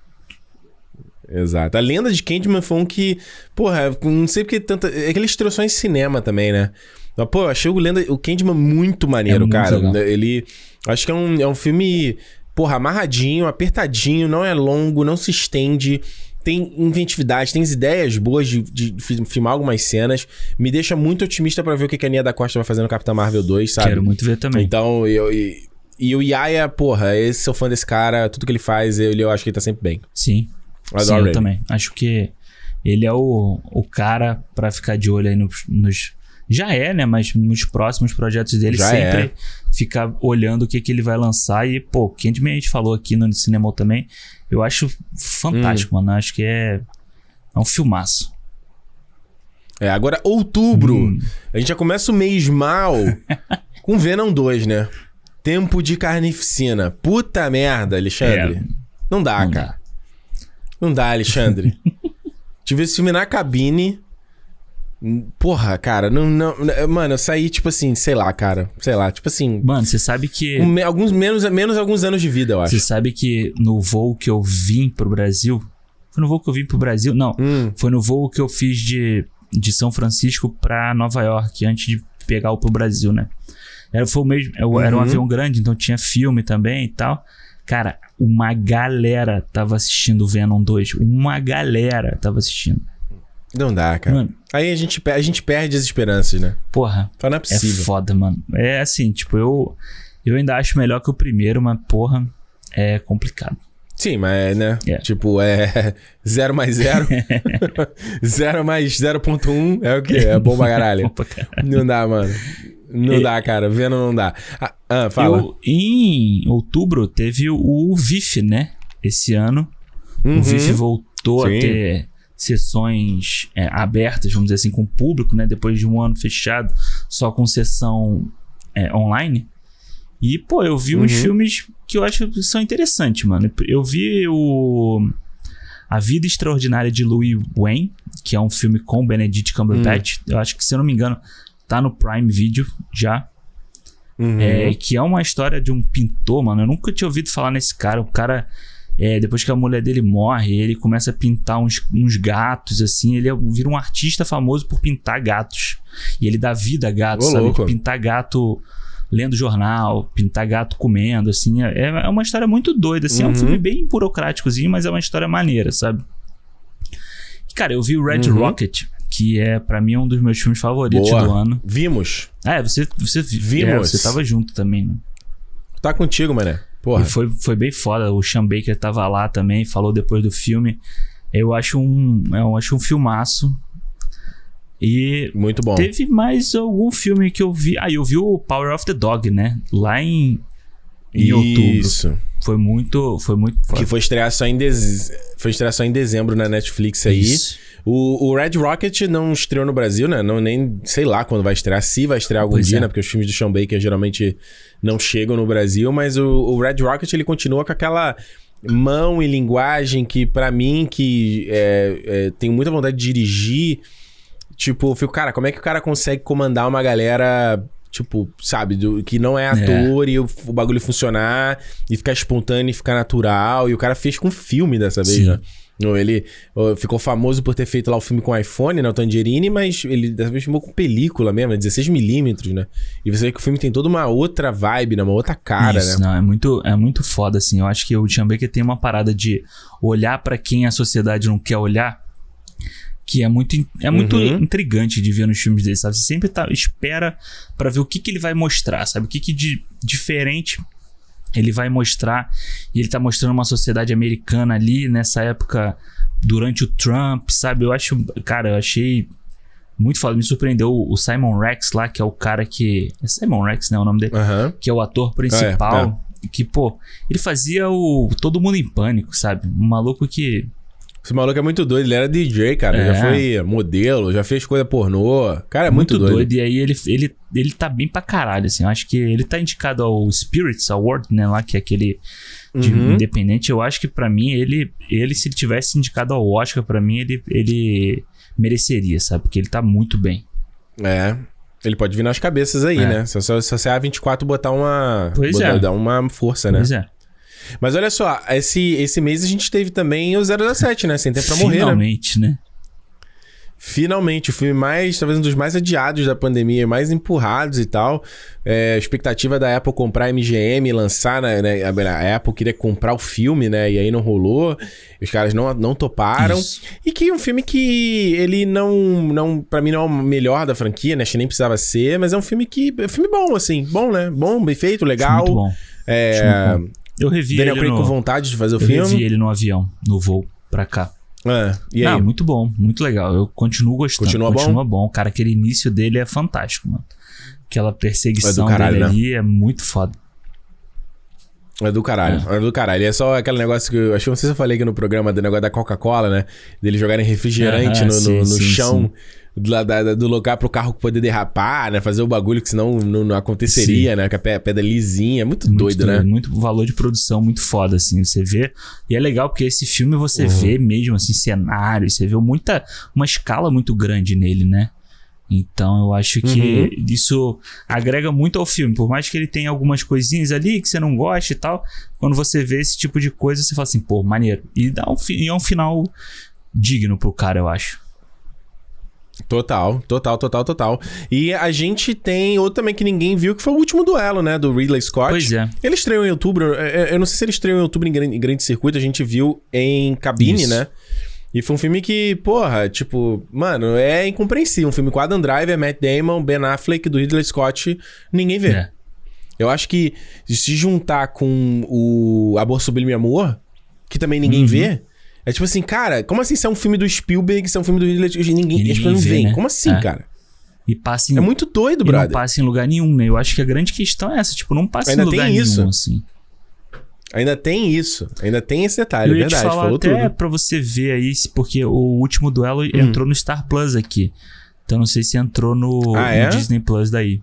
Exato. A lenda de Candyman foi um que, porra, não sei porque tanta. É que ele estreou só em cinema também, né? Mas, pô, eu achei o, lenda, o Candyman muito maneiro, é muito cara. Legal. Ele. Acho que é um, é um filme, porra, amarradinho, apertadinho, não é longo, não se estende tem inventividade, tem ideias boas de, de, filmar algumas cenas. Me deixa muito otimista para ver o que a Nia da Costa vai fazer no Capitão Marvel 2, sabe?
Quero muito ver também.
Então, eu, e, e o Yaya, porra, eu sou fã desse cara, tudo que ele faz, eu, eu acho que ele tá sempre bem.
Sim. Sim, eu também. Acho que ele é o, o cara para ficar de olho aí nos, nos, Já é, né? Mas nos próximos projetos dele, Já sempre é. ficar olhando o que, que ele vai lançar. E, pô, quem a gente falou aqui no cinema também eu acho fantástico, hum. mano. Acho que é, é um filmaço.
É, agora outubro. Hum. A gente já começa o mês mal com Venom 2, né? Tempo de carnificina. Puta merda, Alexandre. É. Não dá, não cara. Dá. Não dá, Alexandre. Tive esse filme na cabine. Porra, cara, não, não. Mano, eu saí, tipo assim, sei lá, cara. Sei lá, tipo assim.
Mano, você sabe que.
Me, alguns menos, menos alguns anos de vida, eu acho.
Você sabe que no voo que eu vim pro Brasil. Foi no voo que eu vim pro Brasil? Não.
Hum.
Foi no voo que eu fiz de, de São Francisco pra Nova York, antes de pegar o pro Brasil, né? Era, foi o mesmo, era um uhum. avião grande, então tinha filme também e tal. Cara, uma galera tava assistindo o Venom 2. Uma galera tava assistindo.
Não dá, cara. Mano, Aí a gente, a gente perde as esperanças, né?
Porra.
Então não é possível.
É foda, mano. É assim, tipo, eu, eu ainda acho melhor que o primeiro, mas porra, é complicado.
Sim, mas, né? É. Tipo, é 0 mais 0. 0 mais 0.1 é o quê? É bom pra caralho. não dá, mano. Não e... dá, cara. Vendo não dá. Ah, ah fala. Eu,
em outubro teve o VIF, né? Esse ano. Uhum. O VIF voltou Sim. a ter sessões é, abertas, vamos dizer assim, com o público, né? Depois de um ano fechado, só com sessão é, online. E, pô, eu vi uhum. uns filmes que eu acho que são interessantes, mano. Eu vi o A Vida Extraordinária de Louis Wayne, que é um filme com Benedict Cumberbatch. Uhum. Eu acho que, se eu não me engano, tá no Prime Video já. Uhum. É, que é uma história de um pintor, mano. Eu nunca tinha ouvido falar nesse cara. O cara é, depois que a mulher dele morre, ele começa a pintar uns, uns gatos, assim. Ele é, vira um artista famoso por pintar gatos. E ele dá vida a gatos, Ô, sabe? Louco. Pintar gato lendo jornal, pintar gato comendo, assim. É, é uma história muito doida, assim. Uhum. É um filme bem burocráticozinho, mas é uma história maneira, sabe? Cara, eu vi o Red uhum. Rocket, que é para mim um dos meus filmes favoritos Boa. do ano.
Vimos.
É, você, você vimos. É, você tava junto também, né?
Tá contigo, mané. Porra.
E foi, foi bem foda. O Sean Baker tava lá também, falou depois do filme. Eu acho um, eu acho um filmaço. E
muito bom.
Teve mais algum filme que eu vi. Ah, eu vi o Power of the Dog, né? Lá em, em Isso. outubro. Foi muito, foi muito
foda. Que foi estrear só em dez... foi estrear só em dezembro na Netflix aí. Isso. O, o Red Rocket não estreou no Brasil, né? Não nem sei lá quando vai estrear, se vai estrear algum pois dia, é. né? Porque os filmes do Sean Baker geralmente não chegam no Brasil, mas o, o Red Rocket ele continua com aquela mão e linguagem que para mim que é, é, tenho muita vontade de dirigir Tipo, eu fico, cara, como é que o cara consegue comandar uma galera, tipo, sabe, do, que não é, é. ator é. e o, o, bagulho funcionar e ficar espontâneo e ficar natural. E o cara fez com filme dessa vez, Sim. né? Ele ficou famoso por ter feito lá o filme com iPhone, né? O Tangerine, mas ele dessa vez filmou com película mesmo, 16mm, né, né? E você vê que o filme tem toda uma outra vibe, né? Uma outra cara, Isso,
né? Não, é muito, é muito foda, assim. Eu acho que o Sean Baker tem uma parada de olhar para quem a sociedade não quer olhar que é muito, é muito uhum. intrigante de ver nos filmes dele, sabe? Você sempre tá, espera para ver o que, que ele vai mostrar, sabe? O que, que de diferente ele vai mostrar. E ele tá mostrando uma sociedade americana ali nessa época, durante o Trump, sabe? Eu acho, cara, eu achei muito foda. Me surpreendeu o Simon Rex lá, que é o cara que. É Simon Rex, né? O nome dele.
Uhum.
Que é o ator principal. Ah, é, é. Que, pô, ele fazia o Todo Mundo em Pânico, sabe? Um maluco que
esse maluco é muito doido. Ele era DJ, cara. É. Já foi modelo, já fez coisa pornô. Cara, é muito, muito doido. doido.
E aí ele, ele, ele tá bem pra caralho, assim. Eu acho que ele tá indicado ao Spirits Award, né? Lá, que é aquele de uhum. independente. Eu acho que para mim, ele, ele, se ele tivesse indicado ao Oscar, para mim, ele, ele mereceria, sabe? Porque ele tá muito bem.
É. Ele pode vir nas cabeças aí, é. né? Se, se, se a A24 botar uma. Pois botar, é. Dar uma força, né?
Pois é.
Mas olha só, esse, esse mês a gente teve também o 007, né? Sem tempo pra morrer,
né? Finalmente, né?
Finalmente, o filme mais, talvez um dos mais adiados da pandemia, mais empurrados e tal. É, a expectativa da Apple comprar a MGM lançar, né, né, A Apple queria comprar o filme, né? E aí não rolou. Os caras não, não toparam. Isso. E que é um filme que ele não, não para mim, não é o melhor da franquia, né? Acho que nem precisava ser, mas é um filme que. É um filme bom, assim. Bom, né? Bom, bem feito, legal. Muito bom. É, muito bom.
Eu revi
Daniel
ele
Craig no... com vontade de fazer o
eu
filme?
Eu revi ele no avião, no voo pra cá.
É, e aí?
Ah, muito bom, muito legal. Eu continuo gostando.
Continua,
continua
bom?
bom. Cara, aquele início dele é fantástico, mano. Aquela perseguição é caralho, dele né? ali é muito foda.
É do caralho, é. é. do caralho. É só aquele negócio que eu acho que não sei se eu falei aqui no programa do negócio da Coca-Cola, né? Deles jogarem refrigerante no, no, sim, no sim, chão. Sim do, da, do lugar pro carro poder derrapar, né? Fazer o bagulho que senão não, não aconteceria, Sim. né? Com a pedra lisinha. É muito, muito doido, né?
Muito valor de produção muito foda, assim. Você vê. E é legal porque esse filme você uhum. vê mesmo, assim, cenário. Você vê muita. Uma escala muito grande nele, né? Então eu acho que uhum. isso agrega muito ao filme. Por mais que ele tenha algumas coisinhas ali que você não gosta e tal, quando você vê esse tipo de coisa, você fala assim, pô, maneiro. E dá um, e é um final digno pro cara, eu acho.
Total, total, total, total. E a gente tem outro também que ninguém viu, que foi o último duelo, né? Do Ridley Scott.
Pois é.
Ele estreou em outubro. É, é, eu não sei se ele estreou em outubro em grande, em grande circuito, a gente viu em cabine, Isso. né? E foi um filme que, porra, tipo, mano, é incompreensível. Um filme com Adam Driver, Matt Damon, Ben Affleck, do Ridley Scott, ninguém vê. É. Eu acho que se juntar com o Amor Sublime Amor, que também ninguém uhum. vê, é tipo assim, cara, como assim isso é um filme do Spielberg, isso é um filme do Ridley Scott? Ninguém, ninguém as pessoas não veem. Né? Como assim, é. cara?
E passa em,
É muito doido, brother.
não passa em lugar nenhum, né? Eu acho que a grande questão é essa, tipo, não passa Ainda em lugar tem isso. nenhum, assim.
Ainda tem isso. Ainda tem esse detalhe, eu
ia
verdade.
Te falar
falou
até
tudo.
pra você ver aí, porque o último duelo hum. entrou no Star Plus aqui. Então não sei se entrou no,
ah, é?
no Disney Plus daí.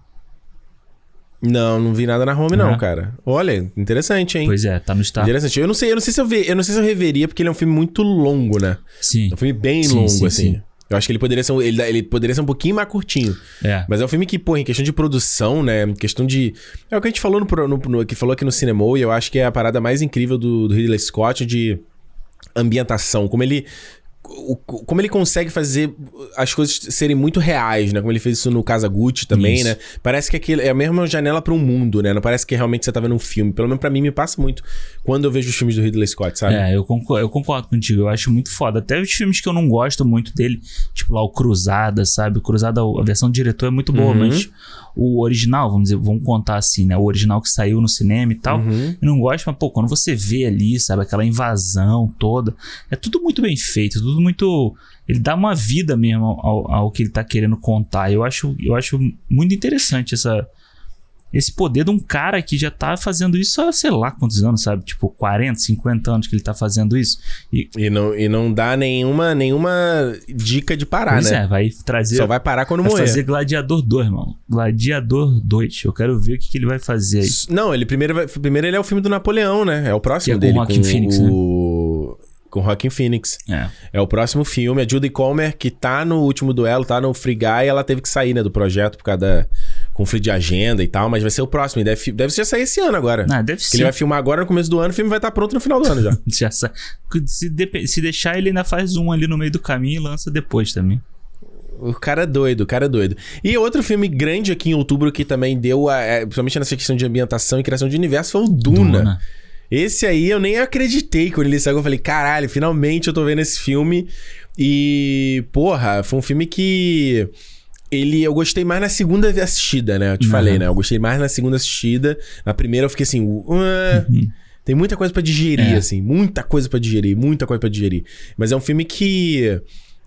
Não, não vi nada na home, não, cara. Olha, interessante, hein?
Pois é, tá no Star.
Interessante. Eu não sei, eu não sei se eu ver, eu não sei se eu reveria, porque ele é um filme muito longo, né?
Sim.
É um filme bem sim, longo, sim, assim. Sim. Eu acho que ele poderia ser, ele, ele poderia ser um pouquinho mais curtinho.
É.
Mas é um filme que, pô, em questão de produção, né? Em questão de. É o que a gente falou no, no, no que falou aqui no cinema, e eu acho que é a parada mais incrível do, do Ridley Scott de ambientação. Como ele o, como ele consegue fazer as coisas serem muito reais, né? Como ele fez isso no Casa Gucci também, isso. né? Parece que aquilo é a mesma janela para um mundo, né? Não parece que realmente você tá vendo um filme. Pelo menos para mim me passa muito quando eu vejo os filmes do Ridley Scott, sabe?
É, eu concordo, eu concordo contigo. Eu acho muito foda. Até os filmes que eu não gosto muito dele, tipo lá o Cruzada, sabe? O Cruzada, a versão do diretor é muito boa, uhum. mas o original, vamos dizer, vamos contar assim, né? O original que saiu no cinema e tal. Uhum. Eu não gosto, mas, pô, quando você vê ali, sabe, aquela invasão toda, é tudo muito bem feito, tudo muito. Ele dá uma vida mesmo ao, ao que ele tá querendo contar. Eu acho, eu acho muito interessante essa, esse poder de um cara que já tá fazendo isso há sei lá quantos anos, sabe? Tipo, 40, 50 anos que ele tá fazendo isso.
E, e, não, e não dá nenhuma, nenhuma dica de parar, pois
né? é, vai trazer...
Só vai parar quando
vai
morrer.
Vai fazer Gladiador 2, irmão. Gladiador 2. Eu quero ver o que, que ele vai fazer aí.
Não, ele primeiro, vai, primeiro ele é o filme do Napoleão, né? É o próximo que é
com
dele.
Com Joaquin Phoenix,
o... né? Com Joaquin Phoenix.
É.
É o próximo filme. A Judy Comer, que tá no último duelo, tá no Free Guy, ela teve que sair, né, do projeto por causa da conflito de agenda e tal, mas vai ser o próximo. Deve, deve já sair esse ano agora.
Ah, deve ser.
Ele vai filmar agora no começo do ano, o filme vai estar tá pronto no final do ano já.
já sa... se, de... se deixar, ele ainda faz um ali no meio do caminho e lança depois também.
O cara é doido, o cara é doido. E outro filme grande aqui em outubro que também deu, a, é, principalmente nessa questão de ambientação e criação de universo, foi o Duna. Duna. Esse aí eu nem acreditei quando ele saiu. Eu falei, caralho, finalmente eu tô vendo esse filme. E, porra, foi um filme que ele eu gostei mais na segunda assistida, né? Eu te uhum. falei, né? Eu gostei mais na segunda assistida. Na primeira eu fiquei assim, uh, uhum. tem muita coisa para digerir, é. assim, muita coisa para digerir, muita coisa para digerir. Mas é um filme que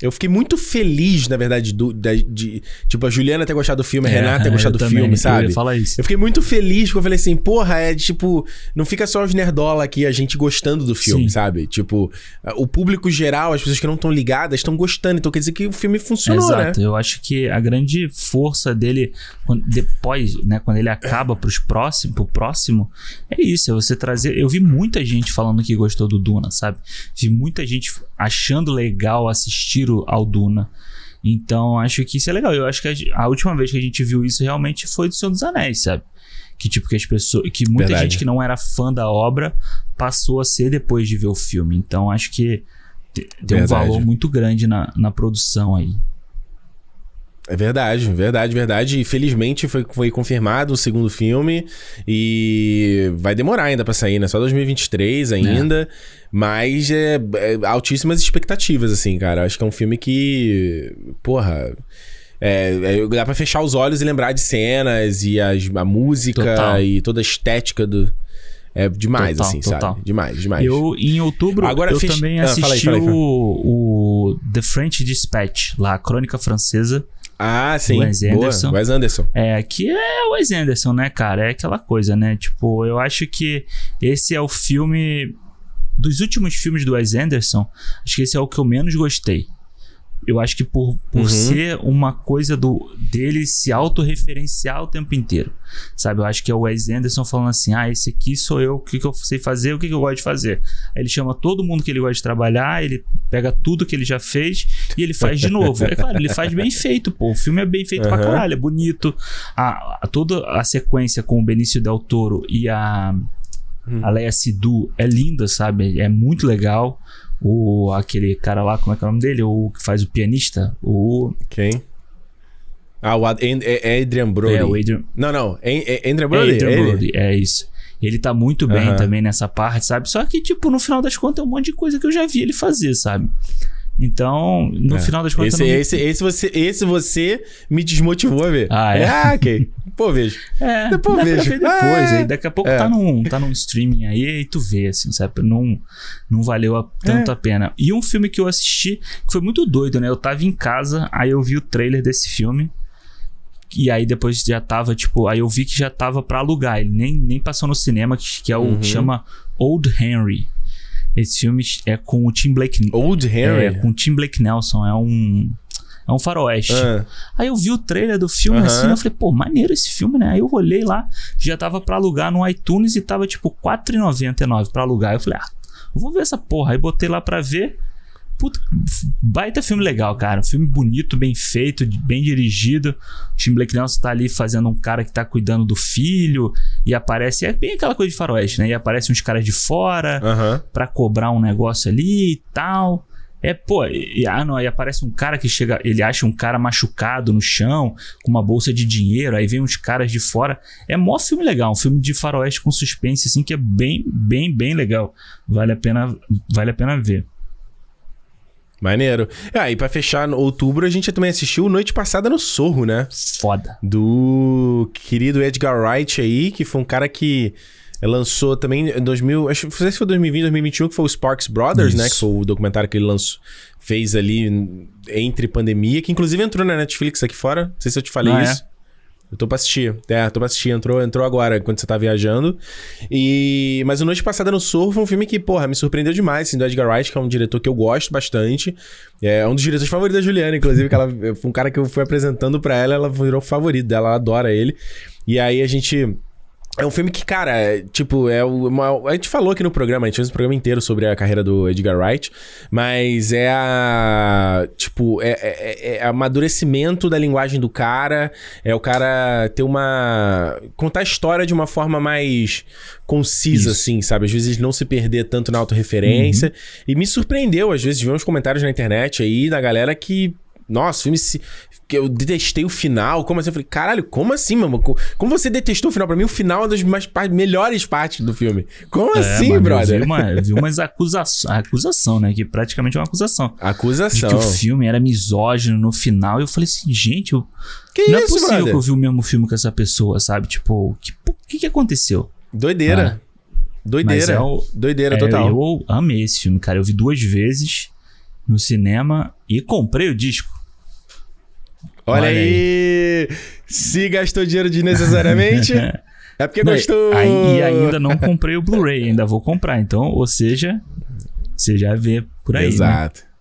eu fiquei muito feliz, na verdade, do, de, de tipo, a Juliana ter gostado do filme, a é, Renata ter gostado do filme, sabe?
Falar isso.
Eu fiquei muito feliz, porque eu falei assim, porra, é tipo, não fica só os nerdola aqui, a gente gostando do filme, Sim. sabe? Tipo, o público geral, as pessoas que não estão ligadas, estão gostando, então quer dizer que o filme funcionou,
Exato.
né?
Exato, eu acho que a grande força dele, quando, depois, né, quando ele acaba pros próximos, pro próximo, é isso, é você trazer... Eu vi muita gente falando que gostou do Duna, sabe? Vi muita gente achando legal assistir ao Duna. Então, acho que isso é legal. Eu acho que a, a, última vez que a gente viu isso realmente foi do Senhor dos Anéis, sabe? Que tipo que as pessoas, que muita Verdade. gente que não era fã da obra passou a ser depois de ver o filme. Então, acho que tem um valor muito grande na, na produção aí.
É verdade, verdade, verdade. E felizmente foi, foi confirmado o segundo filme e vai demorar ainda para sair, né? Só 2023 ainda. É. Mas é, é, altíssimas expectativas, assim, cara. Acho que é um filme que. Porra. É, é, dá pra fechar os olhos e lembrar de cenas e as, a música total. e toda a estética do. É demais, total, assim, total. sabe? Demais, demais.
Eu, em outubro, Agora, eu fech... também assisti ah, fala aí, fala aí, fala. O, o The French Dispatch, lá, a crônica francesa.
Ah, sim. Wes Anderson. Boa. Wes Anderson.
É, que é o Wes Anderson, né, cara? É aquela coisa, né? Tipo, eu acho que esse é o filme. Dos últimos filmes do Wes Anderson, acho que esse é o que eu menos gostei. Eu acho que por, por uhum. ser uma coisa do dele se autorreferenciar o tempo inteiro. Sabe? Eu acho que é o Wes Anderson falando assim: ah, esse aqui sou eu, o que, que eu sei fazer, o que, que eu gosto de fazer. Aí ele chama todo mundo que ele gosta de trabalhar, ele pega tudo que ele já fez e ele faz de novo. É claro, ele faz bem feito, pô. O filme é bem feito uhum. pra caralho, é bonito. A, a, toda a sequência com o Benício Del Toro e a. Hum. A Leia Sidu é linda, sabe? É muito legal o aquele cara lá, como é que é o nome dele? O que faz o pianista? O.
Quem? Ah, o Ad, é, é Adrian Brody.
É, o Adrian.
Não, não. É, é Adrian Brody? É
Adrian é Brody, é isso. Ele tá muito bem uhum. também nessa parte, sabe? Só que, tipo, no final das contas é um monte de coisa que eu já vi ele fazer, sabe? Então, no é. final das contas.
Esse, não... esse, esse, você, esse você me desmotivou a ver.
Ah, é?
Ah, ok. Pô, vejo.
É, depois vejo. Depois. Ah, aí daqui a pouco é. tá, num, tá num streaming aí e tu vê, assim, sabe? Não, não valeu a, tanto é. a pena. E um filme que eu assisti, que foi muito doido, né? Eu tava em casa, aí eu vi o trailer desse filme. E aí depois já tava, tipo, aí eu vi que já tava pra alugar. Ele nem, nem passou no cinema, que, que é o uhum. que chama Old Henry. Esse filme é com o Tim Blake.
Old Henry?
É, com o Tim Blake Nelson. É um. É um faroeste. Uh. Aí eu vi o trailer do filme assim, eu falei, pô, maneiro esse filme, né? Aí eu olhei lá, já tava pra alugar no iTunes e tava tipo R$4,99 pra alugar. Eu falei, ah, vou ver essa porra. Aí botei lá pra ver. Puta, baita filme legal, cara. Um filme bonito, bem feito, bem dirigido. O Tim Blake Nelson tá ali fazendo um cara que tá cuidando do filho. E aparece. É bem aquela coisa de faroeste, né? E aparece uns caras de fora
uhum.
pra cobrar um negócio ali e tal. É, pô, e, ah, não, aí aparece um cara que chega, ele acha um cara machucado no chão, com uma bolsa de dinheiro, aí vem uns caras de fora. É mó filme legal, um filme de faroeste com suspense, assim, que é bem, bem, bem legal. Vale a pena, vale a pena ver.
Maneiro. Ah, e pra fechar no outubro, a gente também assistiu Noite Passada no Sorro, né?
Foda.
Do querido Edgar Wright aí, que foi um cara que lançou também em 2000, acho, sei se foi 2020, 2021, que foi o Sparks Brothers, né? Isso. né? Que foi o documentário que ele lançou, fez ali entre pandemia, que inclusive entrou na Netflix aqui fora. Não sei se eu te falei ah, isso. É? Eu tô pra assistir. É, tô pra assistir. Entrou, entrou agora, quando você tá viajando. E... Mas o Noite Passada no Surf foi um filme que, porra, me surpreendeu demais, assim, do Edgar Wright, que é um diretor que eu gosto bastante. É um dos diretores favoritos da Juliana, inclusive, que ela foi um cara que eu fui apresentando pra ela, ela virou favorito dela, ela adora ele. E aí a gente é um filme que, cara, é, tipo, é uma, a gente falou aqui no programa, a gente fez um programa inteiro sobre a carreira do Edgar Wright, mas é a. Tipo, é, é, é amadurecimento da linguagem do cara, é o cara ter uma. contar a história de uma forma mais concisa, Isso. assim, sabe? Às vezes não se perder tanto na autorreferência. Uhum. E me surpreendeu, às vezes, ver uns comentários na internet aí da galera que nossa, o filme se, que eu detestei o final. Como assim? Eu falei, caralho, como assim, mano? Como você detestou o final? Pra mim, o final é uma das mais, melhores partes do filme. Como é, assim, brother?
Eu vi, uma, eu vi umas acusações. Acusação, né? Que praticamente é uma acusação.
Acusação.
De que o filme era misógino no final. E eu falei assim, gente, eu, que não é isso, é possível brother? que eu vi o mesmo filme com essa pessoa, sabe? Tipo, o que, que, que aconteceu?
Doideira. Ah. Doideira. É Doideira
é,
total.
Eu amei esse filme, cara. Eu vi duas vezes no cinema e comprei o disco.
Olha, Olha aí. aí. Se gastou dinheiro desnecessariamente. é porque não, gostou.
Aí, e ainda não comprei o Blu-ray, ainda vou comprar. Então, ou seja, você já vê por aí. Né? Exato. Né?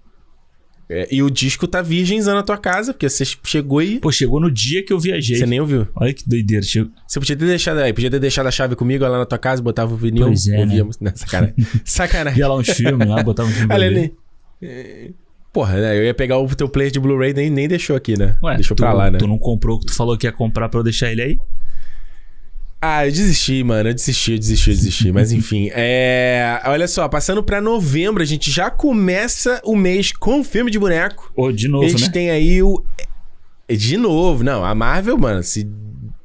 É, e o disco tá virgenzão na tua casa, porque você chegou e.
Pô, chegou no dia que eu viajei.
Você nem ouviu.
Olha que doideira. Chegou...
Você podia ter deixado aí, podia ter deixado a chave comigo lá na tua casa, botava o vinil, pois é, ouvíamos. Né? Sacanagem. Sacanagem.
Ia lá uns filmes lá, botava um filme. Olha,
Porra, né? Eu ia pegar o teu player de Blu-ray nem, nem deixou aqui, né? Ué, deixou tu, pra lá, né?
Tu não comprou o que tu falou que ia comprar pra eu deixar ele aí?
Ah, eu desisti, mano. Eu desisti, eu desisti, eu desisti. Mas enfim, é. Olha só, passando pra novembro, a gente já começa o mês com filme de boneco.
Ô, de novo,
a gente
né?
tem aí o. De novo, não. A Marvel, mano, se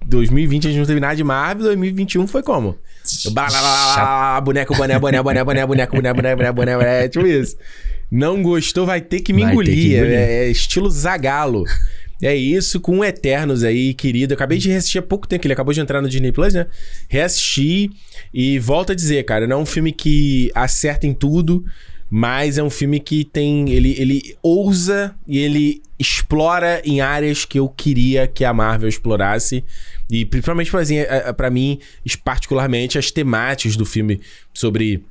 2020 a gente não teve nada de Marvel, 2021 foi como? Blá, blá, blá, blá, boneco, boné, boné, boné, boné, boneco, boné, boné, boné, boné, boné, é tipo isso. Não gostou, vai ter que me engolir. Que engolir. É, é, estilo Zagalo. É isso com Eternos aí, querido. Eu acabei de reassistir há pouco tempo, ele acabou de entrar no Disney Plus, né? Reassisti e volto a dizer, cara, não é um filme que acerta em tudo, mas é um filme que tem. Ele, ele ousa e ele explora em áreas que eu queria que a Marvel explorasse. E principalmente para mim, particularmente, as temáticas do filme sobre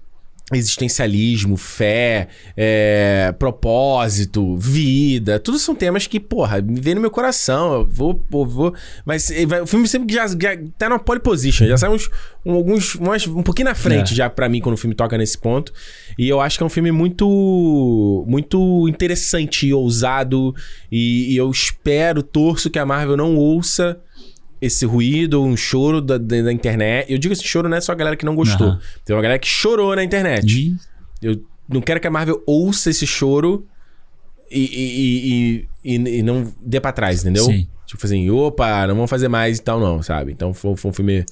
existencialismo, fé, é, propósito, vida, tudo são temas que, porra, me vem no meu coração. Eu vou, vou, vou mas o filme sempre já, já tá na pole position, já saímos um, alguns mais, um pouquinho na frente é. já para mim quando o filme toca nesse ponto. E eu acho que é um filme muito muito interessante e ousado e, e eu espero, torço que a Marvel não ouça esse ruído, um choro da, da, internet. Eu digo esse choro não é só a galera que não gostou. Uhum. Tem uma galera que chorou na internet. Eu não quero que a Marvel ouça esse choro e, e, e, e não dê pra trás, entendeu? Sim. Tipo assim, opa, não vamos fazer mais e tal, não, sabe? Então foi, foi um filme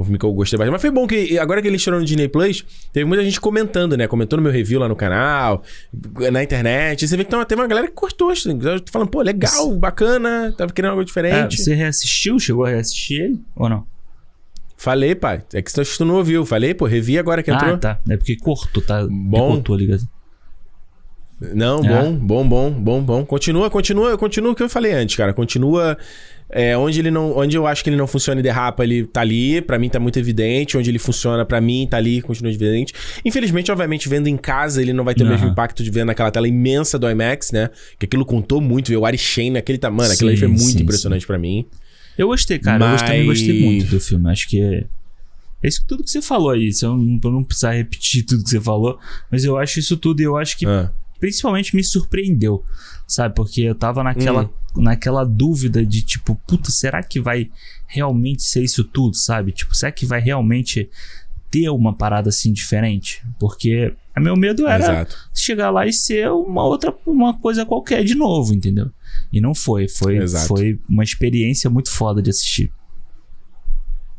um filme que eu gostei bastante. Mas foi bom que, agora que ele estourou no Disney Plus, teve muita gente comentando, né? Comentou no meu review lá no canal, na internet. E você vê que tem uma galera que gostou. Assim, falando, pô, legal, bacana, tava querendo algo diferente.
É, você reassistiu? Chegou a reassistir ele ou não?
Falei, pai. É que tu não ouviu. Falei, pô, revi agora que entrou.
Ah, tá. É porque cortou, tá? Bom. Cortou, ligado?
Não, é. bom, bom, bom, bom, bom. Continua, continua, continua o que eu falei antes, cara. Continua é, onde ele não, onde eu acho que ele não funciona e derrapa, ele tá ali, para mim tá muito evidente. Onde ele funciona, para mim tá ali, continua evidente. Infelizmente, obviamente, vendo em casa, ele não vai ter uhum. o mesmo impacto de ver naquela tela imensa do IMAX, né? Que aquilo contou muito, ver o Ari Shane naquele tamanho, aquilo ali foi muito sim, impressionante para mim.
Eu gostei, cara. Mas... Eu também gostei muito do filme. Acho que é. É isso tudo que você falou aí. Eu não, eu não precisar repetir tudo que você falou. Mas eu acho isso tudo e eu acho que ah. Principalmente me surpreendeu. Sabe? Porque eu tava naquela. Hum naquela dúvida de tipo, puta, será que vai realmente ser isso tudo, sabe? Tipo, será que vai realmente ter uma parada assim diferente. Porque o meu medo era
Exato.
chegar lá e ser uma outra, uma coisa qualquer de novo, entendeu? E não foi. Foi,
Exato.
foi uma experiência muito foda de assistir.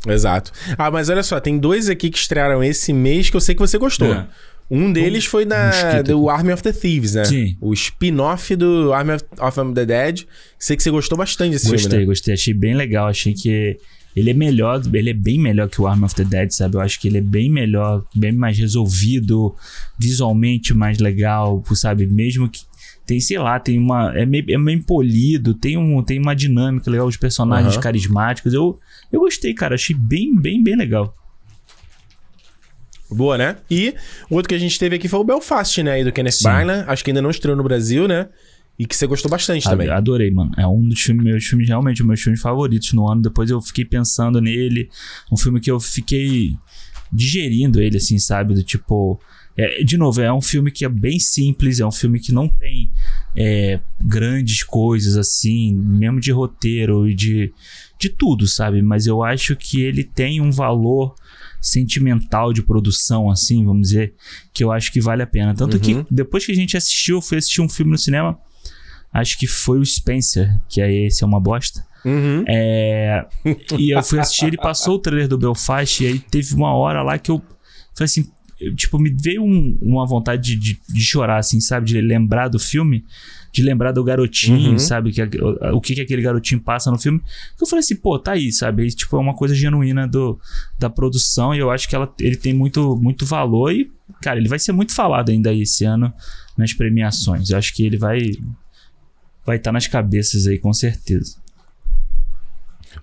Exato. Ah, mas olha só, tem dois aqui que estrearam esse mês que eu sei que você gostou.
É.
Um deles foi na, do Army of the Thieves, né?
Sim.
O spin-off do Army of, of the Dead. Sei que você gostou bastante desse
Gostei,
filme, né?
gostei. Achei bem legal. Achei que ele é melhor, ele é bem melhor que o Arm of the Dead, sabe? Eu acho que ele é bem melhor, bem mais resolvido, visualmente mais legal, sabe? Mesmo que tem, sei lá, tem uma. É meio, é meio polido, tem, um, tem uma dinâmica legal, os personagens
Aham.
carismáticos. Eu, eu gostei, cara. Achei bem, bem, bem legal.
Boa, né? E o outro que a gente teve aqui foi o Belfast, né? Aí do Kenneth
Sim.
Branagh. Acho que ainda não estreou no Brasil, né? E que você gostou bastante também.
A- Adorei, mano. É um dos filmes, meus filmes, realmente, meus filmes favoritos no ano. Depois eu fiquei pensando nele. Um filme que eu fiquei digerindo ele, assim, sabe? Do tipo. é, de novo, é um filme que é bem simples, é um filme que não tem é, grandes coisas, assim, mesmo de roteiro e de, de tudo, sabe? Mas eu acho que ele tem um valor sentimental de produção, assim, vamos dizer, que eu acho que vale a pena. Tanto
Uhum.
que depois que a gente assistiu, eu fui assistir um filme no cinema acho que foi o Spencer, que aí esse é uma bosta.
Uhum.
É, e eu fui assistir, ele passou o trailer do Belfast, e aí teve uma hora lá que eu falei assim, eu, tipo, me veio um- uma vontade de, de, de chorar, assim, sabe? De lembrar do filme, de lembrar do garotinho,
Uhum.
sabe? Que, o que, que aquele garotinho passa no filme. Eu falei assim, pô, tá aí, sabe? E, tipo, é uma coisa genuína do, da produção, e eu acho que ela, ele tem muito, muito valor, e, cara, ele vai ser muito falado ainda esse ano nas premiações. Eu acho que ele vai vai estar nas cabeças aí, com certeza.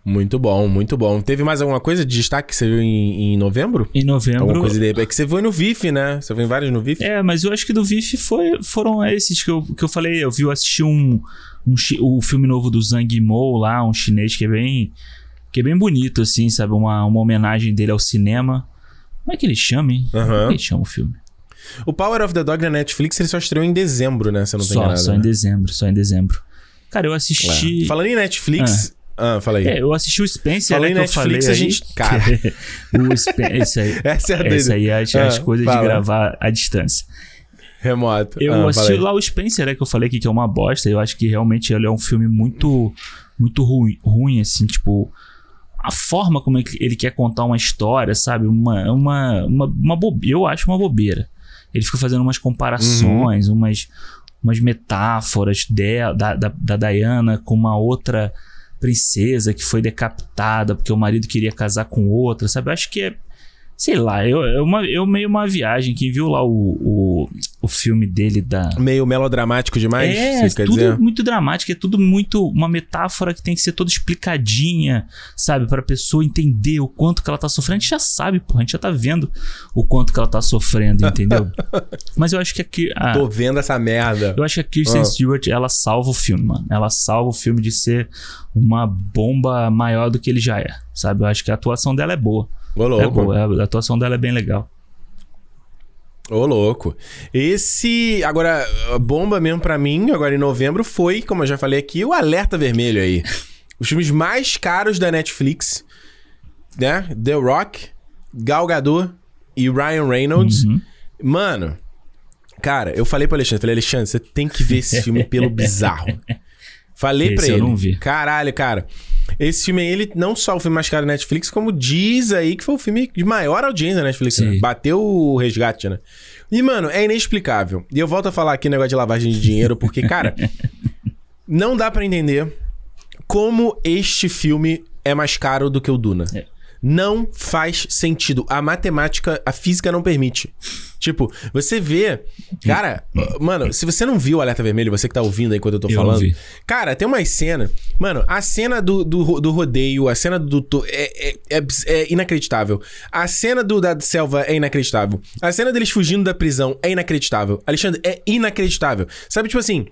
Muito bom, muito bom. Teve mais alguma coisa de destaque que você viu em, em novembro?
Em novembro.
Alguma coisa de... É que você foi no VIF, né? Você foi em vários no VIF?
É, mas eu acho que do VIF foi, foram esses que eu, que eu falei. Eu vi, eu assisti um, um o filme novo do Zhang Yimou lá, um chinês que é bem que é bem bonito, assim, sabe? Uma, uma homenagem dele ao cinema. Como é que ele chama, hein? Como é que ele chama o filme?
O Power of the Dog na Netflix ele só estreou em dezembro, né? Eu não tô
Só,
enganado.
só em
né?
dezembro, só em dezembro. Cara, eu assisti.
Falando em Netflix. Ah, fala aí.
É, eu assisti o Spencer,
Falei
né, que eu
Netflix,
falei
a
aí,
gente- cara.
que- o Spen- esse aí,
Essa é a
esse
doida.
aí é as,
Ah,
as coisas
fala.
de gravar à distância.
Remoto.
Eu
ah,
assisti
aí.
lá o Spencer, né, que eu falei aqui que é uma bosta. Eu acho que realmente ele é um filme muito, muito ruim, ruim assim, tipo. A forma como ele quer contar uma história, sabe? Uma, uma, uma, uma bobeira. Eu acho uma bobeira. Ele fica fazendo umas comparações, umas, umas metáforas dela, da, da, da Diana com uma outra princesa que foi decapitada porque o marido queria casar com outra, sabe? Eu acho que é. Sei lá, eu, eu, uma, eu meio uma viagem. Quem viu lá o, o, o filme dele da.
Meio melodramático demais,
É,
você quer
tudo
dizer?
muito dramático, é tudo muito uma metáfora que tem que ser toda explicadinha, sabe, Pra pessoa entender o quanto que ela tá sofrendo. A gente já sabe, pô, a gente já tá vendo o quanto que ela tá sofrendo, entendeu? Mas eu acho que aqui a,
Tô vendo essa merda.
eu acho que a Kirsten
Ah.
Stewart, ela salva o filme, mano. Ela salva o filme de ser uma bomba maior do que ele já é, sabe? Eu acho que a atuação dela é boa.
Ô,
É
louco.
boa, a atuação dela é bem legal.
Ô, louco. Esse. Agora, bomba mesmo pra mim, agora em novembro, foi, como eu já falei aqui, o Alerta Vermelho aí. Os filmes mais caros da Netflix, né? The Rock, Gal Gadot e Ryan Reynolds.
Uhum.
Mano, cara, eu falei pro Alexandre, falei, Alexandre, você tem que ver esse filme pelo bizarro. Falei
Esse
pra
eu
ele.
não vi.
Caralho, cara. Esse filme aí, ele não só o filme mais caro da Netflix, como diz aí que foi o filme de maior audiência da Netflix. Né? Bateu o resgate, né? E, mano, é inexplicável. E eu volto a falar aqui negócio de lavagem de dinheiro, porque, cara, não dá pra entender como este filme é mais caro do que o Duna.
É.
Não faz sentido. A matemática, a física não permite. Tipo, você vê. Cara, mano, se você não viu o Alerta Vermelho, você que tá ouvindo aí enquanto eu tô
Eu
falando. Cara, tem uma cena. Mano, a cena do, do, do rodeio, a cena do. to- é, é, é, é inacreditável. A cena do da selva é inacreditável. A cena deles fugindo da prisão é inacreditável. Alexandre, é inacreditável. Sabe, tipo assim.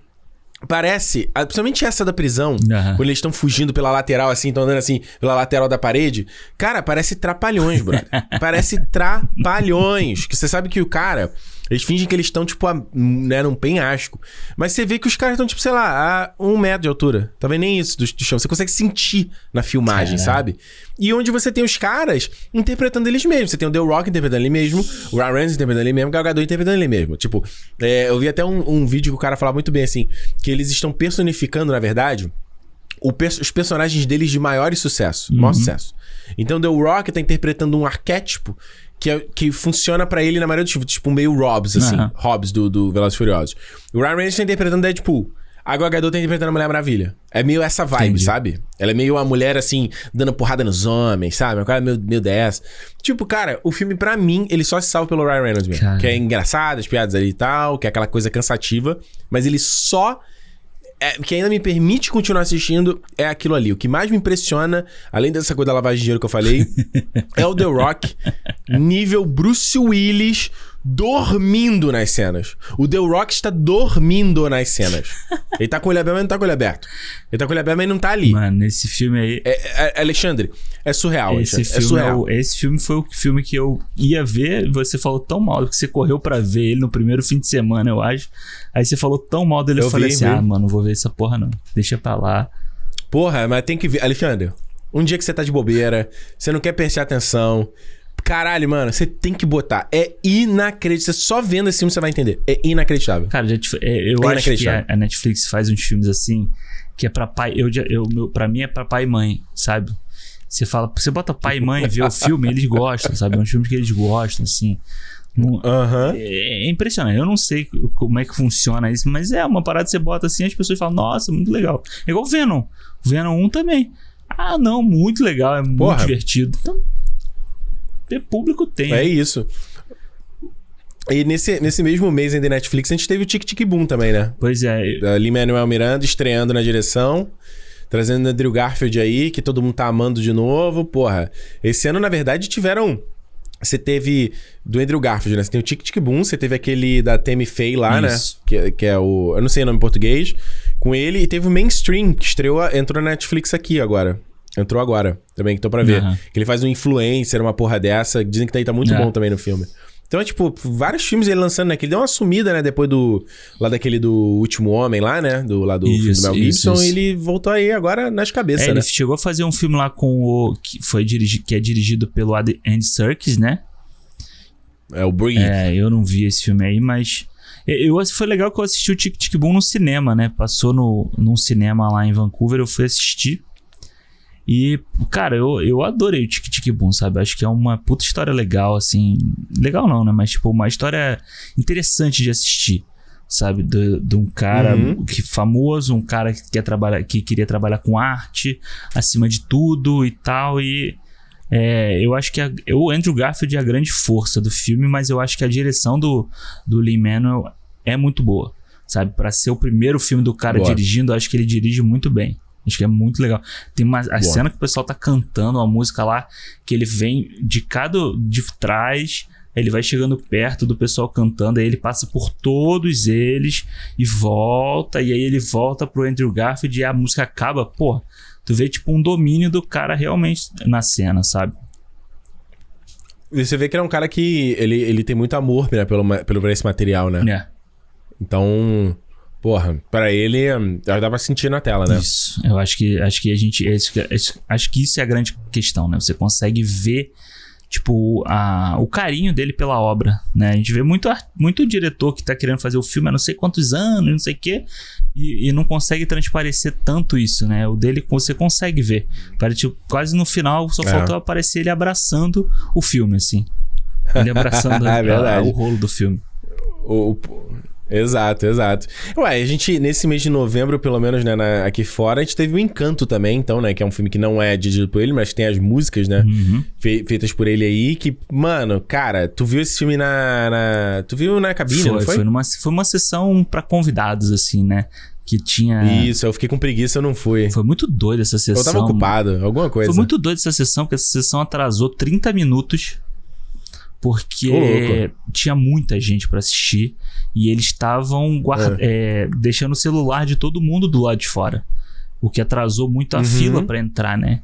Parece, principalmente essa da prisão,
Aham.
quando eles estão fugindo pela lateral, assim, estão andando assim, pela lateral da parede. Cara, parece trapalhões, brother. parece trapalhões. Que você sabe que o cara, Eles fingem que eles estão, tipo, a, né, num penhasco. Mas você vê que os caras estão, tipo, sei lá, a um metro de altura. Talvez nem isso do, do chão. Você consegue sentir na filmagem, sabe? E onde você tem os caras interpretando eles mesmos. Você tem o The Rock interpretando ele mesmo, o Ryan Reynolds interpretando ele mesmo, o Gal Gadot interpretando ele mesmo. Tipo, é, eu vi até um, um vídeo que o cara falava muito bem assim, que eles estão personificando, na verdade, os personagens deles de maior sucesso, uhum. maior sucesso. Então, The Rock tá interpretando um arquétipo que, é, que funciona para ele na maioria dos filmes, tipo meio Robs, assim. Uhum. Hobbs do, do Velozes Furiosos. O Ryan Reynolds tá interpretando Deadpool. A Gal Gadot tá interpretando a Mulher Maravilha. É meio essa vibe, Entendi. sabe? Ela é meio uma mulher, assim, dando porrada nos homens, sabe? Uma cara meio, meio dessa. Tipo, cara, o filme, pra mim, ele só se salva pelo Ryan Reynolds mesmo. Cara. Que é engraçado, as piadas ali e tal, que é aquela coisa cansativa. Mas ele só é, que ainda me permite continuar assistindo é aquilo ali. O que mais me impressiona, além dessa coisa da lavagem de dinheiro que eu falei, é o The Rock, nível Bruce Willis dormindo nas cenas. O The Rock está dormindo nas cenas. Ele tá com o olho aberto, mas não tá com o olho aberto. Ele tá com o olho aberto, mas não tá ali.
Mano, esse filme aí.
É, é, Alexandre, é surreal.
Esse
é
filme, é surreal. O, esse filme foi o filme que eu ia ver. Você falou tão mal que você correu para ver ele no primeiro fim de semana, eu acho. Aí você falou tão mal dele, eu, eu falei vi, assim: vi. ah, mano, não vou ver essa porra não. Deixa pra lá.
Porra, mas tem que ver. Alexandre, um dia que você tá de bobeira, você não quer prestar atenção. Caralho, mano, você tem que botar. É inacreditável. Só vendo esse filme você vai entender. É inacreditável.
Cara, te, é, eu é acho que a, a, Netflix faz uns filmes assim que é pra pai. Eu, eu, meu, pra mim é pra pai e mãe, sabe? Você fala, você bota pai e mãe ver o filme, eles gostam, sabe? É um filme que eles gostam, assim.
Uhum.
É, é, impressionante. Eu não sei como é que funciona isso, mas é uma parada que você bota assim, as pessoas falam, nossa, muito legal. É igual o Venom. O Venom 1 também. Ah, não, muito legal, é Porra. muito divertido. Então, ter público tem.
É isso. E nesse, nesse mesmo mês ainda Netflix, a gente teve o Tic Tic Boom também, né?
Pois é.
Da Lin-Manuel Miranda estreando na direção. Trazendo o Andrew Garfield aí, que todo mundo tá amando de novo. Porra, esse ano, na verdade, tiveram... Você teve do Andrew Garfield, né? Você tem o Tic Tic Boom, você teve aquele da Tammy Faye lá, né? Isso. né? Que, que é o... Eu não sei o nome em português. Com ele. E teve o Mainstream, que estreou, entrou na Netflix aqui agora. Entrou agora também, que tô pra ver. Uhum. Que ele faz um influencer, uma porra dessa. Dizem que daí tá muito é. bom também no filme. Então, é, tipo, vários filmes ele lançando, né? Que ele deu uma sumida, né? Depois do. Lá daquele do Último Homem lá, né? Do, lá do isso, filme do Mel Gibson. Isso, isso. Ele voltou aí agora nas cabeças, é,
né? Ele chegou a fazer um filme lá com o. Que, foi dirigi, que é dirigido pelo Andy Serkis, né?
É o Breathe.
É, eu não vi esse filme aí, mas. Eu, foi legal que eu assisti o Tic Tic Boom no cinema, né? Passou no, num cinema lá em Vancouver, eu fui assistir. E, cara, eu, eu adorei o Tic Tic Boom, sabe? Acho que é uma puta história legal, assim. Legal não, né? Mas, tipo, uma história interessante de assistir, sabe? De, de um cara uhum. que famoso, um cara que, quer trabalhar, que queria trabalhar com arte acima de tudo e tal. E é, eu acho que a, o Andrew Garfield é a grande força do filme, mas eu acho que a direção do, do Lee Manuel é muito boa, sabe? Para ser o primeiro filme do cara boa. dirigindo, acho que ele dirige muito bem. Acho que é muito legal. Tem uma a cena que o pessoal tá cantando uma música lá, que ele vem de cada. de trás, ele vai chegando perto do pessoal cantando, aí ele passa por todos eles e volta, e aí ele volta pro Andrew Garfield e a música acaba. Pô, tu vê tipo um domínio do cara realmente na cena, sabe?
E você vê que ele é um cara que ele, ele tem muito amor né, pelo, pelo esse material, né?
É.
Então, Porra, pra ele, dá pra sentir na tela, né?
Isso. Eu acho que, acho que a gente. Acho que isso é a grande questão, né? Você consegue ver, tipo, a, o carinho dele pela obra, né? A gente vê muito, muito diretor que tá querendo fazer o filme há não sei quantos anos, não sei o quê, e, e, não consegue transparecer tanto isso, né? O dele você consegue ver. Parece, tipo, quase no final só é. faltou aparecer ele abraçando o filme, assim. Ele abraçando é a, o rolo do filme.
O, o, Exato, exato. Ué, a gente, nesse mês de novembro, pelo menos, né, na, aqui fora, a gente teve o Encanto também, então, né, que é um filme que não é dirigido por ele, mas tem as músicas, né,
uhum.
fe, feitas por ele aí, que, mano, cara, tu viu esse filme na... na tu viu na cabine, foi, não foi?
Foi, numa, foi uma sessão para convidados, assim, né, que tinha...
Isso, eu fiquei com preguiça, eu não fui.
Foi muito doido essa sessão. Eu
tava ocupado, alguma coisa.
Foi muito doido essa sessão, porque essa sessão atrasou 30 minutos porque tinha muita gente para assistir e eles estavam é. é, deixando o celular de todo mundo do lado de fora, o que atrasou muito a uhum. fila para entrar, né?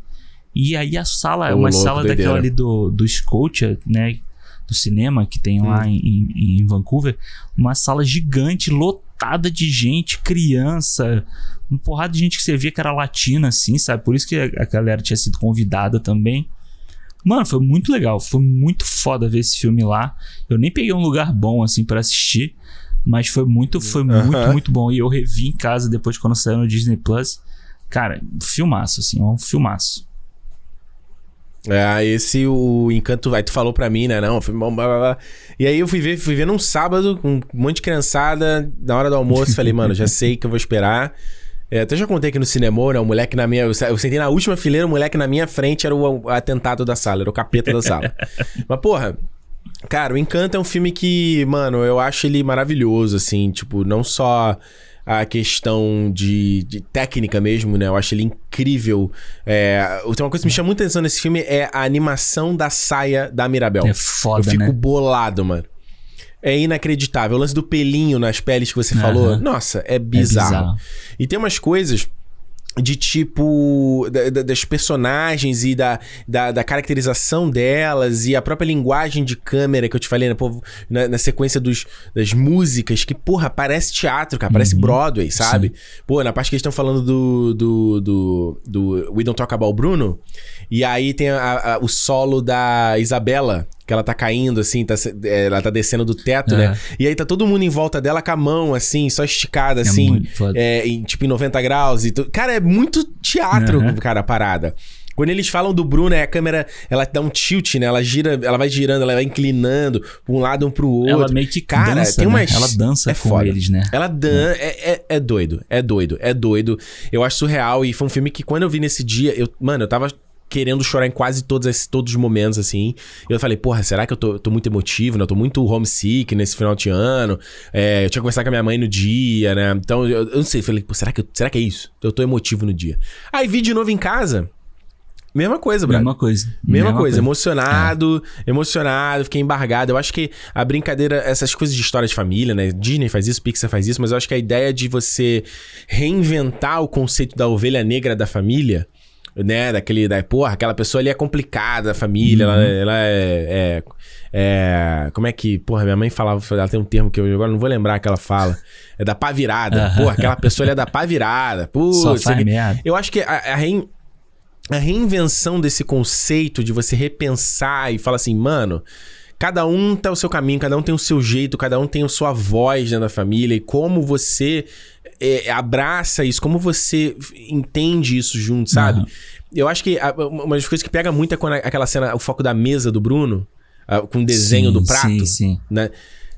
E aí a sala, é uma louco, sala daquela ali do, do Scotia, né? do cinema que tem lá hum. em, em Vancouver, uma sala gigante, lotada de gente, criança, uma porrada de gente que você via que era latina, assim, sabe? Por isso que a galera tinha sido convidada também. Mano, foi muito legal. Foi muito foda ver esse filme lá. Eu nem peguei um lugar bom, assim, para assistir. Mas foi muito, foi muito, muito bom. E eu revi em casa depois quando saiu no Disney Plus. Cara, filmaço, assim, um filmaço.
É, esse o Encanto. Aí tu falou pra mim, né? Não, foi bom, blá, blá, blá. E aí eu fui ver, fui ver num sábado com um monte de criançada, na hora do almoço, falei, mano, já sei que eu vou esperar. É, até já contei aqui no cinema, né? O moleque na minha. Eu sentei na última fileira, o moleque na minha frente era o, atentado da sala, era o capeta da sala. Mas, porra, cara, o Encanto é um filme que, mano, eu acho ele maravilhoso, assim, tipo, não só a questão de, de, técnica mesmo, né? Eu acho ele incrível. É, tem uma coisa que me chama muita atenção nesse filme é a animação da saia da Mirabel.
É foda,
Eu fico
né?
bolado, mano. É inacreditável. O lance do pelinho nas peles que você uhum. falou, nossa, é bizarro. é bizarro. E tem umas coisas de tipo da, das personagens e da, da, da, caracterização delas e a própria linguagem de câmera que eu te falei né, pô, na, na, sequência dos, das músicas que porra parece teatro cara parece uhum. Broadway sabe Sim. pô na parte que eles estão falando do, do do, do We Don't Talk About Bruno e aí tem a, a, o solo da Isabela que ela tá caindo, assim, tá, é, ela tá descendo do teto, né? E aí tá todo mundo em volta dela com a mão, assim, só esticada, é assim, é, em, tipo em 90 graus. E tu... Cara, é muito teatro, uhum. cara, a parada. Quando eles falam do Bruno, é a câmera, ela dá um tilt, né? Ela gira, ela vai girando, ela vai inclinando um lado, um pro outro.
Ela meio que cara, dança, tem uma... Né? Ela dança é com foda. eles, né?
Ela dança, é. É, é, é doido, é doido, é doido. Eu acho surreal e foi um filme que quando eu vi nesse dia, eu, mano, eu tava querendo chorar em quase todos, todos os momentos, assim. E eu falei, porra, será que eu tô, tô muito emotivo, né? Eu tô muito homesick nesse final de ano. É, eu tinha conversado com a minha mãe no dia, né? Então, eu, eu não sei. Falei, pô, será que, será que é isso? Eu tô emotivo no dia. Aí vi de novo em casa. Mesma coisa, Bruno.
Mesma coisa.
Mesma, Mesma coisa. coisa. Emocionado, é. emocionado, fiquei embargado. Eu acho que a brincadeira, essas coisas de história de família, né? Disney faz isso, Pixar faz isso, mas eu acho que a ideia de você reinventar o conceito da ovelha negra da família né? Daquele, da, porra, aquela pessoa ali é complicada, a família, uhum. ela, ela é, é, é, Como é que. Porra, minha mãe falava, ela tem um termo que eu agora não vou lembrar que ela fala. É da pá virada. Uhum. Porra, aquela pessoa ali é da pá virada. Putz. Eu acho que a, a, rein, a reinvenção desse conceito de você repensar e falar assim, mano. Cada um tá o seu caminho, cada um tem o seu jeito, cada um tem a sua voz dentro da família e como você é, abraça isso, como você entende isso junto, sabe? Uhum. Eu acho que a, uma das coisas que pega muito é quando aquela cena, o foco da mesa do Bruno, a, com o desenho sim, do prato, sim, sim. né?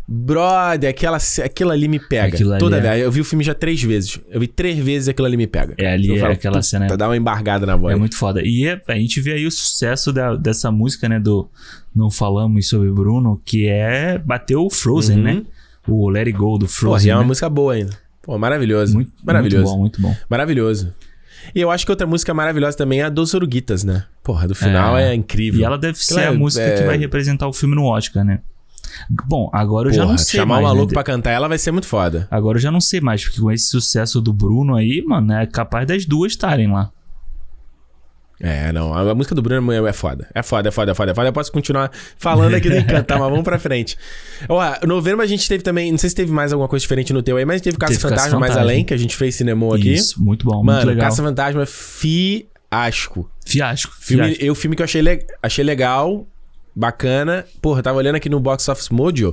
Brother, aquela, aquilo ali me pega. Aquilo toda é... vez. Eu vi o filme já três vezes. Eu vi três vezes aquilo ali me pega.
É, ali
eu
é falo, aquela cena.
Dá uma embargada na voz.
É muito foda. E é, a gente vê aí o sucesso da, dessa música, né? Do Não Falamos sobre Bruno, que é. Bateu o Frozen, uhum. né? O Let It Go do Frozen.
Pô, é uma
né?
música boa ainda. Pô, maravilhoso. Muito, maravilhoso.
Muito bom, muito bom.
Maravilhoso. E eu acho que outra música maravilhosa também é a dos Oruguitas, né? Porra, do final é, é incrível.
E ela deve ser ela a é, música é... que vai representar o filme no Oscar, né? Bom, agora eu Porra, já não sei
chamar
mais.
Chamar o maluco
né?
pra cantar ela vai ser muito foda.
Agora eu já não sei mais, porque com esse sucesso do Bruno aí, mano, é capaz das duas estarem lá.
É, não. A, música do Bruno é, é foda. É foda, é foda, é foda, é foda. Eu posso continuar falando aqui do Encanto, tá? Mas vamos pra frente. Ó, novembro a gente teve também. Não sei se teve mais alguma coisa diferente no teu aí, mas teve Caça teve Fantasma mais além, que a gente fez cinema aqui. Isso,
muito bom,
Mano,
muito legal.
Caça Fantasma fiasco.
Fiasco.
Filme,
fiasco.
Eu, filme que eu achei, le achei legal, bacana. Porra, eu tava olhando aqui no Box Office Mojo.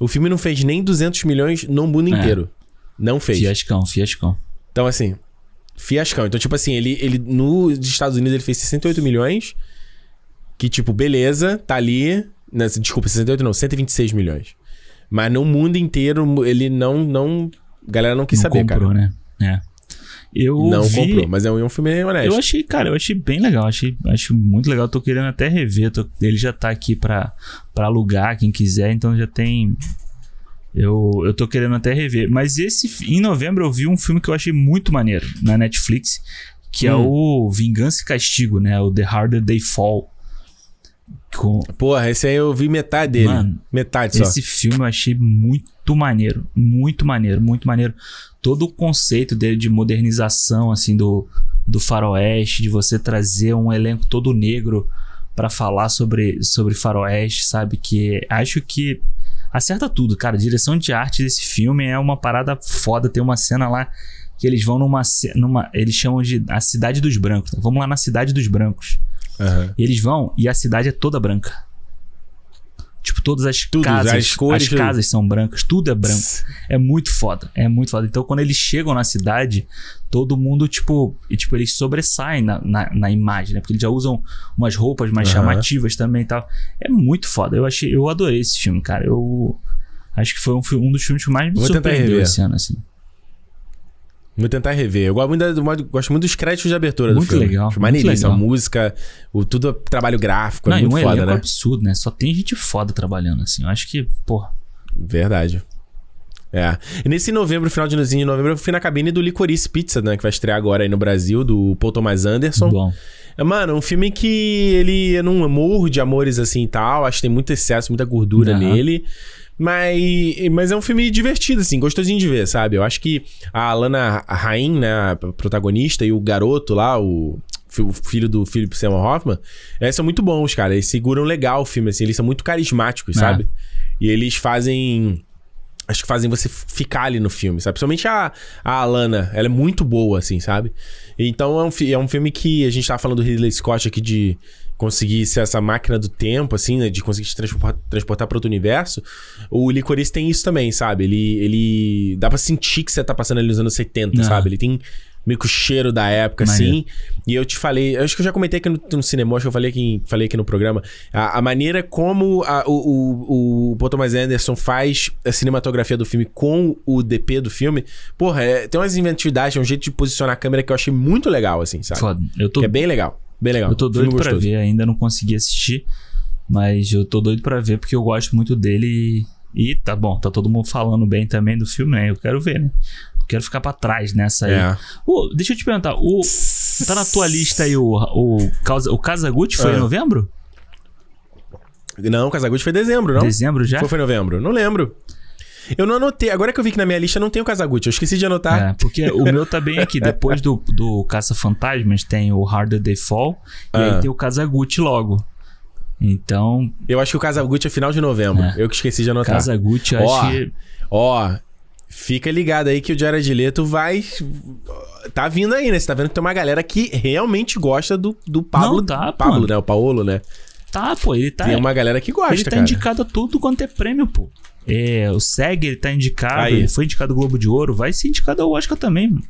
O filme não fez nem 200 milhões no mundo é. inteiro. Não fez.
Fiascão, fiascão.
Então, assim, Fiascão. Então, tipo assim, ele, ele nos Estados Unidos ele fez 68 milhões. Que, tipo, beleza, tá ali. Não, desculpa, 68 não, 126 milhões. Mas no mundo inteiro, ele não. não a galera não quis
não
saber,
comprou,
cara.
né? É. Eu
não
vi...
comprou, mas é um, filme honesto.
Eu achei, cara, eu achei bem legal. Achei, acho muito legal. Tô querendo até rever. Tô, ele já tá aqui pra, pra alugar, quem quiser. Então já tem eu, eu tô querendo até rever. Mas esse em novembro eu vi um filme que eu achei muito maneiro na Netflix, que é hum. é o Vingança e Castigo, né? O The Harder They Fall.
Com... Porra, esse aí eu vi metade dele. Mano, metade só.
Esse filme eu achei muito maneiro. Muito maneiro, muito maneiro. Todo o conceito dele de modernização, assim, do, do faroeste, de você trazer um elenco todo negro para falar sobre, sobre faroeste, sabe? Que acho que acerta tudo, cara. A direção de arte desse filme é uma parada foda. Tem uma cena lá que eles vão numa. numa eles chamam de a Cidade dos Brancos. Vamos lá na Cidade dos Brancos.
Uhum.
Eles vão e a cidade é toda branca. Tipo, todas as
Tudo,
casas,
as cores,
as
tudo.
casas são brancas, tudo é branco. É muito foda, é muito foda. Então, quando eles chegam na cidade, todo mundo, tipo, e, tipo eles sobressaem na, na, na imagem, né? Porque eles já usam umas roupas mais
Aham.
chamativas também e tal. É muito foda. Eu achei, eu adorei esse filme, cara. Eu acho que foi um, um dos filmes que mais me
Vou
surpreendeu esse ano, assim.
Vou tentar rever. Eu gosto muito, da- do- gosto muito dos créditos de abertura do
Muito
filme.
legal,
Acho
muito
maneiríssimo. A
legal.
música, o, tudo é trabalho gráfico, é
Não, e
muito
um
foda, né?
absurdo, né? Só tem gente foda trabalhando, assim. Eu acho que, porra.
Verdade. É. E nesse novembro, final de de novembro, eu fui na cabine do Licorice Pizza, né? Que vai estrear agora aí no Brasil, do Paul Thomas Anderson.
Bom.
É, Mano, um filme que ele é num morro de amores assim e tal. Acho que tem muito excesso, muita gordura
Aham.
nele. Mas, mas é um filme divertido, assim, gostosinho de ver, sabe? Eu acho que a Alana Rain, né, a protagonista, e o garoto lá, o, o filho do Philip Seymour Hoffman, eles são muito bons, cara. Eles seguram legal o filme, assim, eles são muito carismáticos,
É.
sabe? E eles fazem. Acho que fazem você ficar ali no filme, sabe? Principalmente a, a Alana, ela é muito boa, assim, sabe? Então é um, é um filme que a gente tava falando do Ridley Scott aqui de conseguir ser essa máquina do tempo, assim, né? De conseguir te transportar, transportar para outro universo. O Licorice tem isso também, sabe? Ele, ele... Dá pra sentir que você tá passando ali nos anos 70,
Ah.
sabe? Ele tem meio que o cheiro da época,
Maneiro.
assim. E eu te falei... Acho que eu já comentei aqui no, no cinema, acho que eu falei aqui, falei aqui no programa. A, a maneira como a- o, o, o Paul Thomas Anderson faz a cinematografia do filme com o DP do filme, porra, é- tem umas inventividades, é um jeito de posicionar a câmera que eu achei muito legal, assim, sabe?
Foda. Eu tô
Que é bem legal. Bem legal.
Eu tô doido pra
gostoso.
ver, ainda não consegui assistir, mas eu tô doido pra ver porque eu gosto muito dele e, e tá bom, tá todo mundo falando bem também do filme, né? Eu quero ver, né? Quero ficar pra trás nessa aí.
É.
Deixa eu te perguntar, o, tá na tua lista aí o, o, o Kazaguchi foi
Ah.
em novembro?
Não, Casagutti foi dezembro, não?
Dezembro já?
Foi, foi novembro? Não lembro. Eu não anotei. Agora que eu vi que na minha lista não tem o Casagutti. Eu esqueci de anotar.
É, porque o meu tá bem aqui. Depois do, do Caça Fantasmas tem o Harder They Fall e
Ah.
aí tem o Kazaguchi logo. Então,
Eu acho que o Casagutti é final de novembro.
É.
Eu que esqueci de anotar.
Kazaguchi eu
Ó,
acho que.
Ó, fica ligado aí que o Jared Leto vai... Tá vindo aí, né? Você tá vendo que tem uma galera que realmente gosta do, do Pablo.
Não, tá,
Pablo,
mano.
né? O Paolo, né?
Tá, pô, ele tá.
Tem uma galera que gosta,
ele tá
cara.
indicado a tudo quanto é prêmio, pô. É, o SEG, ele tá indicado,
Aí.
ele foi indicado ao Globo de Ouro, vai ser indicado ao Oscar também, mano.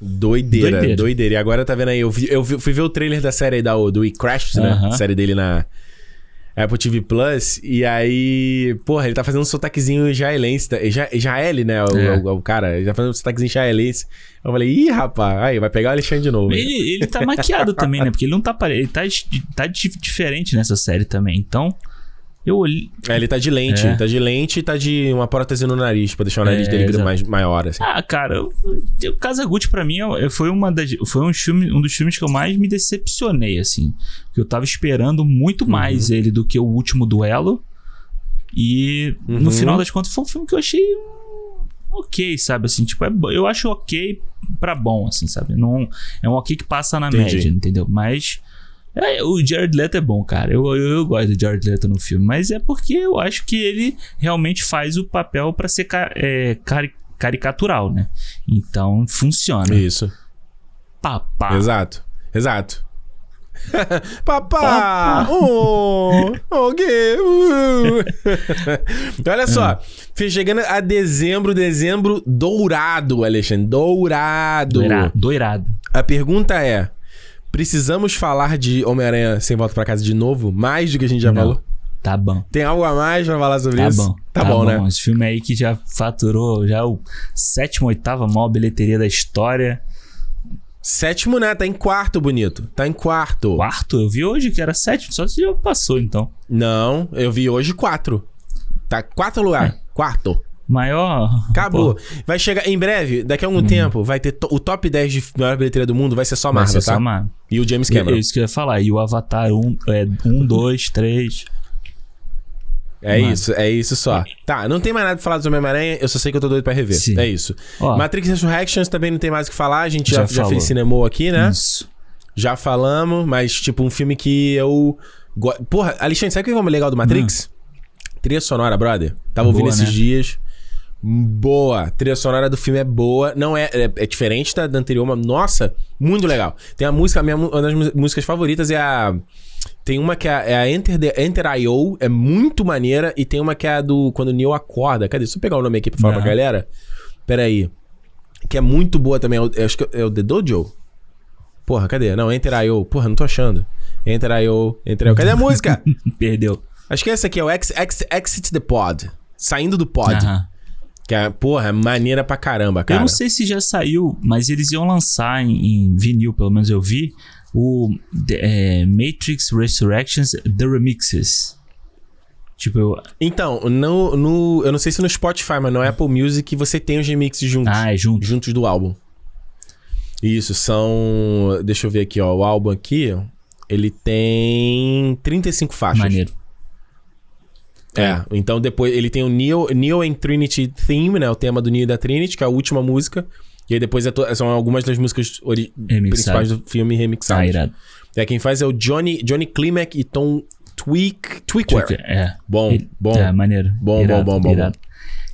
Doideira, doideira,
Doideira.
E agora tá vendo aí, eu, vi- eu vi- fui ver o trailer da série da, do We Crashed, né?
Aham.
Série dele na Apple TV Plus. E aí, porra, ele tá fazendo um sotaquezinho israelense. tá- Ja- Israel, né? O,
É.
o- o cara, ele tá fazendo um sotaquezinho israelense. Eu falei, ih, rapaz, aí vai pegar o Alexandre de novo.
Ele, ele tá maquiado também, né? Porque ele não tá ele tá, tá di- diferente nessa série também. Então, eu olhei.
É, ele tá de lente,
É.
tá de lente e tá de uma prótese no nariz, pra deixar o nariz
É,
dele mais, maior, assim.
Ah, cara, o Kazaguchi pra mim é- foi, uma das, foi um, filme, um dos filmes que eu mais me decepcionei, assim. Que eu tava esperando muito mais
Uhum.
ele do que o último duelo. E no
Uhum.
final das contas foi um filme que eu achei ok, sabe? Assim, tipo, é eu acho ok pra bom, assim, sabe? Não, é um ok que passa na
Entendi.
média, entendeu? Mas. É, o Jared Leto é bom, cara. Eu, eu, eu gosto do Jared Leto no filme, mas é porque eu acho que ele realmente faz o papel pra ser é, cari- caricatural, né? Então funciona.
Isso.
Papá.
Exato. Exato. Papá! Oh! Oh, que- uh. Olha só, fi- chegando a dezembro, dezembro dourado, Alexandre. Dourado.
Doirado. Doirado.
A pergunta é: precisamos falar de Homem-Aranha sem volta pra casa de novo? Mais do que a gente já
Não.
falou?
Tá bom.
Tem algo a mais pra falar sobre
Tá
isso?
bom.
Tá, bom, né?
Esse filme aí que já faturou já o sétimo, oitava maior bilheteria da história.
Sétimo, né? Tá em quarto, bonito. Tá em quarto.
Quarto, eu vi hoje que era sétimo, só se já passou então.
Não, eu vi hoje quatro. Tá quarto lugar. Quarto.
Maior.
Acabou.
Pô,
Vai chegar em breve, daqui a algum tempo, vai ter to- o top 10 de maior bilheteria do mundo vai ser só
vai
Marvel,
ser
tá?
só Marvel.
E o James
É
Cameron.
isso que eu ia falar. E o Avatar 1, é, 1 2, 3.
É
Marvel.
isso, é isso só. Tá, não tem mais nada pra falar do Homem-Aranha, eu só sei que eu tô doido pra rever.
Sim.
É isso.
Ó.
Matrix Resurrections também não tem mais o que falar, a gente já,
Já
já fez cinema aqui, né?
Isso.
Já falamos, mas, tipo, um filme que eu. Porra, Alexandre, sabe o que é o legal do Matrix? Trilha sonora, brother. Tava ouvindo
Boa,
esses
né?
dias. Boa. Trilha sonora do filme é boa. Não é. É, é diferente da, da anterior, mas. Nossa, muito legal. Tem a música, a minha, uma das músicas favoritas é a. Tem uma que é a, é a Enter, the, Enter I.O., é muito maneira. E tem uma que é a do. Quando o Neo acorda. Cadê? Deixa eu pegar o nome aqui pra falar
Aham.
pra galera. Pera aí. Que é muito boa também. É eu acho que é o The Dojo? Porra, cadê? Não, Enter I.O. Porra, não tô achando. Enter I.O. Enter I.O. Cadê a música?
Perdeu.
Acho que essa aqui é o Ex, Ex, Exit the Pod. Saindo do pod.
Aham.
Que é, porra, maneira pra caramba, cara.
Eu não sei se já saiu, mas eles iam lançar em, em vinil, pelo menos eu vi, o é, Matrix Resurrections The Remixes. Tipo, eu,
Então, no, no, eu não sei se no Spotify, mas no Apple Music você tem os remixes juntos.
ah, é junto.
Juntos do álbum. Isso, são. Deixa eu ver aqui, ó. O álbum aqui, ele tem 35 faixas.
Maneiro.
É, então depois ele tem o Neo, Neo and Trinity Theme, né? O tema do Neo e da Trinity, que é a última música. E aí depois é to- são algumas das músicas ori- principais do filme remixadas.
Ah, irado.
É, quem faz é o Johnny, Johnny Klimek e Tom Tweak, Tweakware.
É.
Bom, bom.
É, maneiro.
Bom,
Irado,
bom, bom, bom,
irado.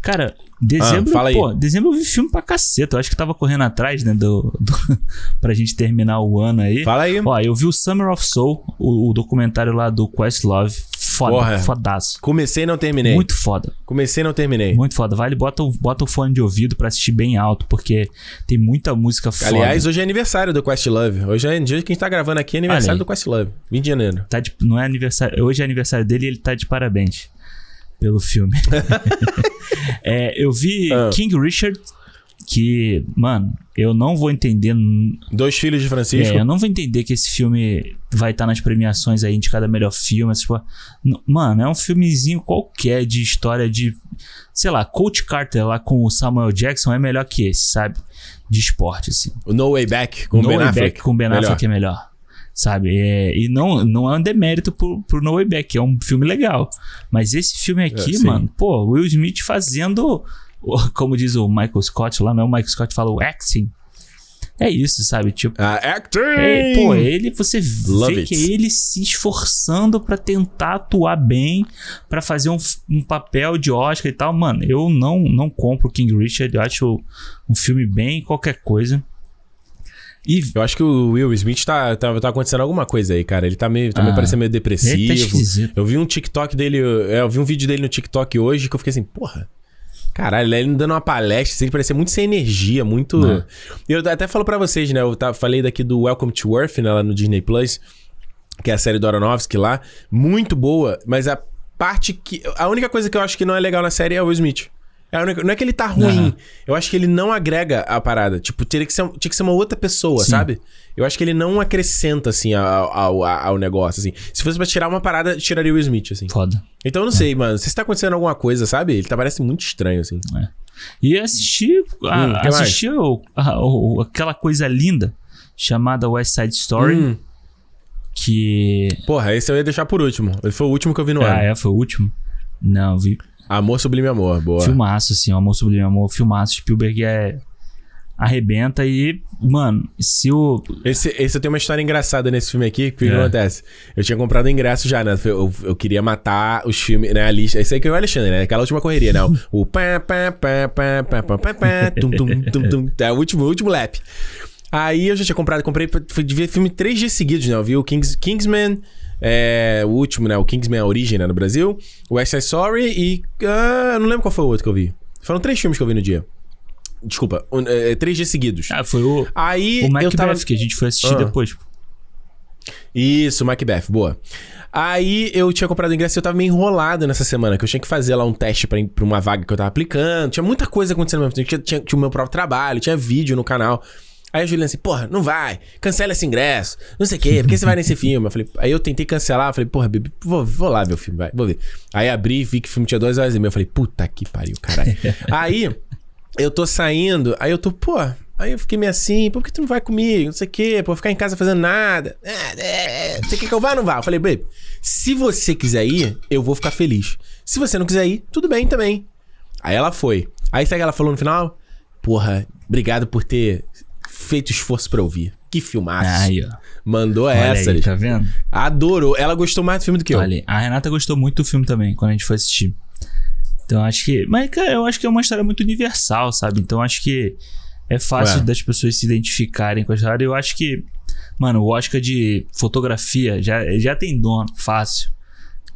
Cara, dezembro,
Ah, fala aí.
pô, dezembro eu vi filme pra caceta. Eu acho que tava correndo atrás, né, do, do pra gente terminar o ano aí.
Fala aí.
Ó, eu vi o Summer of Soul, o, o documentário lá do Questlove. Foda,
Porra.
fodaço.
Comecei e não terminei.
Muito foda.
Comecei e não terminei.
Muito foda. Vale, bota, o- bota o fone de ouvido pra assistir bem alto, porque tem muita música foda.
Aliás, hoje é aniversário do Questlove. Hoje é dia que a gente tá gravando aqui, é aniversário do Questlove. 20 de janeiro.
Tá de- não é aniversário. Hoje é aniversário dele e ele tá de parabéns pelo filme. É, eu vi
Ah.
King Richard, que, mano, eu não vou entender.
Dois filhos de Francisco.
É, eu não vou entender que esse filme vai estar nas premiações aí indicado a melhor filme. Tipo, mano, é um filmezinho qualquer de história de. Sei lá, Coach Carter lá com o Samuel Jackson é melhor que esse, sabe? De esporte, assim.
O No Way Back com o
No
Ben
Way
Affleck.
Back com Ben
Melhor.
Affleck é melhor. Sabe? É, e não, não é um demérito pro, pro No Way Back, é um filme legal. Mas esse filme aqui,
É,
mano, pô, Will Smith fazendo, como diz o Michael Scott lá, não é o Michael Scott fala o acting. É isso, sabe? Tipo,
Ah, acting!
é, pô, ele, você
Love
vê
it.
que ele se esforçando pra tentar atuar bem, pra fazer um, um papel de Oscar e tal. Mano, eu não, não compro King Richard, eu acho um filme bem qualquer coisa. E
Eu acho que o Will Smith tá, tá, tá acontecendo alguma coisa aí, cara. Ele tá meio, tá meio
Ah,
parecendo meio
tá
depressivo.
esquisito.
eu vi um TikTok dele, é, eu vi um vídeo dele no TikTok hoje que eu fiquei assim, porra. Caralho, ele dando uma palestra, assim, ele parecia muito sem energia, muito.
É.
Eu até falo pra vocês, né? Eu falei daqui do Welcome to Earth, né, lá no Disney Plus, que é a série do Aronofsky lá. Muito boa, mas a parte que. A única coisa que eu acho que não é legal na série é o Will Smith. É não é que ele tá ruim.
Aham.
Eu acho que ele não agrega a parada. Tipo, teria que ser, tinha que ser uma outra pessoa,
Sim.
sabe? Eu acho que ele não acrescenta, assim, ao, ao, ao negócio, assim. Se fosse pra tirar uma parada, tiraria o Smith, assim.
foda.
Então eu não sei, mano. Se tá acontecendo alguma coisa, sabe? Ele tá, parece muito estranho, assim.
E assisti, a-
Hum, que
assisti o- a- o- aquela coisa linda chamada West Side Story,
Hum.
que...
Porra, esse eu ia deixar por último. Ele foi o último que eu vi no
Ah,
ano.
é, foi o último. Não, vi
Amor Sublime Amor, boa.
filmaço, assim, o Amor Sublime Amor, filmaço. Spielberg é... Arrebenta e, mano, se o...
Esse, esse eu tenho uma história engraçada nesse filme aqui. que O que
É.
acontece? Eu tinha comprado ingresso já, né? Eu, eu queria matar os filmes, né? A lista. Esse aí que é o Alexandre, né? Aquela última correria, né? O, o pá, pá, pá, pá, pá, pá, pá, pá, tum, tum, tum, tum. É o último, o último lap. Aí eu já tinha comprado, comprei, fui de ver filme três dias seguidos, né? Eu vi o Kings, Kingsman, é, o último, né? O Kingsman A Origem, né? No Brasil. O West Side Story e... eu não lembro qual foi o outro que eu vi. Foram três filmes que eu vi no dia. Desculpa, um, é, três dias seguidos.
Ah, foi o,
Aí
o
eu
Macbeth
tava...
que a gente foi assistir
Ah.
depois.
Isso, Macbeth, boa. Aí eu tinha comprado o ingresso e eu tava meio enrolado nessa semana, que eu tinha que fazer lá um teste pra, pra uma vaga que eu tava aplicando. Tinha muita coisa acontecendo mesmo. Tinha, tinha, tinha o meu próprio trabalho, tinha vídeo no canal. Aí a Juliana assim, porra, não vai, cancela esse ingresso, não sei o quê, por que você vai nesse filme? Eu falei, aí eu tentei cancelar, falei, porra, Bibi, vou, vou lá ver o filme, vai, vou ver. Aí abri, vi que o filme tinha duas horas e meia, eu falei, puta que pariu, caralho. aí eu tô saindo, aí eu tô, pô, aí eu fiquei meio assim, por que tu não vai comigo? Não sei o quê, pô, ficar em casa fazendo nada. É, é, Você quer que eu vá ou não vá? Eu falei, baby, se você quiser ir, eu vou ficar feliz. Se você não quiser ir, tudo bem também. Aí ela foi. Aí sabe o que ela falou no final? Porra, obrigado por ter feito esforço pra ouvir. Que filmaço.
Aí, ó.
Mandou
Olha
essa.
aí, tá vendo?
Adorou. Ela gostou mais do filme do que eu.
Olha, a Renata gostou muito do filme também, quando a gente foi assistir. Então acho que. Mas, cara, eu acho que é uma história muito universal, sabe? Então acho que é fácil
Ué.
das pessoas se identificarem com a história. Eu acho que. Mano, o Oscar de fotografia já, já tem dono, fácil.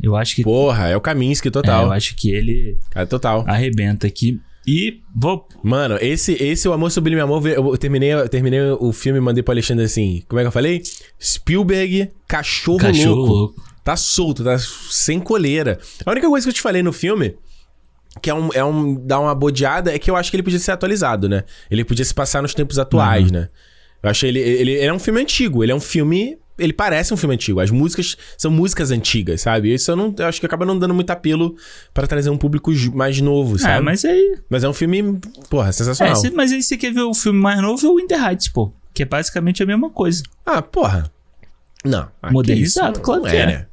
Eu acho que.
Porra, é o Kaminsky
é,
total.
eu acho que ele
É total.
arrebenta aqui. E vou.
Mano, esse, esse O Amor Sublime Amor, eu terminei, eu terminei o filme e mandei pro Alexandre assim, como é que eu falei? Spielberg, cachorro,
Cachorro
louco.
louco.
Tá solto, tá sem coleira. A única coisa que eu te falei no filme, que é um, é um dá uma bodeada, é que eu acho que ele podia ser atualizado, né? Ele podia se passar nos tempos atuais, né? Eu achei ele, ele. Ele é um filme antigo, ele é um filme. Ele parece um filme antigo. As músicas são músicas antigas, sabe? Isso eu não. Eu acho que acaba não dando muito apelo pra trazer um público mais novo, sabe?
Ah, mas aí.
Mas é um filme, porra,
É,
sensacional.
cê- mas aí você quer ver o filme mais novo é o In the Heights, pô. Que é basicamente a mesma coisa.
Ah, porra. Não. ah,
Modernizado, claro
Não
que é.
né?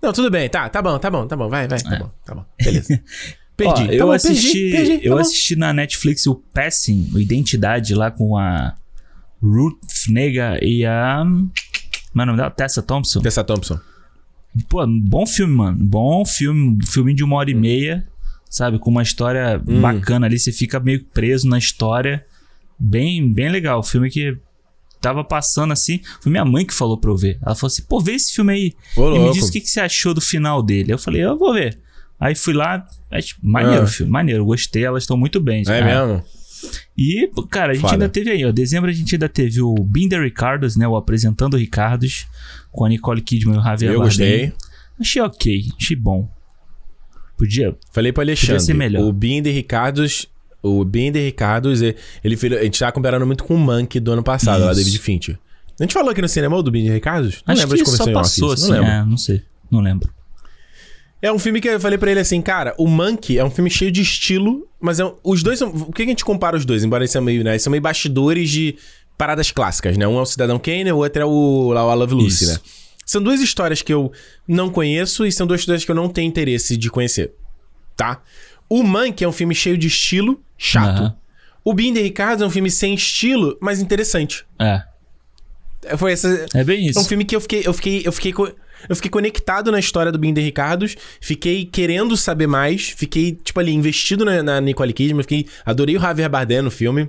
Não, tudo bem. Tá, tá bom, tá bom, tá bom. Vai, vai. Tá
É.
bom, tá bom. Beleza. Perdi.
Ó,
tá
eu
bom,
assisti,
perdi, perdi, tá
eu
bom.
assisti na Netflix o Passing, o Identidade lá com a Ruth Nega e a Mano, o nome dela? Tessa Thompson.
Tessa Thompson.
Pô, bom filme, mano. Bom filme, filme de uma hora e meia, sabe? Com uma história
Hum.
bacana ali, você fica meio preso na história. Bem, bem legal. Filme que tava passando assim. Foi minha mãe que falou pra eu ver. Ela falou assim: pô, vê esse filme aí.
Ô,
e me
louco.
disse o que, que você achou do final dele. Eu falei: eu vou ver. Aí fui lá, aí, maneiro o filme, maneiro, gostei, elas estão muito bem.
É
Ah,
mesmo?
E, cara, a gente
Foda.
ainda teve aí, ó. Dezembro a gente ainda teve o Binder Ricardos, né? O Apresentando Ricardos, com a Nicole Kidman e o Javier
Eu
Bardem.
gostei.
Achei ok, achei bom. Podia.
Falei pro Alexandre.
ser melhor.
O Binder Ricardos. O Binder Ricardos, ele, fez- a gente tava comparando muito com o Monk do ano passado, lá,
Isso.
David Fincher. A gente falou aqui no cinema do Binder Ricardos? Não
acho
lembro
que
de
só passou assim.
Não lembro.
é, não sei. Não lembro.
É um filme que eu falei pra ele assim, cara, o Monkey é um filme cheio de estilo, mas é um- os dois são. O que a gente compara os dois? Embora eles são meio, né? Eles são meio bastidores de paradas clássicas, né? Um é o Cidadão Kane, o outro é o, lá, o I Love Lucy,
Isso.
né? São duas histórias que eu não conheço e são duas histórias que eu não tenho interesse de conhecer, tá? O Monkey é um filme cheio de estilo, chato.
Aham.
O Binder Ricardo é um filme sem estilo, mas interessante.
É.
Foi essa,
É bem isso.
é um filme que eu fiquei, eu fiquei, eu fiquei, co- eu fiquei conectado na história do Binder Ricardos, fiquei querendo saber mais, fiquei, tipo ali, investido na, na Nicole Kidman, fiquei, adorei o Javier Bardem no filme.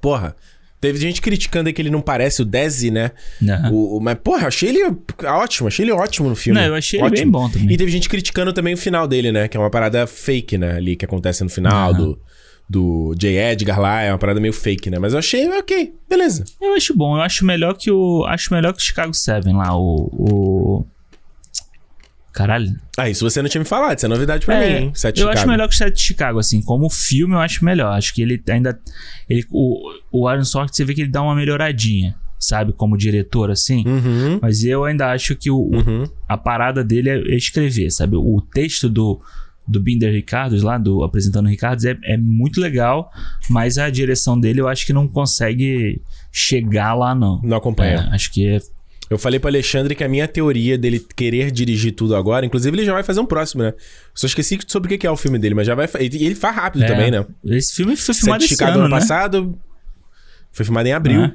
Porra, teve gente criticando que ele não parece o Desi, né?
Aham.
O, o- mas, porra, eu achei ele ótimo, achei ele ótimo no filme.
Não, eu achei ele
Ótimo.
bem bom também.
E teve gente criticando também o final dele, né? Que é uma parada fake, né? Ali que acontece no final
Aham.
do, do J. Edgar lá, é uma parada meio fake, né? Mas eu achei, ok, beleza.
Eu acho bom, eu acho melhor que o. Acho melhor que o Chicago 7 lá, o. o... Caralho.
Ah, isso você não tinha me falado, isso é novidade pra
É,
mim, hein? Sete
eu acho
Chicago.
melhor que o Sete de Chicago, assim. Como filme, eu acho melhor. Acho que ele ainda. Ele, o, o Aaron Sorkin, você vê que ele dá uma melhoradinha, sabe? Como diretor, assim.
Uhum,
Mas eu ainda acho que o, o-
uhum.
a parada dele é escrever, sabe? O texto do, do Binder Ricardos, lá, do Apresentando Ricardos, é, é muito legal, mas a direção dele eu acho que não consegue chegar lá, não.
Não acompanha.
É, acho que é.
Eu falei pro Alexandre que a minha teoria dele querer dirigir tudo agora, inclusive ele já vai fazer um próximo, né? Só esqueci sobre o que é o filme dele, mas já vai. E ele faz rápido
é,
também, né?
Esse filme foi filmado esse ano,
ano
né?
passado. Foi filmado em abril.
Ah.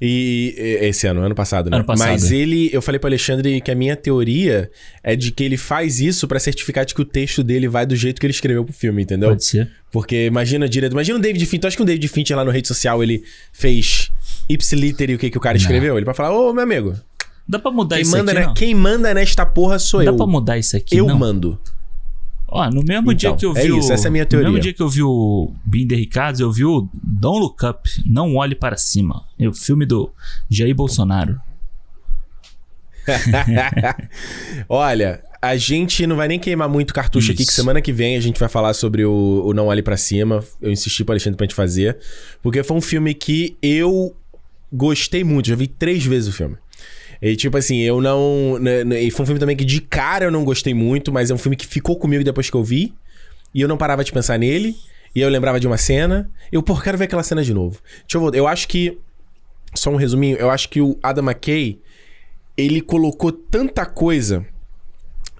E, esse ano, ano passado, né?
Ano passado.
Mas ele, eu falei pro Alexandre que a minha teoria é de que ele faz isso pra certificar de que o texto dele vai do jeito que ele escreveu pro filme, entendeu?
Pode ser.
Porque imagina direto, imagina o David Fincher, tu acha que o David Fincher lá no rede social ele fez ipsiliter e o que que o cara escreveu? Ele vai falar: "Ô, meu amigo,
Dá pra mudar
quem
isso
manda,
aqui, não?
quem manda nesta porra sou
Dá
eu.
pra mudar isso aqui,
eu
não?
mando."
Ó, no mesmo
Então,
dia que eu
é
vi
isso,
o...
essa é a minha
No
teoria.
mesmo dia que eu vi o Binder Ricardos, eu vi o Don't Look Up, Não Olhe Para Cima. É o filme do Jair Bolsonaro.
Olha, a gente não vai nem queimar muito cartucho aqui,
Isso.
que semana que vem a gente vai falar sobre o, o Não Olhe Pra Cima. Eu insisti pro Alexandre pra gente fazer. Porque foi um filme que eu gostei muito. Já vi três vezes o filme. E tipo assim, eu não. né, né, E foi um filme também que de cara eu não gostei muito, mas é um filme que ficou comigo depois que eu vi. E eu não parava de pensar nele. E eu lembrava de uma cena. Eu, pô, quero ver aquela cena de novo. Deixa eu voltar. Eu acho que. Só um resuminho. Eu acho que o Adam McKay. Ele colocou tanta coisa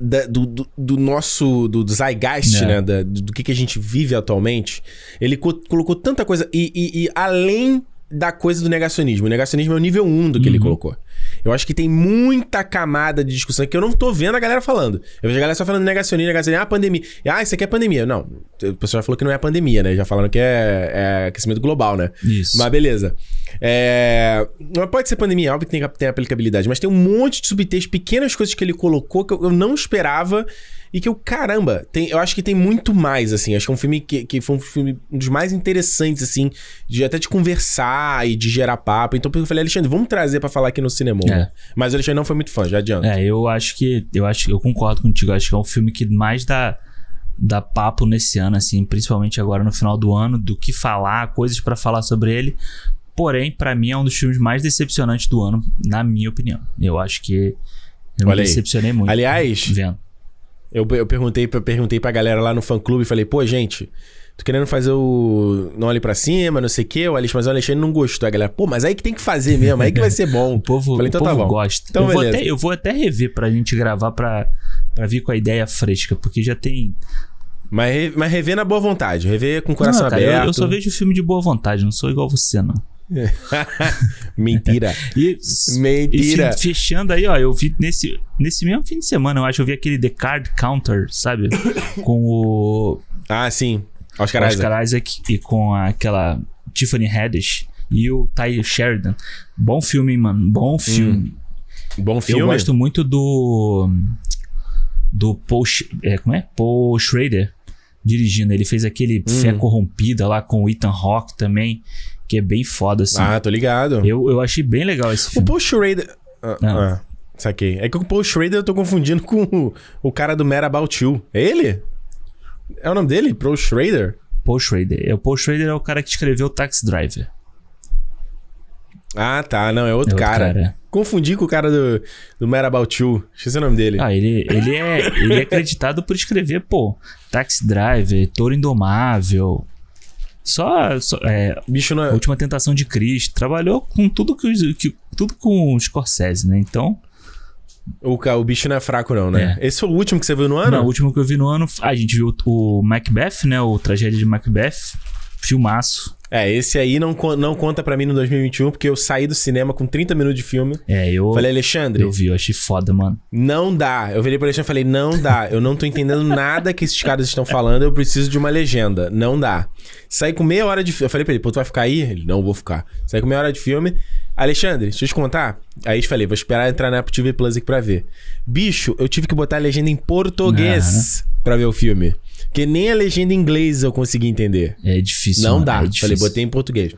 da- do, do, do nosso. Do, do zeitgeist,
É.
né? da- do, que, que a gente vive atualmente. Ele co- colocou tanta coisa. E, e- e além da coisa do negacionismo. O negacionismo é o nível 1 do que ele
Uhum.
colocou. Eu acho que tem muita camada de discussão que eu não tô vendo a galera falando. Eu vejo a galera só falando negacionismo, negacionismo, ah, pandemia. Ah, isso aqui é pandemia. Não, o pessoal já falou que não é pandemia, né? Já falaram que é, é aquecimento global, né?
Isso.
Mas beleza. É... Pode ser pandemia, óbvio que tem, tem aplicabilidade, mas tem um monte de subtexto, pequenas coisas que ele colocou que eu, eu não esperava e que eu, caramba, tem, eu acho que tem muito mais, assim. Acho que é um filme que, que foi um filme um dos mais interessantes, assim, de até de conversar e de gerar papo. Então eu falei, Alexandre, vamos trazer pra falar aqui no cinema.
É.
Mas o Alexandre não foi muito fã, já adianta.
É, eu acho que. Eu acho eu concordo contigo. Acho que é um filme que mais dá, dá papo nesse ano, assim, principalmente agora no final do ano, do que falar, coisas pra falar sobre ele. Porém, pra mim é um dos filmes mais decepcionantes do ano, na minha opinião. Eu acho que eu me
Olha aí.
decepcionei muito.
Aliás,
vendo.
Eu, eu perguntei, eu perguntei pra galera lá no fã clube e falei, pô, gente, tô querendo fazer o. Não olhe pra cima, não sei o quê, o Alexandre, mas o Alexandre não gostou. A galera, pô, mas aí que tem que fazer mesmo, aí que vai ser bom.
O povo,
Falei, então
o
tá
povo
bom.
gosta.
Então,
eu, vou
beleza.
até, eu vou até rever pra gente gravar pra, pra vir com a ideia fresca, porque já tem.
Mas, mas rever na boa vontade, rever com o coração
Não, cara, eu-
aberto.
Eu, só vejo filme de boa vontade, não sou igual você, não.
Mentira.
E,
Mentira.
E fechando aí, ó, eu vi nesse, nesse mesmo fim de semana, eu acho, eu vi aquele The Card Counter, sabe? com o
Ah, sim. Oscar Isaac.
Oscar Isaac e com aquela Tiffany Haddish e o Ty Sheridan. Bom filme, mano. Bom filme.
Bom filme.
Eu gosto muito do. Do Paul. É, como é? Paul Schrader dirigindo. Ele fez aquele
Hum.
Fé Corrompida lá com o Ethan Hawke também, que é bem foda, assim.
Ah, tô ligado.
Eu, eu achei bem legal esse
O
filme.
Paul Schrader... Ah,
Não.
ah, saquei. É que o Paul Schrader eu tô confundindo com o, o cara do Mad About You. É ele? É o nome dele? Paul Schrader?
Paul Schrader. É, O Paul Schrader é o cara que escreveu Taxi Driver.
Ah, tá. Não, é outro,
É outro
cara.
cara.
Confundi com o cara do, do Mad About You. Esqueci o nome dele.
Ah, ele, ele, é, ele é acreditado por escrever, pô, Taxi Driver, Toro Indomável. Só. só é,
Bicho não é...
Última Tentação de Cristo. Trabalhou com tudo que, que tudo com o Scorsese, né? Então.
O, o bicho não é fraco, não, né? Esse foi o último que você viu no ano?
Não, o último que eu vi no ano, a gente viu o Macbeth, né? O Tragédia de Macbeth. Filmaço.
É, esse aí não, não conta pra mim no 2021, porque eu saí do cinema com 30 minutos de filme.
É, eu.
Falei, Alexandre,
Eu vi, eu achei foda, mano.
não dá. Eu virei pro Alexandre e falei, não dá. Eu não tô entendendo nada que esses caras estão falando, eu preciso de uma legenda. Não dá. Saí com meia hora de filme. Eu falei pra ele, pô, tu vai ficar aí? Ele, não, vou ficar. Saí com meia hora de filme. Alexandre, deixa eu te contar. Aí eu falei, vou esperar entrar na Apple TV Plus aqui pra ver. Bicho, eu tive que botar a legenda em português pra ver o filme. Porque nem a legenda em inglês eu consegui entender.
É difícil.
Não
mano,
dá.
É
falei,
difícil.
botei em português.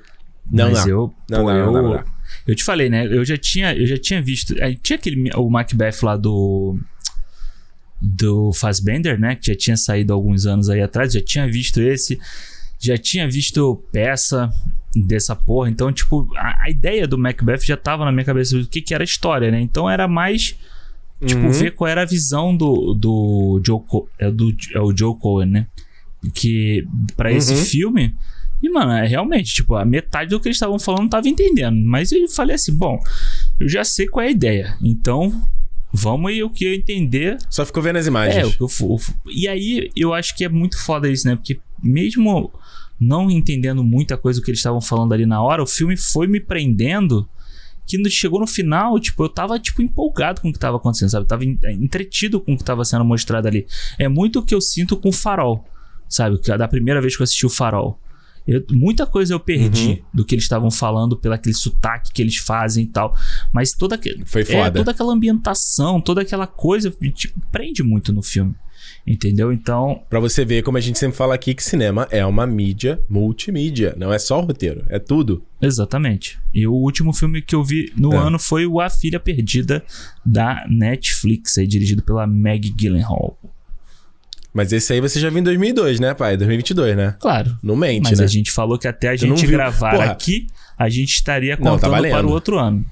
Não
Mas
dá.
eu,
Não
pô,
dá,
eu,
não não
eu te falei, né? Eu já tinha, eu já tinha visto. Tinha aquele o Macbeth lá do do Fassbender, né? Que já tinha saído alguns anos aí atrás. Já tinha visto esse. Já tinha visto peça dessa porra. Então, tipo, a, a ideia do Macbeth já tava na minha cabeça do que, que era a história, né? Então era mais. Tipo,
Uhum.
ver qual era a visão do, do Joe Co é, do, é o Joe Cohen, né? Que pra esse
Uhum.
filme. E, mano, é realmente, tipo, a metade do que eles estavam falando não tava entendendo. Mas eu falei assim, bom, eu já sei qual é a ideia. Então, vamos aí o que eu entender.
Só ficou vendo as
É, o
imagens.
que eu, fu- e aí eu acho que é muito foda isso, né? Porque mesmo não entendendo muita coisa do que eles estavam falando ali na hora, o filme foi me prendendo que chegou no final, tipo, eu tava, tipo, empolgado com o que tava acontecendo, sabe? Eu tava en- entretido com o que tava sendo mostrado ali. É muito o que eu sinto com o Farol, sabe? É Da primeira vez que eu assisti o Farol. Eu- muita coisa eu perdi
Uhum.
do que eles estavam falando, pelo aquele sotaque que eles fazem e tal. Mas toda,
Foi
é,
foda.
toda aquela ambientação, toda aquela coisa, tipo, prende muito no filme. Entendeu? Então,
Pra você ver, como a gente sempre fala aqui, que cinema é uma mídia multimídia. Não é só o roteiro, é tudo.
exatamente. E o último filme que eu vi no
É.
ano foi o A Filha Perdida da Netflix, aí, dirigido pela Meg Gyllenhaal.
Mas esse aí você já viu em 2002, né, pai? 2022, né?
Claro.
Não mente,
Mas
né?
a gente falou que até a gente gravar
Porra.
aqui, a gente estaria
Não, tá
contando para o outro ano.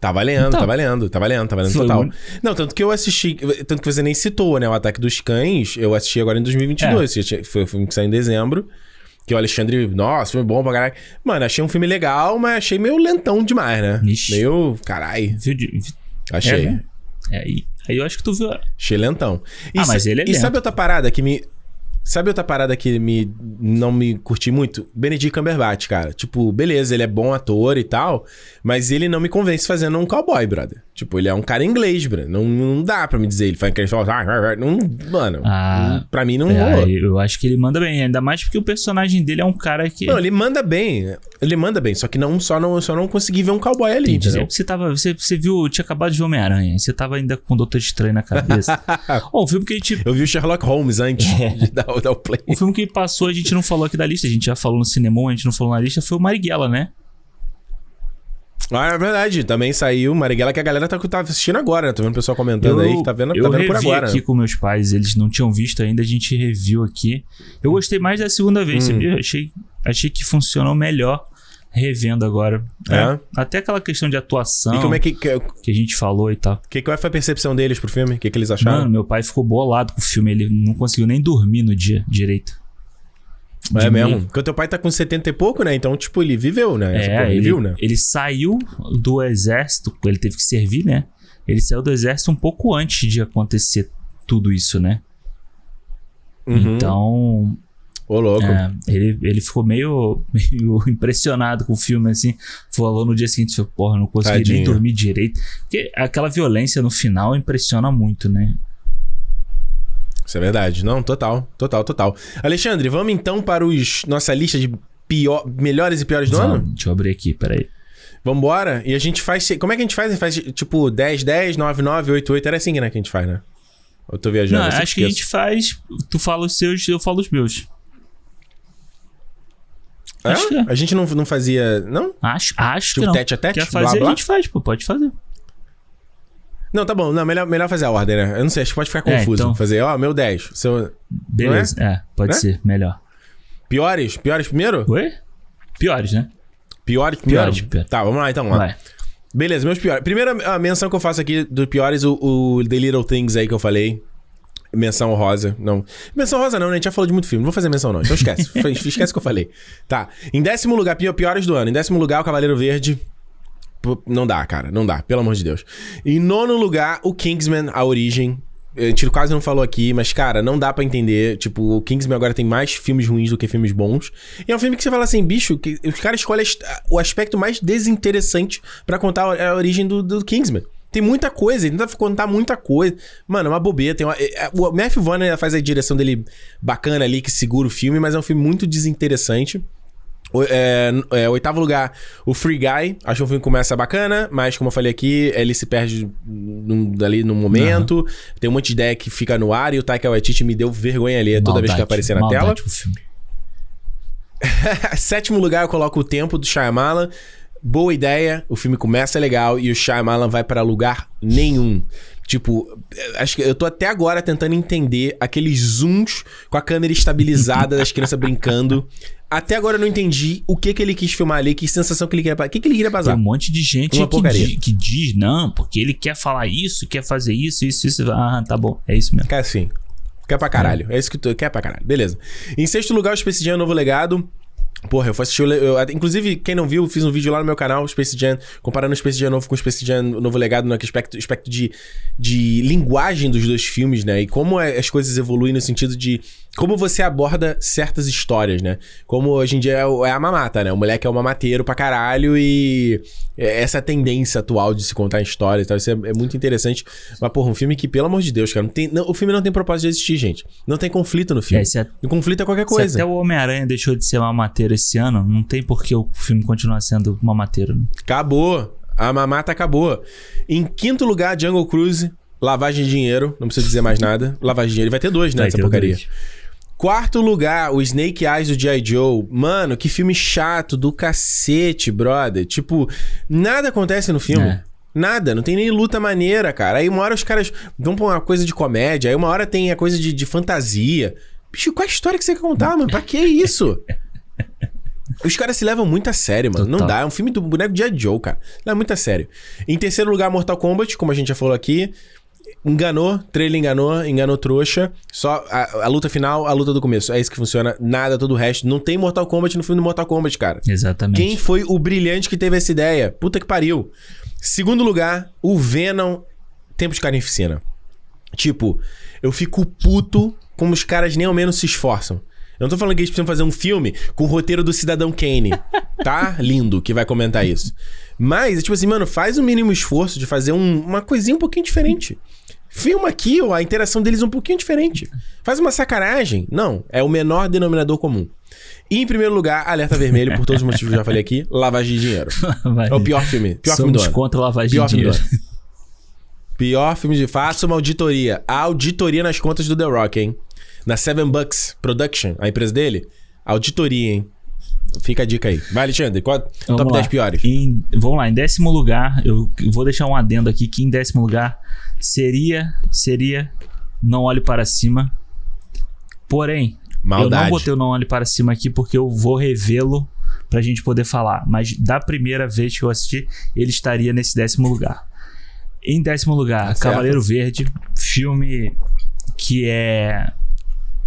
Tá valendo,
Então.
tá valendo, tá valendo, tá valendo total.
um-
Não, tanto que eu assisti, tanto que você nem citou, né? O Ataque dos Cães, eu assisti agora em 2022.
É.
tinha- Foi o filme que saiu em dezembro. Que o Alexandre, nossa, filme bom pra caralho. Mano, achei um filme legal, mas achei meio lentão demais, né?
Ixi.
Meio,
vi-
achei.
É, né? É, aí, aí eu acho que tu viu.
Achei lentão. E
Ah, mas ele é
E
lento.
sabe outra parada que me. Sabe outra parada que me, não me curti muito? Benedict Cumberbatch, cara. Tipo, beleza, ele é bom ator e tal, mas ele não me convence fazendo um cowboy, brother. Tipo, ele é um cara inglês, brother. Não, não dá pra me dizer. Ele faz aquele não, Mano,
ah,
pra mim não
é, Eu acho que ele manda bem, ainda mais porque o personagem dele é um cara que.
Não, ele manda bem. Ele manda bem, só que não só não, só não consegui ver um cowboy ali. Entendeu?
Você tava. Você, você viu, tinha acabado de ver Homem-Aranha. Você tava ainda com o Doutor Estranho na cabeça. oh, o filme que a gente.
Eu vi o Sherlock Holmes antes é. de dar, dar o play.
O filme que passou, a gente não falou aqui da lista, a gente já falou no cinema, a gente não falou na lista, foi o Marighella, né?
Ah, é verdade. Também saiu Marighella que a galera tá, tá assistindo agora, né? Tô vendo o pessoal comentando eu, aí que tá vendo, tá vendo por agora.
Eu aqui com meus pais, eles não tinham visto ainda, a gente reviu aqui. Eu gostei mais da segunda vez, hum. sabia? Achei, achei que funcionou melhor revendo agora. É. é. Até aquela questão de atuação.
E como é que. Que,
que a gente falou e tal.
Que, qual foi a percepção deles pro filme? O que, que eles acharam?
Mano, meu pai ficou bolado com o filme. Ele não conseguiu nem dormir no dia direito.
É mesmo? Porque o teu pai tá com 70 e pouco, né? Então, tipo, ele viveu, né?
É, porra, ele, ele, viu, né? Ele saiu do exército, ele teve que servir, né? Ele saiu do exército um pouco antes de acontecer tudo isso, né? Uhum. Então.
Ô, louco. É,
ele, ele ficou meio, meio impressionado com o filme, assim. Falou no dia seguinte, porra, não consegui Tadinho. nem dormir direito. Porque aquela violência no final impressiona muito, né?
Isso é verdade. Não, total, total, total. Alexandre, vamos então para os nossa lista de pior, melhores e piores do vamos, ano?
Deixa eu abrir aqui, peraí.
Vambora? E a gente faz. Como é que a gente faz? A gente faz tipo 10, 10, 9, 9, 8, 8. Era assim né, que a gente faz, né? Eu tô viajando.
Não, acho esqueço. que a gente faz. Tu fala os seus, eu falo os meus.
É? Acho que é. A gente não, não fazia. Não?
Acho, acho
tipo,
que não.
tete a tete?
Quer fazer, blá, blá? a gente faz, pô, pode fazer.
Não, tá bom. Não, melhor, melhor fazer a ordem, né? Eu não sei, acho que pode ficar é, confuso. Então... Fazer, ó, meu 10. Seu...
Beleza, é? é? pode né? ser, melhor.
Piores? Piores primeiro?
Oi? Piores, né?
Piores primeiro? Piores, piores. Tá, vamos lá então. Vamos lá. Beleza, meus piores. Primeira menção que eu faço aqui dos piores, o, o The Little Things aí que eu falei. Menção rosa, não. Menção rosa não, né? A gente já falou de muito filme. Não vou fazer menção não, então esquece. esquece o que eu falei. Tá. Em décimo lugar, piores do ano. Em décimo lugar, o Cavaleiro Verde. Não dá, cara. Não dá, pelo amor de Deus. Em nono lugar, o Kingsman, a origem. A gente quase não falou aqui, mas, cara, não dá para entender. Tipo, o Kingsman agora tem mais filmes ruins do que filmes bons. E é um filme que você fala assim, bicho, que os caras escolhem o aspecto mais desinteressante para contar a origem do, do Kingsman. Tem muita coisa, ele tenta contar muita coisa. Mano, é uma bobeira. Tem uma, é, é o Matthew Vaughn faz a direção dele bacana ali, que segura o filme, mas é um filme muito desinteressante. O, é, é, oitavo lugar, o Free Guy. Acho que o filme começa bacana, mas como eu falei aqui, ele se perde num, ali no momento. Uhum. Tem um monte de ideia que fica no ar e o Taika Waititi me deu vergonha ali toda maldade, vez que aparecer na tela. Sétimo lugar, eu coloco o tempo do Shyamalan. Boa ideia, o filme começa legal e o Shyamalan vai para lugar nenhum. Tipo, acho que eu tô até agora tentando entender aqueles zooms com a câmera estabilizada das crianças brincando. Até agora eu não entendi o que que ele quis filmar ali, que sensação que ele queria, o que que ele queria passar.
Tem um monte de gente que, di, que, diz, não, porque ele quer falar isso, quer fazer isso, isso, isso. Ah, tá bom, é isso mesmo.
Quer sim. Quer pra caralho. É, é isso que tu quer pra caralho. Beleza. Em sexto lugar, o Space Jam Novo Legado. Porra, eu fui assistir. Eu, inclusive, quem não viu, fiz um vídeo lá no meu canal, Space Jam, comparando o Space Jam novo com o Space Jam novo legado no aspecto, aspecto de, de linguagem dos dois filmes, né? E como é, as coisas evoluem no sentido de como você aborda certas histórias, né? Como hoje em dia é, é a mamata, né? O moleque é o mamateiro pra caralho e é essa tendência atual de se contar histórias e tal. Isso é, é, muito interessante. Mas, porra, um filme que, pelo amor de Deus, cara, não tem, não, o filme não tem propósito de existir, gente. Não tem conflito no filme. É, o conflito é qualquer coisa.
Se até o Homem-Aranha deixou de ser mamateiro esse ano, não tem por que o filme continuar sendo mamateiro, né?
Acabou. A mamata acabou. Em quinto lugar, Jungle Cruise. Lavagem de dinheiro. Não precisa dizer mais nada. Lavagem de dinheiro. Vai ter dois, né? Vai essa porcaria. Dois. Quarto lugar, o Snake Eyes do G.I. Joe. Mano, que filme chato do cacete, brother. Tipo, nada acontece no filme. É. Nada, não tem nem luta maneira, cara. Aí uma hora os caras vão pra uma coisa de comédia, aí uma hora tem a coisa de, de fantasia. Bicho, qual é a história que você quer contar, mano? Pra que isso? Os caras se levam muito a sério, mano. Total. Não dá. É um filme do boneco de Joe, cara. Não é muito a sério. Em terceiro lugar, Mortal Kombat, como a gente já falou aqui. Enganou, trailer enganou, enganou trouxa. Só a, a, luta final, a luta do começo. É isso que funciona. Nada, todo o resto. Não tem Mortal Kombat no filme do Mortal Kombat, cara.
Exatamente.
Quem foi o brilhante que teve essa ideia? Puta que pariu. Segundo lugar, o Venom Tempo de Carnificina. Tipo, eu fico puto como os caras nem ao menos se esforçam. Eu não tô falando que eles precisam fazer um filme com o roteiro do Cidadão Kane, tá? Lindo que vai comentar isso. Mas, tipo assim, mano, faz o mínimo esforço de fazer um, uma coisinha um pouquinho diferente. Filma aqui, ó, a interação deles um pouquinho diferente. Faz uma sacanagem. Não, é o menor denominador comum. E em primeiro lugar, Alerta Vermelho, por todos os motivos que eu já falei aqui, lavagem de dinheiro. é o pior filme. Pior
Somos
filme do ano.
contra lavagem
Pior
de dinheiro.
Pior filme de... Faça uma auditoria. A auditoria nas contas do The Rock, hein? Na Seven Bucks Production, a empresa dele. Auditoria, hein? Fica a dica aí. Vai, Alexandre. Qual
Vamos
top
lá.
10 piores?
Em- vamos lá, em décimo lugar, eu vou deixar um adendo aqui que em décimo lugar seria, seria Não Olhe Para Cima. Porém, eu
Maldade.
não botei o Não Olhe Para Cima aqui porque eu vou revê-lo pra gente poder falar. Mas da primeira vez que eu assisti, ele estaria nesse décimo lugar. Em décimo lugar,
Tá.
Cavaleiro Verde, filme que é.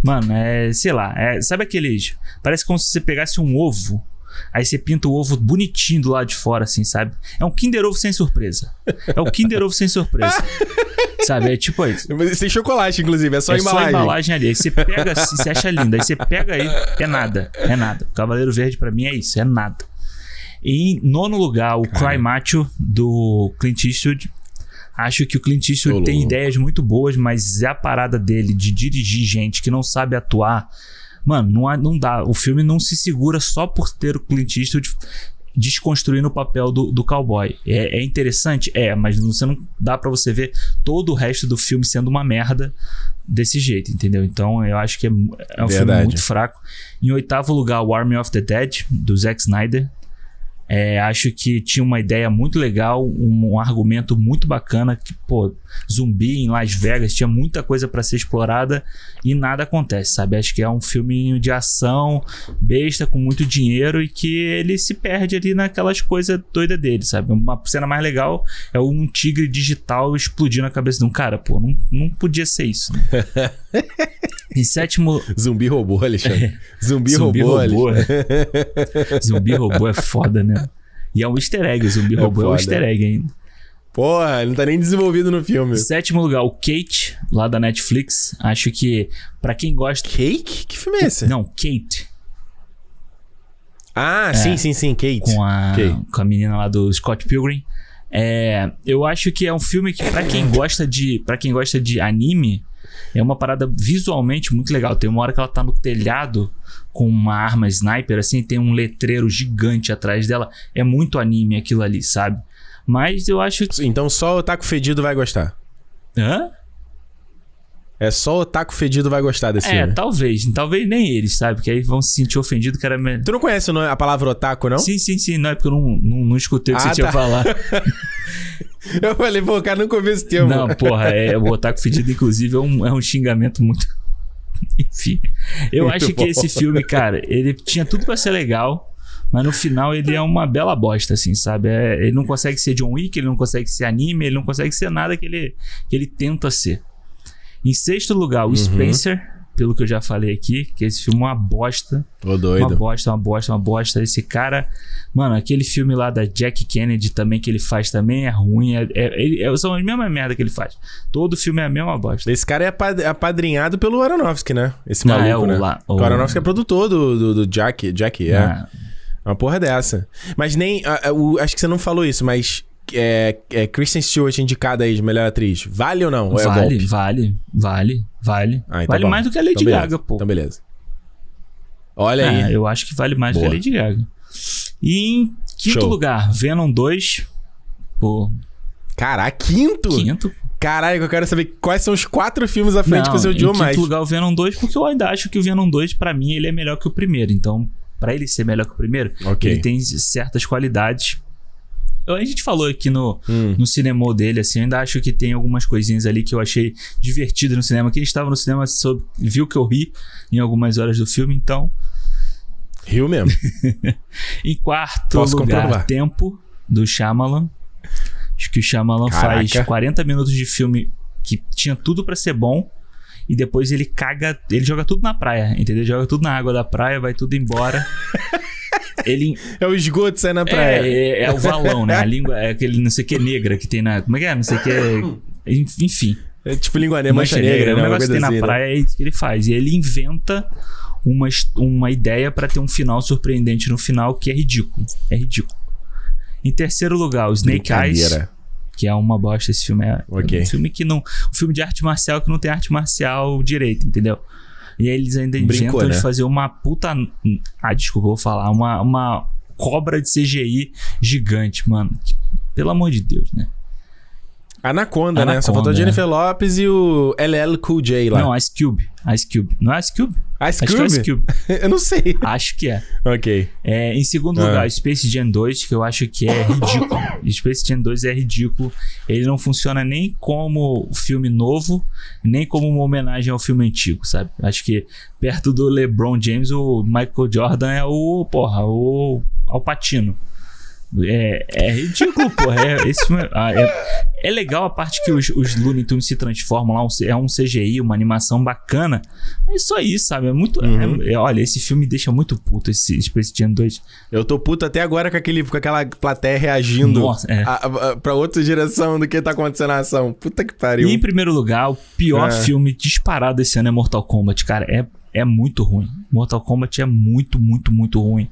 Mano, é. Sei lá, é, sabe aqueles. Parece como se você pegasse um ovo. Aí você pinta o ovo bonitinho do lado de fora, assim, sabe? É um Kinder Ovo sem surpresa. É o Kinder Ovo sem surpresa. sabe? É tipo isso.
Sem chocolate, inclusive. É só
é
embalagem.
só a embalagem ali. Aí você pega assim, você acha lindo. Aí você pega aí, é nada. É nada. Cavaleiro Verde pra mim é isso, é nada. E em nono lugar, o Cry Macho do Clint Eastwood. Acho que o Clint Eastwood tem ideias muito boas, mas é a parada dele de dirigir gente que não sabe atuar. Mano, não, há- não dá. O filme não se segura só por ter o Clint Eastwood desconstruindo o papel do, do cowboy. É, é interessante? É, mas você não dá pra você ver todo o resto do filme sendo uma merda desse jeito, entendeu? Então eu acho que é, é um filme
Verdade.
muito fraco. Em oitavo lugar, o Army of the Dead, do Zack Snyder. É, acho que tinha uma ideia muito legal, um, um argumento muito bacana, que, pô, zumbi em Las Vegas, tinha muita coisa pra ser explorada e nada acontece, sabe? Acho que é um filme de ação, besta, com muito dinheiro e que ele se perde ali naquelas coisas doidas dele, sabe? Uma cena mais legal é um tigre digital explodindo a cabeça de um cara, pô, não, não podia ser isso. Né? em sétimo,
Zumbi robô, Alexandre. Zumbi,
Zumbi
robô,
robô,
Alexandre.
zumbi robô é foda, né? E é um easter egg, o zumbi
É
robô é um easter egg ainda.
Porra, ele não tá nem desenvolvido no filme.
Em sétimo lugar, o Kate, lá da Netflix. Acho que, pra quem gosta.
Cake? Que filme é esse?
Não, Kate.
Ah, sim, sim, sim, Kate.
com a, com a menina lá do Scott Pilgrim. É, eu acho que é um filme que para quem gosta de para quem gosta de anime é uma parada visualmente muito legal. Tem uma hora que ela tá no telhado com uma arma sniper assim, tem um letreiro gigante atrás dela. É muito anime aquilo ali, sabe? Mas eu acho que
Então só o Otaku Fedido vai gostar.
Hã?
É só o Otaku Fedido vai gostar desse
É,
filme.
talvez, talvez nem eles, sabe? Que aí vão se sentir ofendidos que era me...
Tu não conhece nome- a palavra otaku, não?
Sim, sim, sim, não é porque eu não, não, não escutei o que
Ah,
você tinha
tá.
falar.
Eu falei, pô, o cara nunca ouviu esse termo.
Não, porra, é, o otaku fedido, inclusive, é um, é um xingamento muito. Enfim. Eu
Muito
acho que
bom.
esse filme, cara, ele tinha tudo pra ser legal, mas no final ele é uma bela bosta, assim, sabe? É, ele não consegue ser John Wick, ele não consegue ser anime, ele não consegue ser nada que ele, que ele tenta ser. Em sexto lugar, o
Uhum.
Spencer, pelo que eu já falei aqui, que esse filme é uma bosta.
Ô,
Uma
doido.
bosta, uma bosta, uma bosta. Esse cara. Mano, aquele filme lá da Jack Kennedy também que ele faz também é ruim. É, é, é, são as mesmas merda que ele faz. Todo filme é a mesma bosta.
Esse cara é apad- apadrinhado pelo Aronofsky, né? Esse maluco,
é o
né?
lá- o-
O Aronofsky é produtor do, do, do Jack, Jack, é.
Ah,
Uma porra dessa. Mas nem. a- a- o- acho que você não falou isso, mas. É, é Kristen Stewart indicada aí de melhor atriz. Vale ou não? Ou é
vale,
golpe?
vale, vale, vale.
Ah, então
vale
bom.
mais do que a Lady
Então.
Gaga, pô.
Então beleza. Olha
Ah,
aí.
eu acho que vale mais
Boa.
do que a Lady Gaga. E em quinto
Show.
lugar, Venom 2. Pô,
Caraca, quinto?
quinto.
Caralho, eu quero saber quais são os quatro filmes à frente
Não,
que você
em
odiou
quinto
mais.
lugar o Venom 2, porque eu ainda acho que o Venom 2, pra mim, ele é melhor que o primeiro. Então, pra ele ser melhor que o primeiro,
Ok.
ele tem certas qualidades. A gente falou aqui no,
Hum.
no cinema dele, assim, eu ainda acho que tem algumas coisinhas ali que eu achei divertidas no cinema. Quem estava no cinema soube- viu que eu ri em algumas horas do filme, então.
Rio mesmo.
Em quarto
Posso
lugar,
comprovar.
Tempo, do Shyamalan. Acho que o Shyamalan
Caraca.
faz 40 minutos de filme que tinha tudo pra ser bom. E depois ele caga, ele joga tudo na praia, entendeu? Joga tudo na água da praia, vai tudo embora. ele
é o esgoto sai na
é,
praia.
é, é o valão, né? A língua é aquele não sei o que negra que tem na. Como é que é? Não sei o que. Enfim.
É tipo língua negra, mancha, mancha negra,
negra,
né?
Um negócio que tem
assim,
na praia é que ele faz. E ele inventa uma, uma ideia para ter um final surpreendente no final que é ridículo. É ridículo. Em terceiro lugar, o Snake Eyes. Que é uma bosta esse filme. É
okay.
um filme que não. Um filme de arte marcial que não tem arte marcial direito, entendeu? E aí eles ainda Brincou, inventam né? de fazer uma puta. Ah, desculpa, vou falar. Uma, uma cobra de CGI gigante, mano. Pelo amor de Deus, né?
Anaconda, Anaconda né? Só faltou a Jennifer Lopes e o LL Cool J lá.
Não, Ice Cube. Ice Cube. Não é Ice Cube?
Ice Cube? Ice Cube. eu não sei.
Acho que é.
Ok.
É, em segundo ah. lugar, Space Jam 2, que eu acho que é ridículo. Space Jam 2 é ridículo. Ele não funciona nem como filme novo, nem como uma homenagem ao filme antigo, sabe? Acho que perto do LeBron James, o Michael Jordan é o, porra, o Alpatino. É, é ridículo, porra. É, esse filme, ah, é, é, legal a parte que os, os Looney Tunes se transformam lá. É um CGI, uma animação bacana. É só isso, sabe? É muito. Uhum. É, é, olha, esse filme deixa muito puto, esse Space Jam 2.
Eu tô puto até agora com, aquele, com aquela plateia reagindo Nossa, é. a, a, pra outra direção do que tá acontecendo na ação. Puta que pariu.
E em primeiro lugar, o pior é. filme disparado esse ano é Mortal Kombat, cara. É, é muito ruim. Mortal Kombat é muito, muito, muito ruim.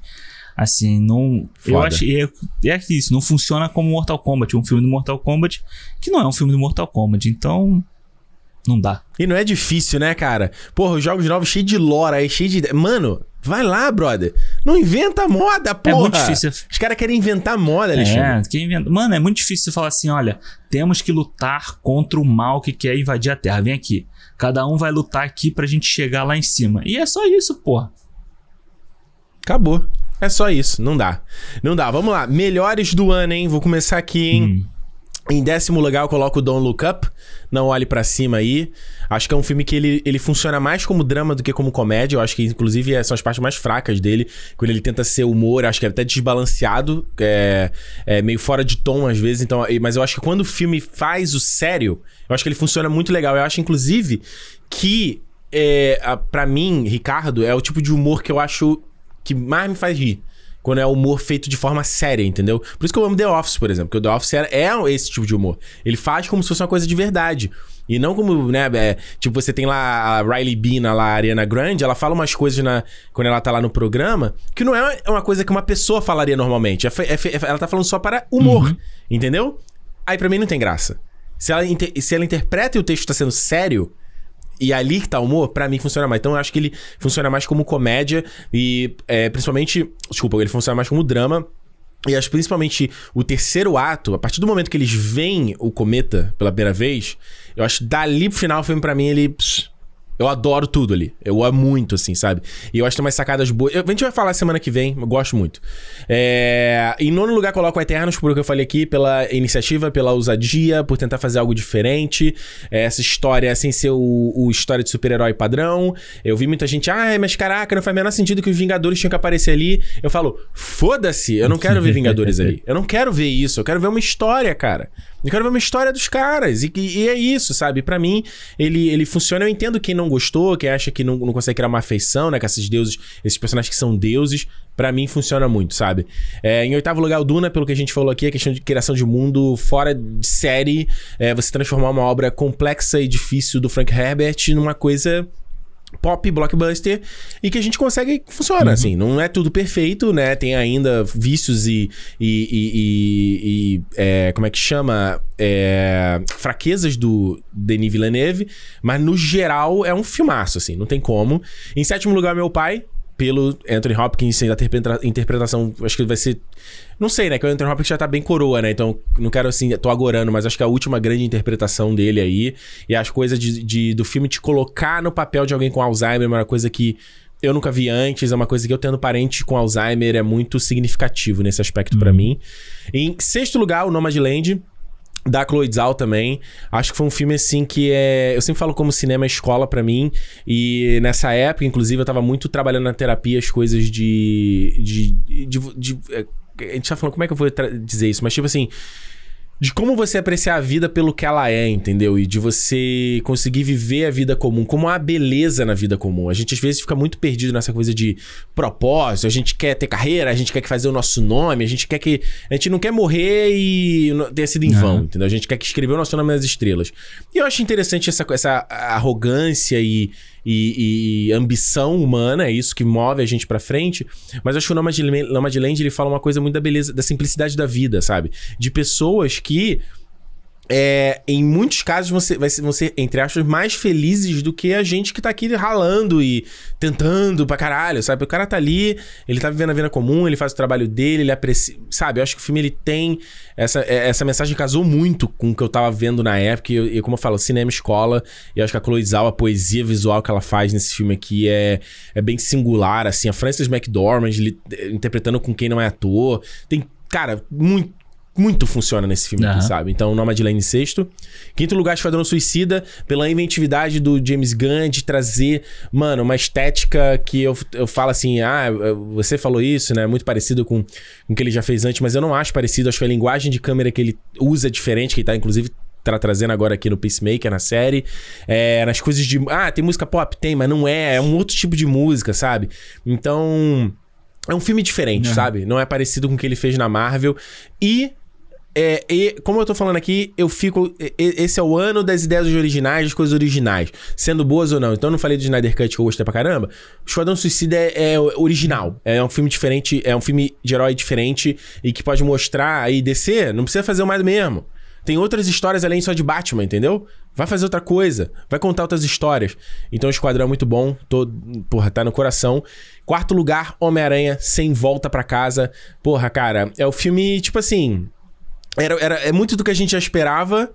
Assim, não. Foda. Eu acho. É, é isso, não funciona como Mortal Kombat, um filme do Mortal Kombat, que não é um filme do Mortal Kombat. Então. Não dá.
E não é difícil, né, cara? Porra, os jogos novos cheios de lore aí, cheio de. Mano, vai lá, brother. Não inventa moda, porra. É muito difícil. Os caras querem inventar moda, Alexandre.
É, quem inventa... Mano, é muito difícil você falar assim: olha, temos que lutar contra o mal que quer invadir a Terra. Vem aqui. Cada um vai lutar aqui pra gente chegar lá em cima. E é só isso, porra.
Acabou. É só isso, não dá. Não dá. Vamos lá. Melhores do ano, hein? Vou começar aqui, hein? Hum. Em décimo lugar, eu coloco o Don't Look Up. Não olhe para cima aí. Acho que é um filme que ele, ele funciona mais como drama do que como comédia. Eu acho que, inclusive, são as partes mais fracas dele. Quando ele tenta ser humor, acho que é até desbalanceado. É, é meio fora de tom, às vezes. Então, mas eu acho que quando o filme faz o sério, eu acho que ele funciona muito legal. Eu acho, inclusive, que é, para mim, Ricardo, é o tipo de humor que eu acho que mais me faz rir. Quando é humor feito de forma séria, entendeu? Por isso que eu amo The Office, por exemplo. Porque o The Office é, é esse tipo de humor. Ele faz como se fosse uma coisa de verdade. E não como, né, é, tipo, você tem lá a Riley Bina, lá a Ariana Grande, ela fala umas coisas na, quando ela tá lá no programa, que não é uma coisa que uma pessoa falaria normalmente. É, é, ela tá falando só para humor, uhum. entendeu? Aí para mim não tem graça. Se ela, se ela interpreta e o texto tá sendo sério, e ali que tá o humor, pra mim funciona mais. Então eu acho que ele funciona mais como comédia e é, principalmente. Desculpa, ele funciona mais como drama. E acho principalmente o terceiro ato, a partir do momento que eles veem o cometa pela primeira vez, eu acho dali pro final o filme pra mim ele. Eu adoro tudo ali. Eu amo muito, assim, sabe? E eu acho que tem umas sacadas boas. a gente vai falar semana que vem, eu gosto muito. É... Em nono lugar, coloco o Eternos, por o que eu falei aqui, pela iniciativa, pela ousadia, por tentar fazer algo diferente. É, essa história sem ser o, o história de super-herói padrão. Eu vi muita gente, ah, mas caraca, não faz o menor sentido que os Vingadores tinham que aparecer ali. Eu falo, foda-se, eu não quero ver Vingadores ali. Eu não quero ver isso, eu quero ver uma história, cara. Eu quero ver uma história dos caras. E, e é isso, sabe? para mim, ele, ele funciona. Eu entendo quem não gostou, quem acha que não, não consegue criar uma afeição, né? Com esses deuses, esses personagens que são deuses. para mim, funciona muito, sabe? É, em oitavo lugar, o Duna, pelo que a gente falou aqui, a questão de criação de mundo fora de série. É, você transformar uma obra complexa e difícil do Frank Herbert numa coisa pop blockbuster e que a gente consegue funciona uhum. assim. Não é tudo perfeito né? Tem ainda vícios e e, e, e, é, como é que chama? É, fraquezas do Denis Villeneuve mas no geral é um filmaço assim. Não tem como. Em sétimo lugar meu pai pelo Anthony Hopkins a interpretação acho que vai ser não sei, né? Que o Anthony Hopkins já tá bem coroa, né? Então, não quero assim, tô agorando, mas acho que é a última grande interpretação dele aí. E as coisas de, de, do filme te colocar no papel de alguém com Alzheimer é uma coisa que eu nunca vi antes, é uma coisa que eu tendo parente com Alzheimer é muito significativo nesse aspecto uhum. para mim. Em sexto lugar, o Nomadland da Chloe também. Acho que foi um filme assim que é. Eu sempre falo como cinema é escola para mim. E nessa época, inclusive, eu tava muito trabalhando na terapia as coisas de. de, de, de, de a gente tá falando, como é que eu vou dizer isso? Mas tipo assim. De como você apreciar a vida pelo que ela é, entendeu? E de você conseguir viver a vida comum, como há beleza na vida comum. A gente às vezes fica muito perdido nessa coisa de propósito, a gente quer ter carreira, a gente quer que fazer o nosso nome, a gente quer que. A gente não quer morrer e ter sido em vão, entendeu? A gente quer que escrever o nosso nome nas estrelas. E eu acho interessante essa, essa arrogância e, e, e, ambição humana, é isso que move a gente pra frente. Mas acho que o Nomadland, ele fala uma coisa muito da beleza, da simplicidade da vida, sabe? De pessoas que é, em muitos casos você vai ser, você, entre aspas, mais felizes do que a gente que tá aqui ralando e tentando pra caralho, sabe? O cara tá ali, ele tá vivendo a vida comum, ele faz o trabalho dele, ele aprecia. Sabe? Eu acho que o filme ele tem. Essa, é, essa mensagem casou muito com o que eu tava vendo na época. E, e como eu falo, cinema escola. E eu acho que a Chloe a poesia visual que ela faz nesse filme aqui é, é bem singular, assim. A Frances McDormand interpretando com quem não é ator. Tem, cara, muito muito funciona nesse filme uhum. aqui, sabe? Então, Nomadland em sexto. Quinto lugar, Esquadrão Suicida, pela inventividade do James Gunn de trazer, mano, uma estética que eu, eu falo assim, ah, você falou isso, né? Muito parecido com, com o que ele já fez antes, mas eu não acho parecido. Acho que a linguagem de câmera que ele usa é diferente, que ele tá, inclusive, tá trazendo agora aqui no Peacemaker, na série. É, nas coisas de. Ah, tem música pop? Tem, mas não é. É um outro tipo de música, sabe? Então. É um filme diferente, uhum. sabe? Não é parecido com o que ele fez na Marvel. E é, e como eu tô falando aqui, eu fico. Esse é o ano das ideias originais, das coisas originais, sendo boas ou não. Então eu não falei do Snyder Cut que eu gostei pra caramba. Esquadrão Suicida é, é, original. É um filme diferente, é um filme de herói diferente e que pode mostrar aí descer. Não precisa fazer o mais mesmo. Tem outras histórias além só de Batman, entendeu? Vai fazer outra coisa, vai contar outras histórias. Então o Esquadrão é muito bom, tô, porra, tá no coração. Quarto lugar, Homem-Aranha, sem volta para casa. Porra, cara, é o filme, tipo assim, era, era, é muito do que a gente já esperava.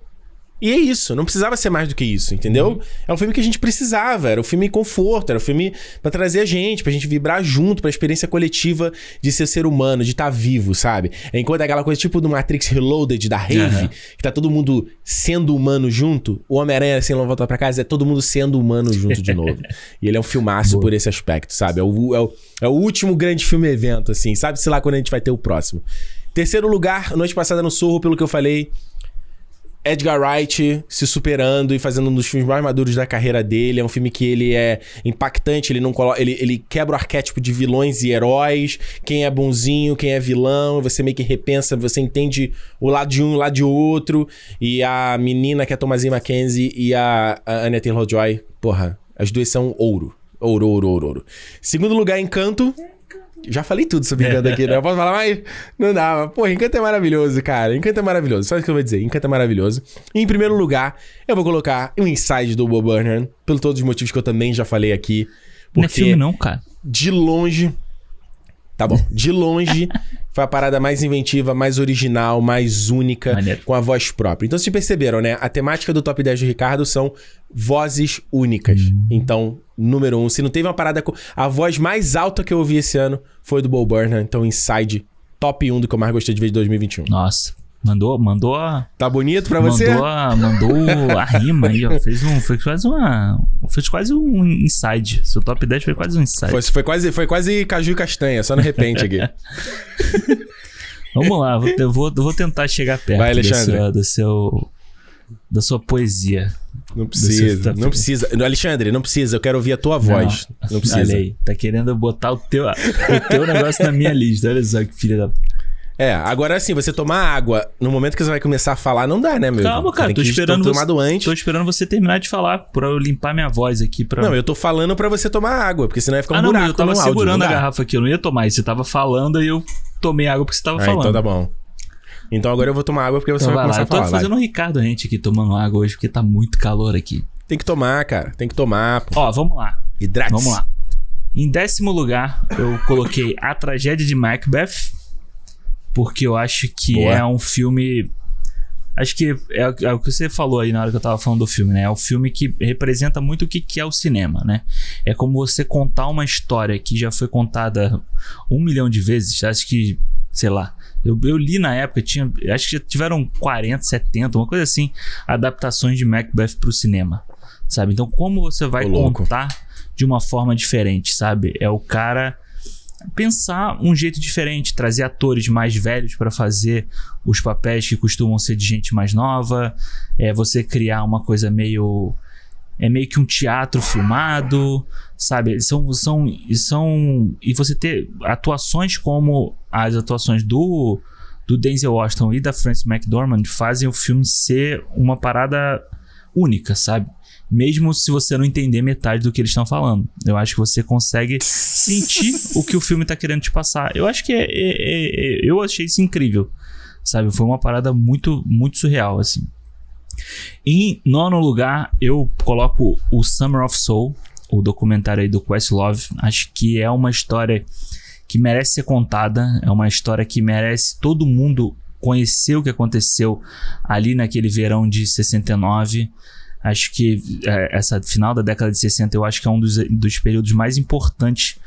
E é isso, não precisava ser mais do que isso, entendeu? Uhum. É um filme que a gente precisava, era um filme conforto, era um filme para trazer a gente, pra gente vibrar junto, pra experiência coletiva de ser ser humano, de estar tá vivo, sabe? Enquanto aquela coisa tipo do Matrix Reloaded, da Rave, uhum. que tá todo mundo sendo humano junto, o Homem-Aranha sem assim, voltar pra casa é todo mundo sendo humano junto de novo. e ele é um filmaço Boa. por esse aspecto, sabe? É o, é, o, é o último grande filme-evento, assim, sabe-se lá quando a gente vai ter o próximo. Terceiro lugar, noite passada no Sorro, pelo que eu falei. Edgar Wright se superando e fazendo um dos filmes mais maduros da carreira dele. É um filme que ele é impactante, ele não coloca, ele, ele quebra o arquétipo de vilões e heróis, quem é bonzinho, quem é vilão, você meio que repensa, você entende o lado de um o lado de outro. E a menina que é a Thomasin Mackenzie e a, a Anya Taylor-Joy, porra, as duas são ouro. Ouro, ouro, ouro, ouro. Segundo lugar, Encanto. Já falei tudo sobre Encanto aqui, né? Eu posso falar, mas não dá. Pô, Encanto é maravilhoso, cara. Encanto é maravilhoso. Só isso que eu vou dizer. Encanto é maravilhoso. E em primeiro lugar, eu vou colocar o Inside do Bob Burnham. Pelo todos os motivos que eu também já falei aqui.
Porque não é filme não, cara.
De longe... Tá bom. De longe, foi a parada mais inventiva, mais original, mais única, Maneiro. com a voz própria. Então, vocês perceberam, né? A temática do Top 10 do Ricardo são vozes únicas. Uhum. Então, número um. Se não teve uma parada com. A voz mais alta que eu ouvi esse ano foi do Bo Burnham. Então, Inside, top 1 do que eu mais gostei de ver de 2021.
Nossa. Mandou, mandou a.
Tá bonito pra você?
Mandou a, mandou a rima aí, ó. Fez um. Fez quase uma. Fez quase um inside. Seu top 10 foi quase um inside.
Foi, foi, quase, foi quase caju e castanha, só no repente aqui.
Vamos lá, eu vou, vou tentar chegar perto
Vai, Alexandre.
do seu da sua poesia.
Não precisa, não precisa. Alexandre, não precisa, eu quero ouvir a tua voz. Não, não precisa.
Olha aí, tá querendo botar o teu, o teu negócio na minha lista. Olha só que filha da.
É, agora assim, você tomar água no momento que você vai começar a falar, não dá, né, meu?
Calma, cara, tô esperando você, antes. Tô esperando você terminar de falar pra eu limpar minha voz aqui. Pra...
Não, eu tô falando pra você tomar água, porque senão vai ficar um ah, não, buraco
eu tava segurando áudio, a garrafa aqui, eu não ia tomar. E você tava falando e eu tomei água porque você tava ah, falando.
Então tá bom. Então agora eu vou tomar água porque você então vai, vai começar lá. a falar.
Eu tô fazendo vai. um Ricardo gente aqui tomando água hoje porque tá muito calor aqui.
Tem que tomar, cara. Tem que tomar.
Pô. Ó, vamos lá.
Hidrate.
Vamos lá. Em décimo lugar, eu coloquei A Tragédia de Macbeth, porque eu acho que Boa. é um filme. Acho que é, é, o que você falou aí na hora que eu tava falando do filme, né? É um filme que representa muito o que, que é o cinema, né? É como você contar uma história que já foi contada um milhão de vezes. Acho que, sei lá, eu, eu li na época, tinha, acho que já tiveram 40, 70, uma coisa assim, adaptações de Macbeth pro cinema, sabe? Então, como você vai contar de uma forma diferente, sabe? É o cara pensar um jeito diferente, trazer atores mais velhos para fazer os papéis que costumam ser de gente mais nova, é você criar uma coisa meio é meio que um teatro filmado, sabe? São são são e você ter atuações como as atuações do do Denzel Washington e da Frances McDormand fazem o filme ser uma parada única, sabe? mesmo se você não entender metade do que eles estão falando. Eu acho que você consegue sentir o que o filme está querendo te passar. Eu acho que é, é, é, é, eu achei isso incrível, sabe? Foi uma parada muito, muito surreal, assim. Em nono lugar, eu coloco o Summer of Soul, o documentário aí do Questlove. Acho que é uma história que merece ser contada, é uma história que merece todo mundo conhecer o que aconteceu ali naquele verão de 69. Acho que é, essa final da década de 60 eu acho que é um dos, dos períodos mais importantes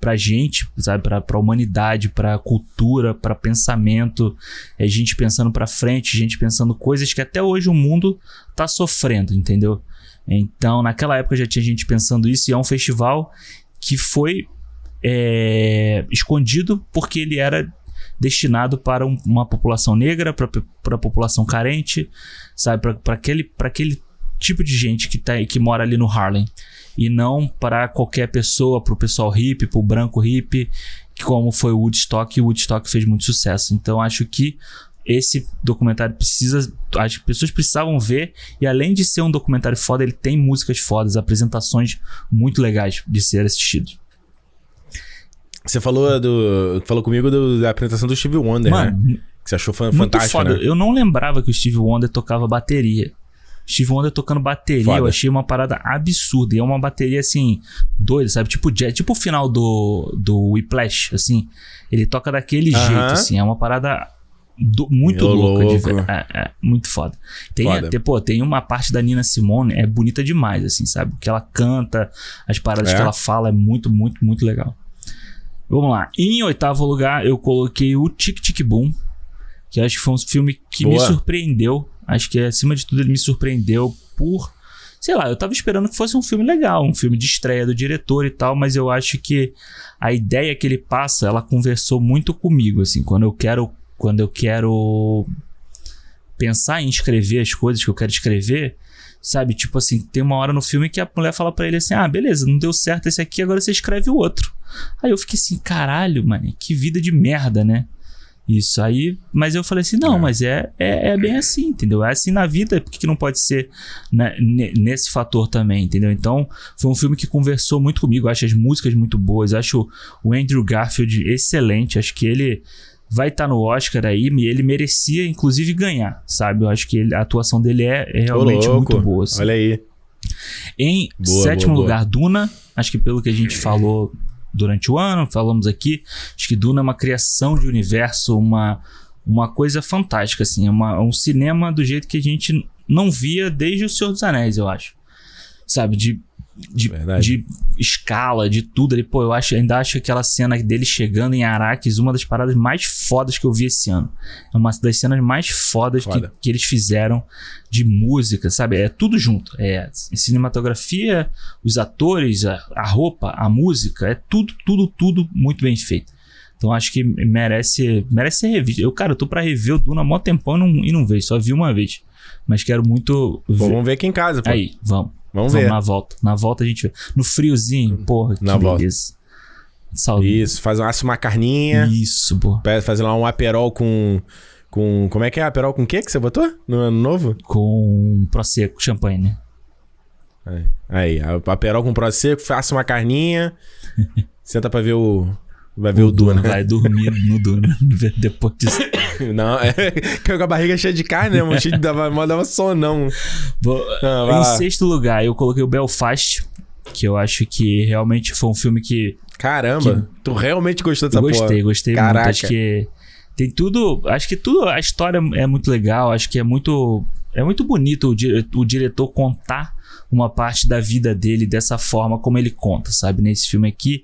pra gente, sabe, pra, pra humanidade, pra cultura, pra pensamento, é gente pensando pra frente, gente pensando coisas que até hoje o mundo tá sofrendo, entendeu? Então, naquela época já tinha gente pensando isso e é um festival que foi é, escondido porque ele era destinado para um, uma população negra, para a população carente, sabe, para aquele, aquele tipo de gente que, tá, que mora ali no Harlem. E não para qualquer pessoa, para o pessoal hippie, para o branco hippie, como foi o Woodstock, e o Woodstock fez muito sucesso. Então acho que esse documentário precisa. As pessoas precisavam ver. E além de ser um documentário foda, ele tem músicas fodas, apresentações muito legais de ser assistidos.
Você falou do. Falou comigo do, da apresentação do Steve Wonder, Mano, né? Que você achou fantástico. Né?
Eu não lembrava que o Steve Wonder tocava bateria. Steve Wonder tocando bateria, Foda. eu achei uma parada absurda. E é uma bateria assim, doida, sabe? Tipo jazz, tipo o final do, do Whiplash, assim. Ele toca daquele uh -huh. jeito, assim. É uma parada do, muito Meu louca, louco. de, é, é, muito foda. Tem, foda. Tem, pô, tem uma parte da Nina Simone, é bonita demais, assim, sabe? Que ela canta, as paradas é. que ela fala, é muito, muito, muito legal. Vamos lá. Em oitavo lugar, eu coloquei o Tic Tic Boom, que acho que foi um filme que Boa. me surpreendeu Acho que acima de tudo ele me surpreendeu por sei lá, eu tava esperando que fosse um filme legal, um filme de estreia do diretor e tal, mas eu acho que a ideia que ele passa, ela conversou muito comigo, assim, quando eu quero, quando eu quero pensar em escrever as coisas que eu quero escrever, sabe? Tipo assim, tem uma hora no filme que a mulher fala para ele assim: "Ah, beleza, não deu certo esse aqui, agora você escreve o outro". Aí eu fiquei assim, caralho, mano, que vida de merda, né? Isso aí, mas eu falei assim: não, é. mas é, é, é, bem assim, entendeu? É assim na vida, por que não pode ser né, nesse fator também, entendeu? Então, foi um filme que conversou muito comigo. Acho as músicas muito boas, acho o Andrew Garfield excelente. Acho que ele vai estar tá no Oscar aí e ele merecia, inclusive, ganhar, sabe? Eu acho que ele, a atuação dele é, é realmente muito boa.
Assim. Olha aí.
Em boa, sétimo boa, lugar, boa. Duna. Acho que pelo que a gente falou durante o ano, falamos aqui. Acho que Duna é uma criação de universo, uma, uma coisa fantástica, assim. É uma, um cinema do jeito que a gente não via desde O Senhor dos Anéis, eu acho. Sabe? De de, de, escala, de tudo ali. Pô, eu acho, ainda acho aquela cena dele chegando em Araques uma das paradas mais fodas que eu vi esse ano. É uma das cenas mais fodas Foda. que, que eles fizeram de música, sabe? É tudo junto. É cinematografia, os atores, a, a roupa, a música, é tudo, tudo, tudo muito bem feito. Então acho que merece, merece ser revisto. Eu, cara, eu tô pra rever o Duna há mó tempão e não, e não vejo, só vi uma vez. Mas quero muito
ver. Pô, vamos ver aqui em casa, pô.
Aí, vamos.
Vamos, ver.
Na volta. Na volta a gente vê. No friozinho, porra, que na beleza.
Volta. Isso, faz uma, uma carninha.
Isso, pô.
Fazer lá um aperol com. Com. Como é que é? Aperol com o que que você botou no ano novo?
Com Prosecco, champanhe, né?
Aí, aí aperol com Prosecco, faça uma carninha. senta pra ver o. Vai ver o, o Duna.
Vai dormir no Duna depois disso.
Não, é. Com a barriga cheia de carne, né, de, dava, dava sonão.
Vou, ah, em sexto lugar, eu coloquei o Belfast, que eu acho que realmente foi um filme que.
Caramba, que... tu realmente gostou dessa
gostei, porra? Gostei, gostei muito. Acho que tem tudo. Acho que tudo. A história é muito legal. Acho que é muito. É muito bonito o, o diretor contar uma parte da vida dele dessa forma como ele conta, sabe? Nesse filme aqui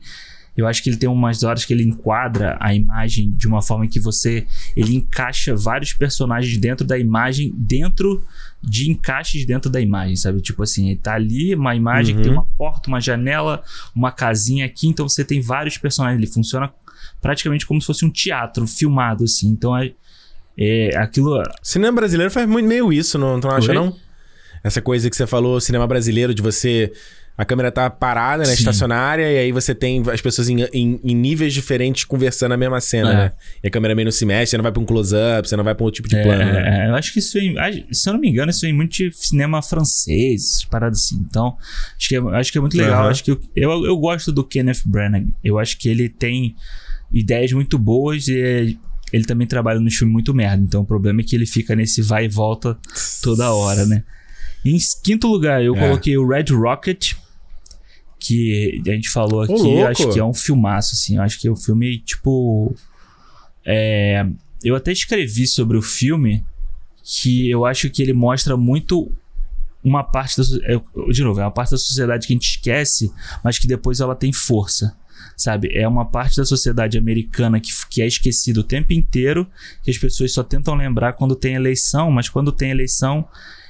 Eu acho que ele tem umas horas que ele enquadra a imagem de uma forma que você. Ele encaixa vários personagens dentro da imagem, dentro de encaixes dentro da imagem, sabe? Tipo assim, tá ali, uma imagem uhum. que tem uma porta, uma janela, uma casinha aqui, então você tem vários personagens. Ele funciona praticamente como se fosse um teatro filmado, assim. Então é. é aquilo.
Cinema brasileiro faz muito meio isso, não, não acha, não? Essa coisa que você falou, cinema brasileiro, de você a câmera tá parada, né? Sim. Estacionária, e aí você tem as pessoas em, em, em níveis diferentes conversando a mesma cena, é. né? E a câmera meio não se mexe, você não vai pra um close-up, você não vai pra um outro tipo de
é,
plano.
Né? É, eu acho que isso, se eu não me engano, isso é muito de cinema francês, paradas assim. Então, acho que é, acho que é muito legal. Uhum. Acho que eu, eu, eu, gosto do Kenneth Branagh. Eu acho que ele tem ideias muito boas e ele também trabalha no filme muito merda. Então, o problema é que ele fica nesse vai e volta toda hora, né? Em quinto lugar, eu é. coloquei o Red Rocket que a gente falou aqui, acho que é um filmaço, assim. Eu acho que o filme, tipo. É, eu até escrevi sobre o filme que eu acho que ele mostra muito uma parte da. De novo, é uma parte da sociedade que a gente esquece, mas que depois ela tem força. Sabe? É uma parte da sociedade americana que, que é esquecida o tempo inteiro, que as pessoas só tentam lembrar quando tem eleição, mas quando tem eleição,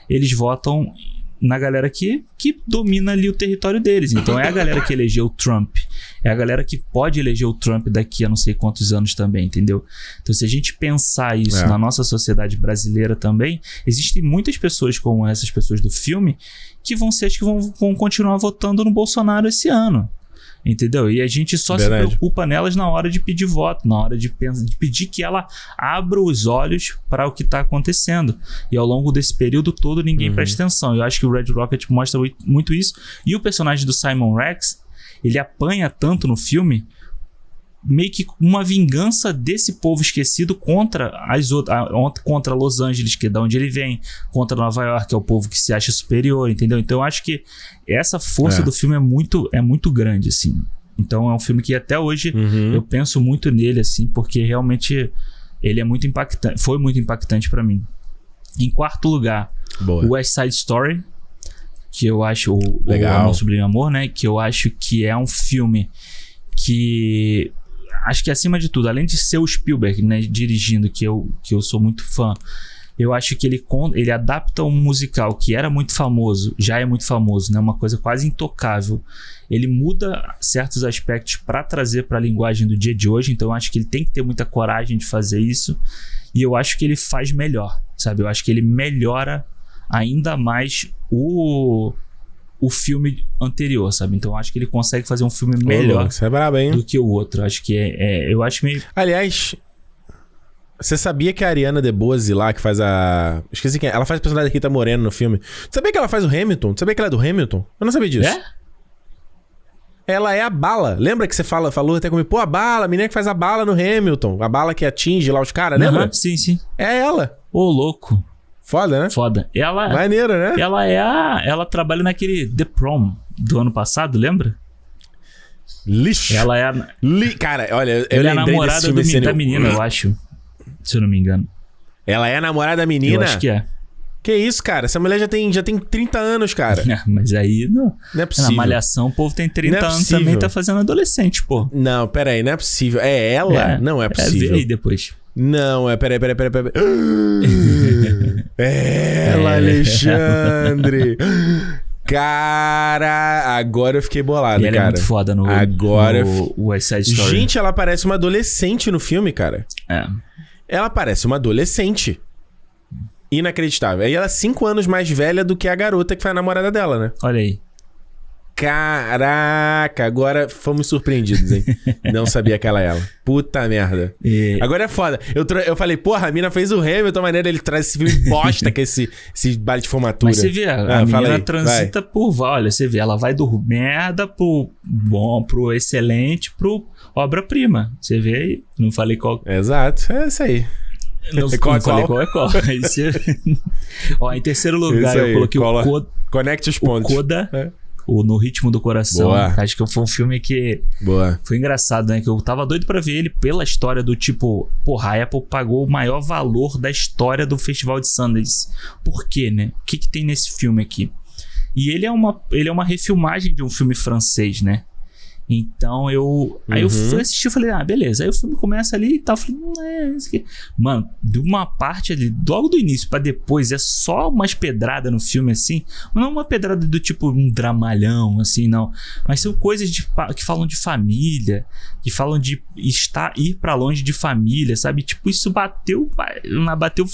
eles votam na galera que, que domina ali o território deles. Então é a galera que elegeu o Trump. É a galera que pode eleger o Trump daqui a não sei quantos anos também, entendeu? Então, se a gente pensar isso é. na nossa sociedade brasileira também, existem muitas pessoas como essas pessoas do filme que vão ser as que vão, vão continuar votando no Bolsonaro esse ano. Entendeu? E a gente só Verdade. se preocupa nelas na hora de pedir voto, na hora de, pensar, de pedir que ela abra os olhos para o que está acontecendo. E ao longo desse período todo ninguém uhum. presta atenção. Eu acho que o Red Rocket mostra muito isso. E o personagem do Simon Rex, ele apanha tanto no filme meio que uma vingança desse povo esquecido contra as outras, contra Los Angeles, que é da onde ele vem, contra Nova York, que é o povo que se acha superior, entendeu? Então eu acho que essa força é. do filme é muito, é muito grande, assim. Então é um filme que até hoje uhum. eu penso muito nele, assim, porque realmente ele é muito impactante, foi muito impactante para mim. Em quarto lugar, Boa. West Side Story, que eu acho o, Legal. o Amor Sublime Amor, né? Que eu acho que é um filme que acho que acima de tudo, além de ser o Spielberg, né, dirigindo, que eu, que eu sou muito fã, eu acho que ele, ele adapta um musical que era muito famoso, já é muito famoso, né, uma coisa quase intocável. Ele muda certos aspectos para trazer para a linguagem do dia de hoje, então eu acho que ele tem que ter muita coragem de fazer isso. E eu acho que ele faz melhor, sabe? Eu acho que ele melhora ainda mais o o filme anterior, sabe? Então acho que ele consegue fazer um filme melhor
é brabo,
do que o outro. Acho que é, é, Eu acho meio.
Aliás, você sabia que a Ariana DeBose lá, que faz a. Esqueci quem é. Ela faz o personagem da Rita Moreno no filme. Sabia que ela faz o Hamilton? Sabia que ela é do Hamilton? Eu não sabia disso. É? Ela é a bala. Lembra que você fala, falou até comigo? Pô, a bala, a menina que faz a bala no Hamilton. A bala que atinge lá os caras, lembra? Uhum,
sim, sim.
É ela.
Ô, louco.
Foda, né?
Foda. Ela.
Maneiro, né?
Ela é a. Ela trabalha naquele The Prom do ano passado, lembra?
Lixo.
Ela é a.
Li... Cara, olha, eu
Ela é a namorada do, da menina, eu acho. Se eu não me engano.
Ela é a namorada da menina? Eu
acho que é.
Que isso, cara? Essa mulher já tem, já tem 30 anos, cara.
É, mas aí não. Não é possível. Na malhação, o povo tem 30 é anos também tá fazendo adolescente, pô.
Não, pera aí, não é possível. É ela? É, não é possível. É, vê
aí depois.
Não, é. Peraí, peraí, peraí, peraí. É ela, é. Alexandre! Cara, agora eu fiquei bolado, e ela
cara. é muito foda no,
agora
no West Side Story.
Gente, ela parece uma adolescente no filme, cara.
É.
Ela parece uma adolescente. Inacreditável. E ela é cinco anos mais velha do que a garota que foi a namorada dela, né?
Olha aí.
Caraca, agora fomos surpreendidos, hein? Não sabia que ela é ela. Puta merda. E... Agora é foda. Eu, eu falei, porra, a mina fez o Hamilton, maneira ele traz esse filme bosta que é esse, esse baile de formatura.
Mas você vê, a, ah, menina aí, transita vai. por... Olha, você vê, ela vai do merda pro bom, pro excelente, pro obra-prima. Você vê aí, não falei qual...
Exato, é isso aí.
Não, qual, não falei qual é qual. Ó, em terceiro lugar, eu coloquei Cola. o Coda...
Conecte os pontos.
O Coda... É o No Ritmo do Coração. Boa. Acho que foi um filme que
Boa.
foi engraçado, né? Que eu tava doido para ver ele pela história do tipo, porra, a Apple pagou o maior valor da história do Festival de Sundance. Por quê, né? O que, que tem nesse filme aqui? E ele é uma, ele é uma refilmagem de um filme francês, né? Então eu. Aí eu
Uhum.
fui assistir e falei, ah, beleza. Aí o filme começa ali e tal. Eu falei, não é isso aqui. Mano, de uma parte ali, logo do início pra depois, é só umas pedradas no filme assim. Não é uma pedrada do tipo um dramalhão, assim, não. Mas são coisas de que falam de família, que falam de estar, ir pra longe de família, sabe? Tipo, isso bateu. Bateu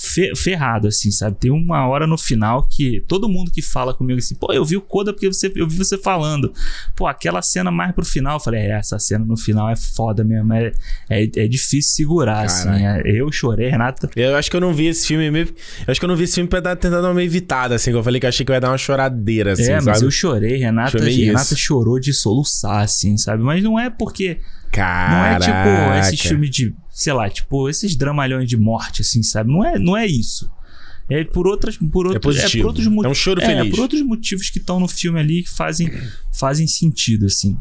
fe- ferrado, assim, sabe? Tem uma hora no final que todo mundo que fala comigo assim, pô, eu vi o Coda porque você, eu vi você falando. Pô, aquela cena mais pro final, eu falei, é, essa cena no final é foda mesmo, é, é, é difícil segurar, assim. É- eu chorei, Renata.
Eu acho que eu não vi esse filme meio. Eu acho que eu não vi esse filme pra dar, tentar dar uma evitada, assim. que Eu falei que eu achei que eu ia dar uma choradeira, assim,
é, mas
sabe?
eu chorei, Renata,
Chorei
Renata chorou de soluçar, assim, sabe? Mas não é porque Não é
Caraca.
tipo esses filmes de, sei lá, tipo, esses dramalhões de morte, assim, sabe? Não é, não é isso. É por outras, por outros,
positivo.
por outros mo-
É um choro
é,
feliz.
por outros motivos que estão no filme ali que fazem, fazem sentido, assim.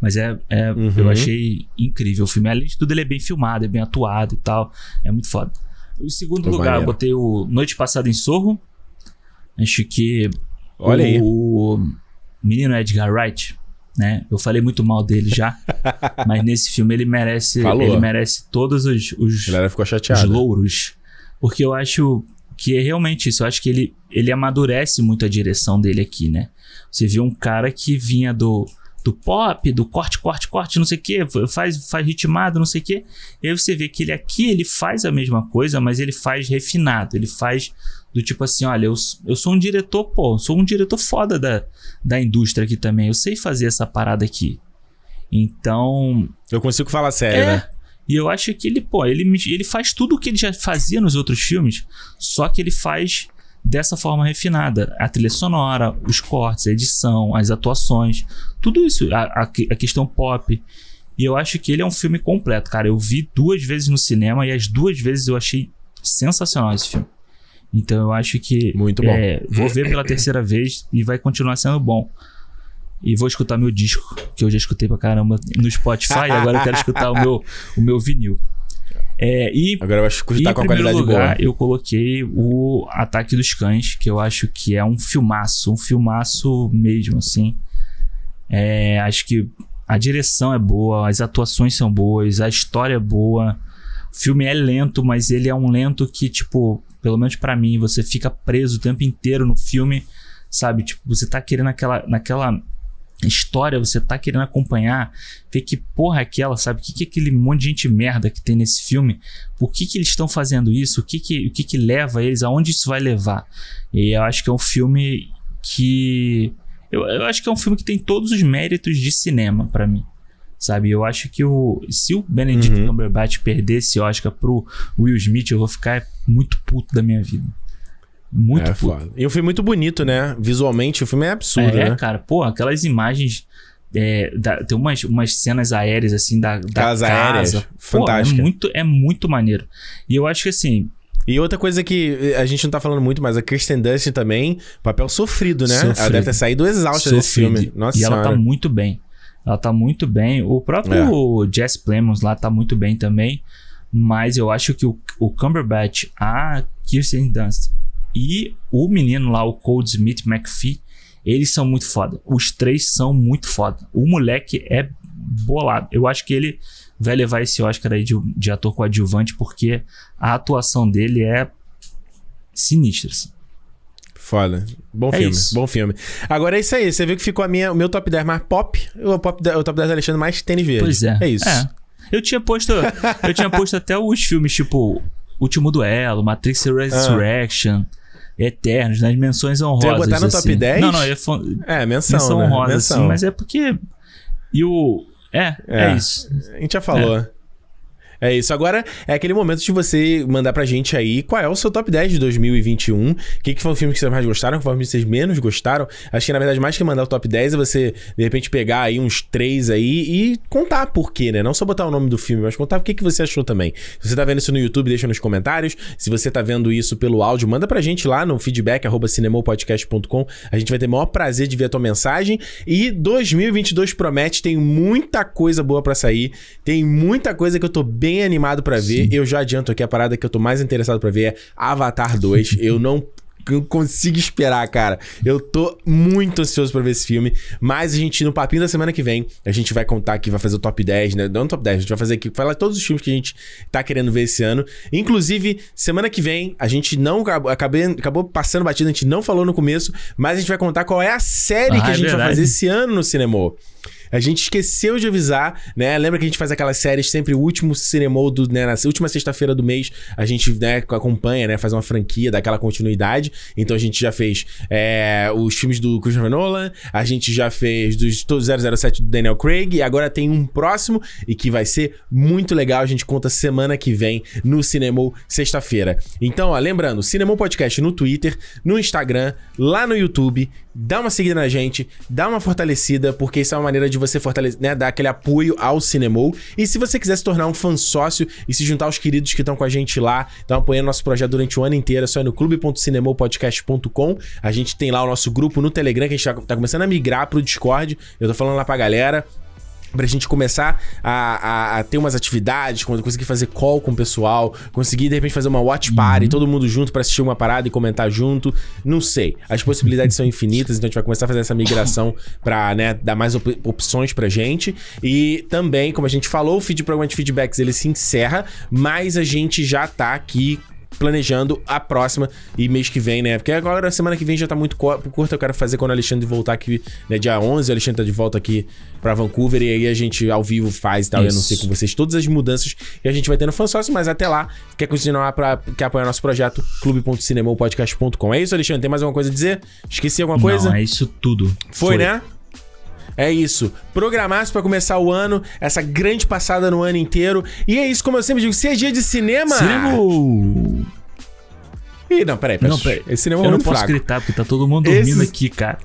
Mas é, é
Uhum.
eu achei incrível o filme. Além de tudo, ele é bem filmado, é bem atuado e tal. É muito foda. O segundo
Pô,
lugar,
maneiro.
eu botei o Noite Passada em Sorro. Acho que
Olha
o,
aí.
o menino Edgar Wright, né? Eu falei muito mal dele já, mas nesse filme ele merece,
Falou.
ele merece todos os, os, os louros, porque eu acho que é realmente isso. Eu acho que ele, ele amadurece muito a direção dele aqui, né? Você viu um cara que vinha do do pop, do corte, corte, corte, não sei o que, faz, faz ritmado, não sei o que. E aí você vê que ele aqui, ele faz a mesma coisa, mas ele faz refinado. Ele faz do tipo assim, olha, eu, eu sou um diretor, pô, sou um diretor foda da, da indústria aqui também. Eu sei fazer essa parada aqui. Então,
Eu consigo falar sério,
é.
né?
E eu acho que ele, pô, ele, ele faz tudo o que ele já fazia nos outros filmes, só que ele faz dessa forma refinada. A trilha sonora, os cortes, a edição, as atuações, tudo isso, a, a, a questão pop. E eu acho que ele é um filme completo, cara. Eu vi duas vezes no cinema e as duas vezes eu achei sensacional esse filme. Então eu acho que
Muito bom.
é, vou ver pela terceira vez e vai continuar sendo bom. E vou escutar meu disco, que eu já escutei pra caramba no Spotify, agora eu quero escutar o meu, o meu vinil. É, e
Agora eu acho que tá com a qualidade
lugar,
boa.
eu coloquei o Ataque dos Cães, que eu acho que é um filmaço, um filmaço mesmo, assim. É, acho que a direção é boa, as atuações são boas, a história é boa. O filme é lento, mas ele é um lento que, tipo, pelo menos pra mim, você fica preso o tempo inteiro no filme, sabe? Tipo, você tá querendo aquela, naquela história, você tá querendo acompanhar, ver que porra é aquela, sabe? O que, que é aquele monte de gente merda que tem nesse filme? Por que, que eles estão fazendo isso? O que que, o que que leva eles? Aonde isso vai levar? E eu acho que é um filme que. Eu, eu acho que é um filme que tem todos os méritos de cinema pra mim. Sabe? Eu acho que o. Se o Benedict
Uhum.
Cumberbatch perder esse Oscar pro Will Smith, eu vou ficar muito puto da minha vida. Muito
é
puto.
foda. E um filme muito bonito, né? Visualmente, o filme é absurdo,
é,
né?
cara, pô, aquelas imagens. é, da- tem umas, umas cenas aéreas, assim, da, da casa.
aéreas,
Pô, é
fantástica.
muito, é muito maneiro. E eu acho que, assim,
E outra coisa que a gente não tá falando muito, mas a Kirsten Dunst também, papel sofrido, né? Ela
Sofrido.
deve ter saído exausta desse filme. Nossa
e ela
senhora.
tá muito bem. Ela tá muito bem. O próprio Jess Plemons lá tá muito bem também. Mas eu acho que o, o Cumberbatch, a Kirsten Dunst e o menino lá, o Cold Smith McPhee, eles são muito foda. Os três são muito foda. O moleque é bolado. Eu acho que ele vai levar esse Oscar aí de, de ator coadjuvante porque a atuação dele é sinistra. assim.
Foda. Bom
É
filme,
isso.
bom filme. Agora é isso aí, você viu que ficou a minha, o meu top 10 mais pop, o, pop, o top 10 do Alexandre mais tênis verde.
Pois é.
É isso.
Eu tinha posto. eu tinha posto até os filmes, tipo, Último Duelo, Matrix Resurrection, Eternos, nas menções honrosas.
ia botar no top
assim.
10?
Não, não, eu ia fa-
É, menção,
menção
né?
honrosa,
menção.
assim, mas é porque. E o. É, é,
É.
isso.
A gente já falou. É. isso. Agora é aquele momento de você mandar pra gente aí qual é o seu top 10 de 2021. O que, que foi o filme que vocês mais gostaram, qual foi o filme que vocês menos gostaram. Acho que, na verdade, mais que mandar o top 10 é você, de repente, pegar aí uns três aí e contar por quê, né? Não só botar o nome do filme, mas contar o que, que você achou também. Se você tá vendo isso no YouTube, deixa nos comentários. Se você tá vendo isso pelo áudio, manda pra gente lá no feedback, cinemopodcast.com. A gente vai ter o maior prazer de ver a tua mensagem. E 2022 promete, tem muita coisa boa pra sair. Tem muita coisa que eu tô bem animado pra ver. Eu já adianto aqui a parada que eu tô mais interessado pra ver é Avatar 2. eu não não consigo esperar, cara. Eu tô muito ansioso pra ver esse filme. Mas a gente, no papinho da semana que vem, a gente vai contar aqui, vai fazer o top 10, né? Não o top 10, a gente vai fazer aqui, falar todos os filmes que a gente tá querendo ver esse ano. Inclusive, semana que vem, a gente não acabei, acabou passando batida, a gente não falou no começo, mas a gente vai contar qual é a série ah, que a gente é vai fazer esse ano no cinema. A gente esqueceu de avisar, né? Lembra que a gente faz aquelas séries sempre o último cinema do, né? Na última sexta-feira do mês, a gente, né, acompanha, né? Faz uma franquia, daquela continuidade. Então a gente já fez é, os filmes do Christopher Nolan, a gente já fez dos 007 do Daniel Craig, e agora tem um próximo e que vai ser muito legal. A gente conta semana que vem no Cinemou, sexta-feira. Então, ó, lembrando, Cinemou Podcast no Twitter, no Instagram, lá no YouTube. Dá uma seguida na gente, dá uma fortalecida, porque isso é uma maneira de você fortalecer, né, dar aquele apoio ao Cinemou. E se você quiser se tornar um fã sócio e se juntar aos queridos que estão com a gente lá, estão apoiando nosso projeto durante o ano inteiro, é só ir no clube.cinemopodcast.com. A gente tem lá o nosso grupo no Telegram, que a gente tá, tá começando a migrar pro Discord. Eu tô falando lá pra galera pra gente começar a, a, a, ter umas atividades, conseguir fazer call com o pessoal, conseguir de repente fazer uma watch party, uhum. todo mundo junto para assistir uma parada e comentar junto. Não sei. As possibilidades são infinitas, então a gente vai começar a fazer essa migração para né, dar mais op opções pra gente. E também, como a gente falou, o feed programa de feedbacks ele se encerra, mas a gente já tá aqui planejando a próxima e mês que vem, né? Porque agora, semana que vem já tá muito curta, eu quero fazer quando o Alexandre voltar aqui, né? Dia 11, o Alexandre tá de volta aqui pra Vancouver e aí a gente ao vivo faz e tal, Isso. eu não sei com vocês todas as mudanças que a gente vai ter no fansócio, mas até lá, quer continuar pra quer apoiar nosso projeto, clube.cinemopodcast.com. É isso, Alexandre? Tem mais alguma coisa a dizer? Esqueci alguma coisa?
Não, é isso tudo.
Foi, Foi. né? É isso. Programar-se para começar o ano, essa grande passada no ano inteiro. E é isso, como eu sempre digo, se é dia de cinema.
Cinema!
Ih, não, peraí, peraí. Não, peraí.
Esse cinema é eu não posso fraco. gritar porque tá todo mundo dormindo Esse... aqui, cara.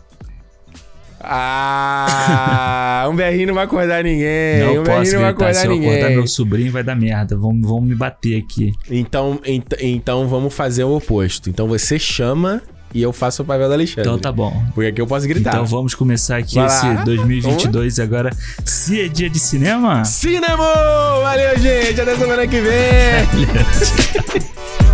Ah, um berrinho não vai acordar ninguém.
Não
um
posso não vai acordar Se ninguém. eu acordar meu sobrinho, vai dar merda. Vão, vão me bater aqui.
Então, ent então vamos fazer o oposto. Então você chama e eu faço o papel do Alexandre.
Então tá bom.
Porque aqui eu posso gritar.
Então vamos começar aqui Vai esse lá. 2022 vamos? agora. Se é dia de cinema?
Cinema! Valeu, gente! Até semana que vem!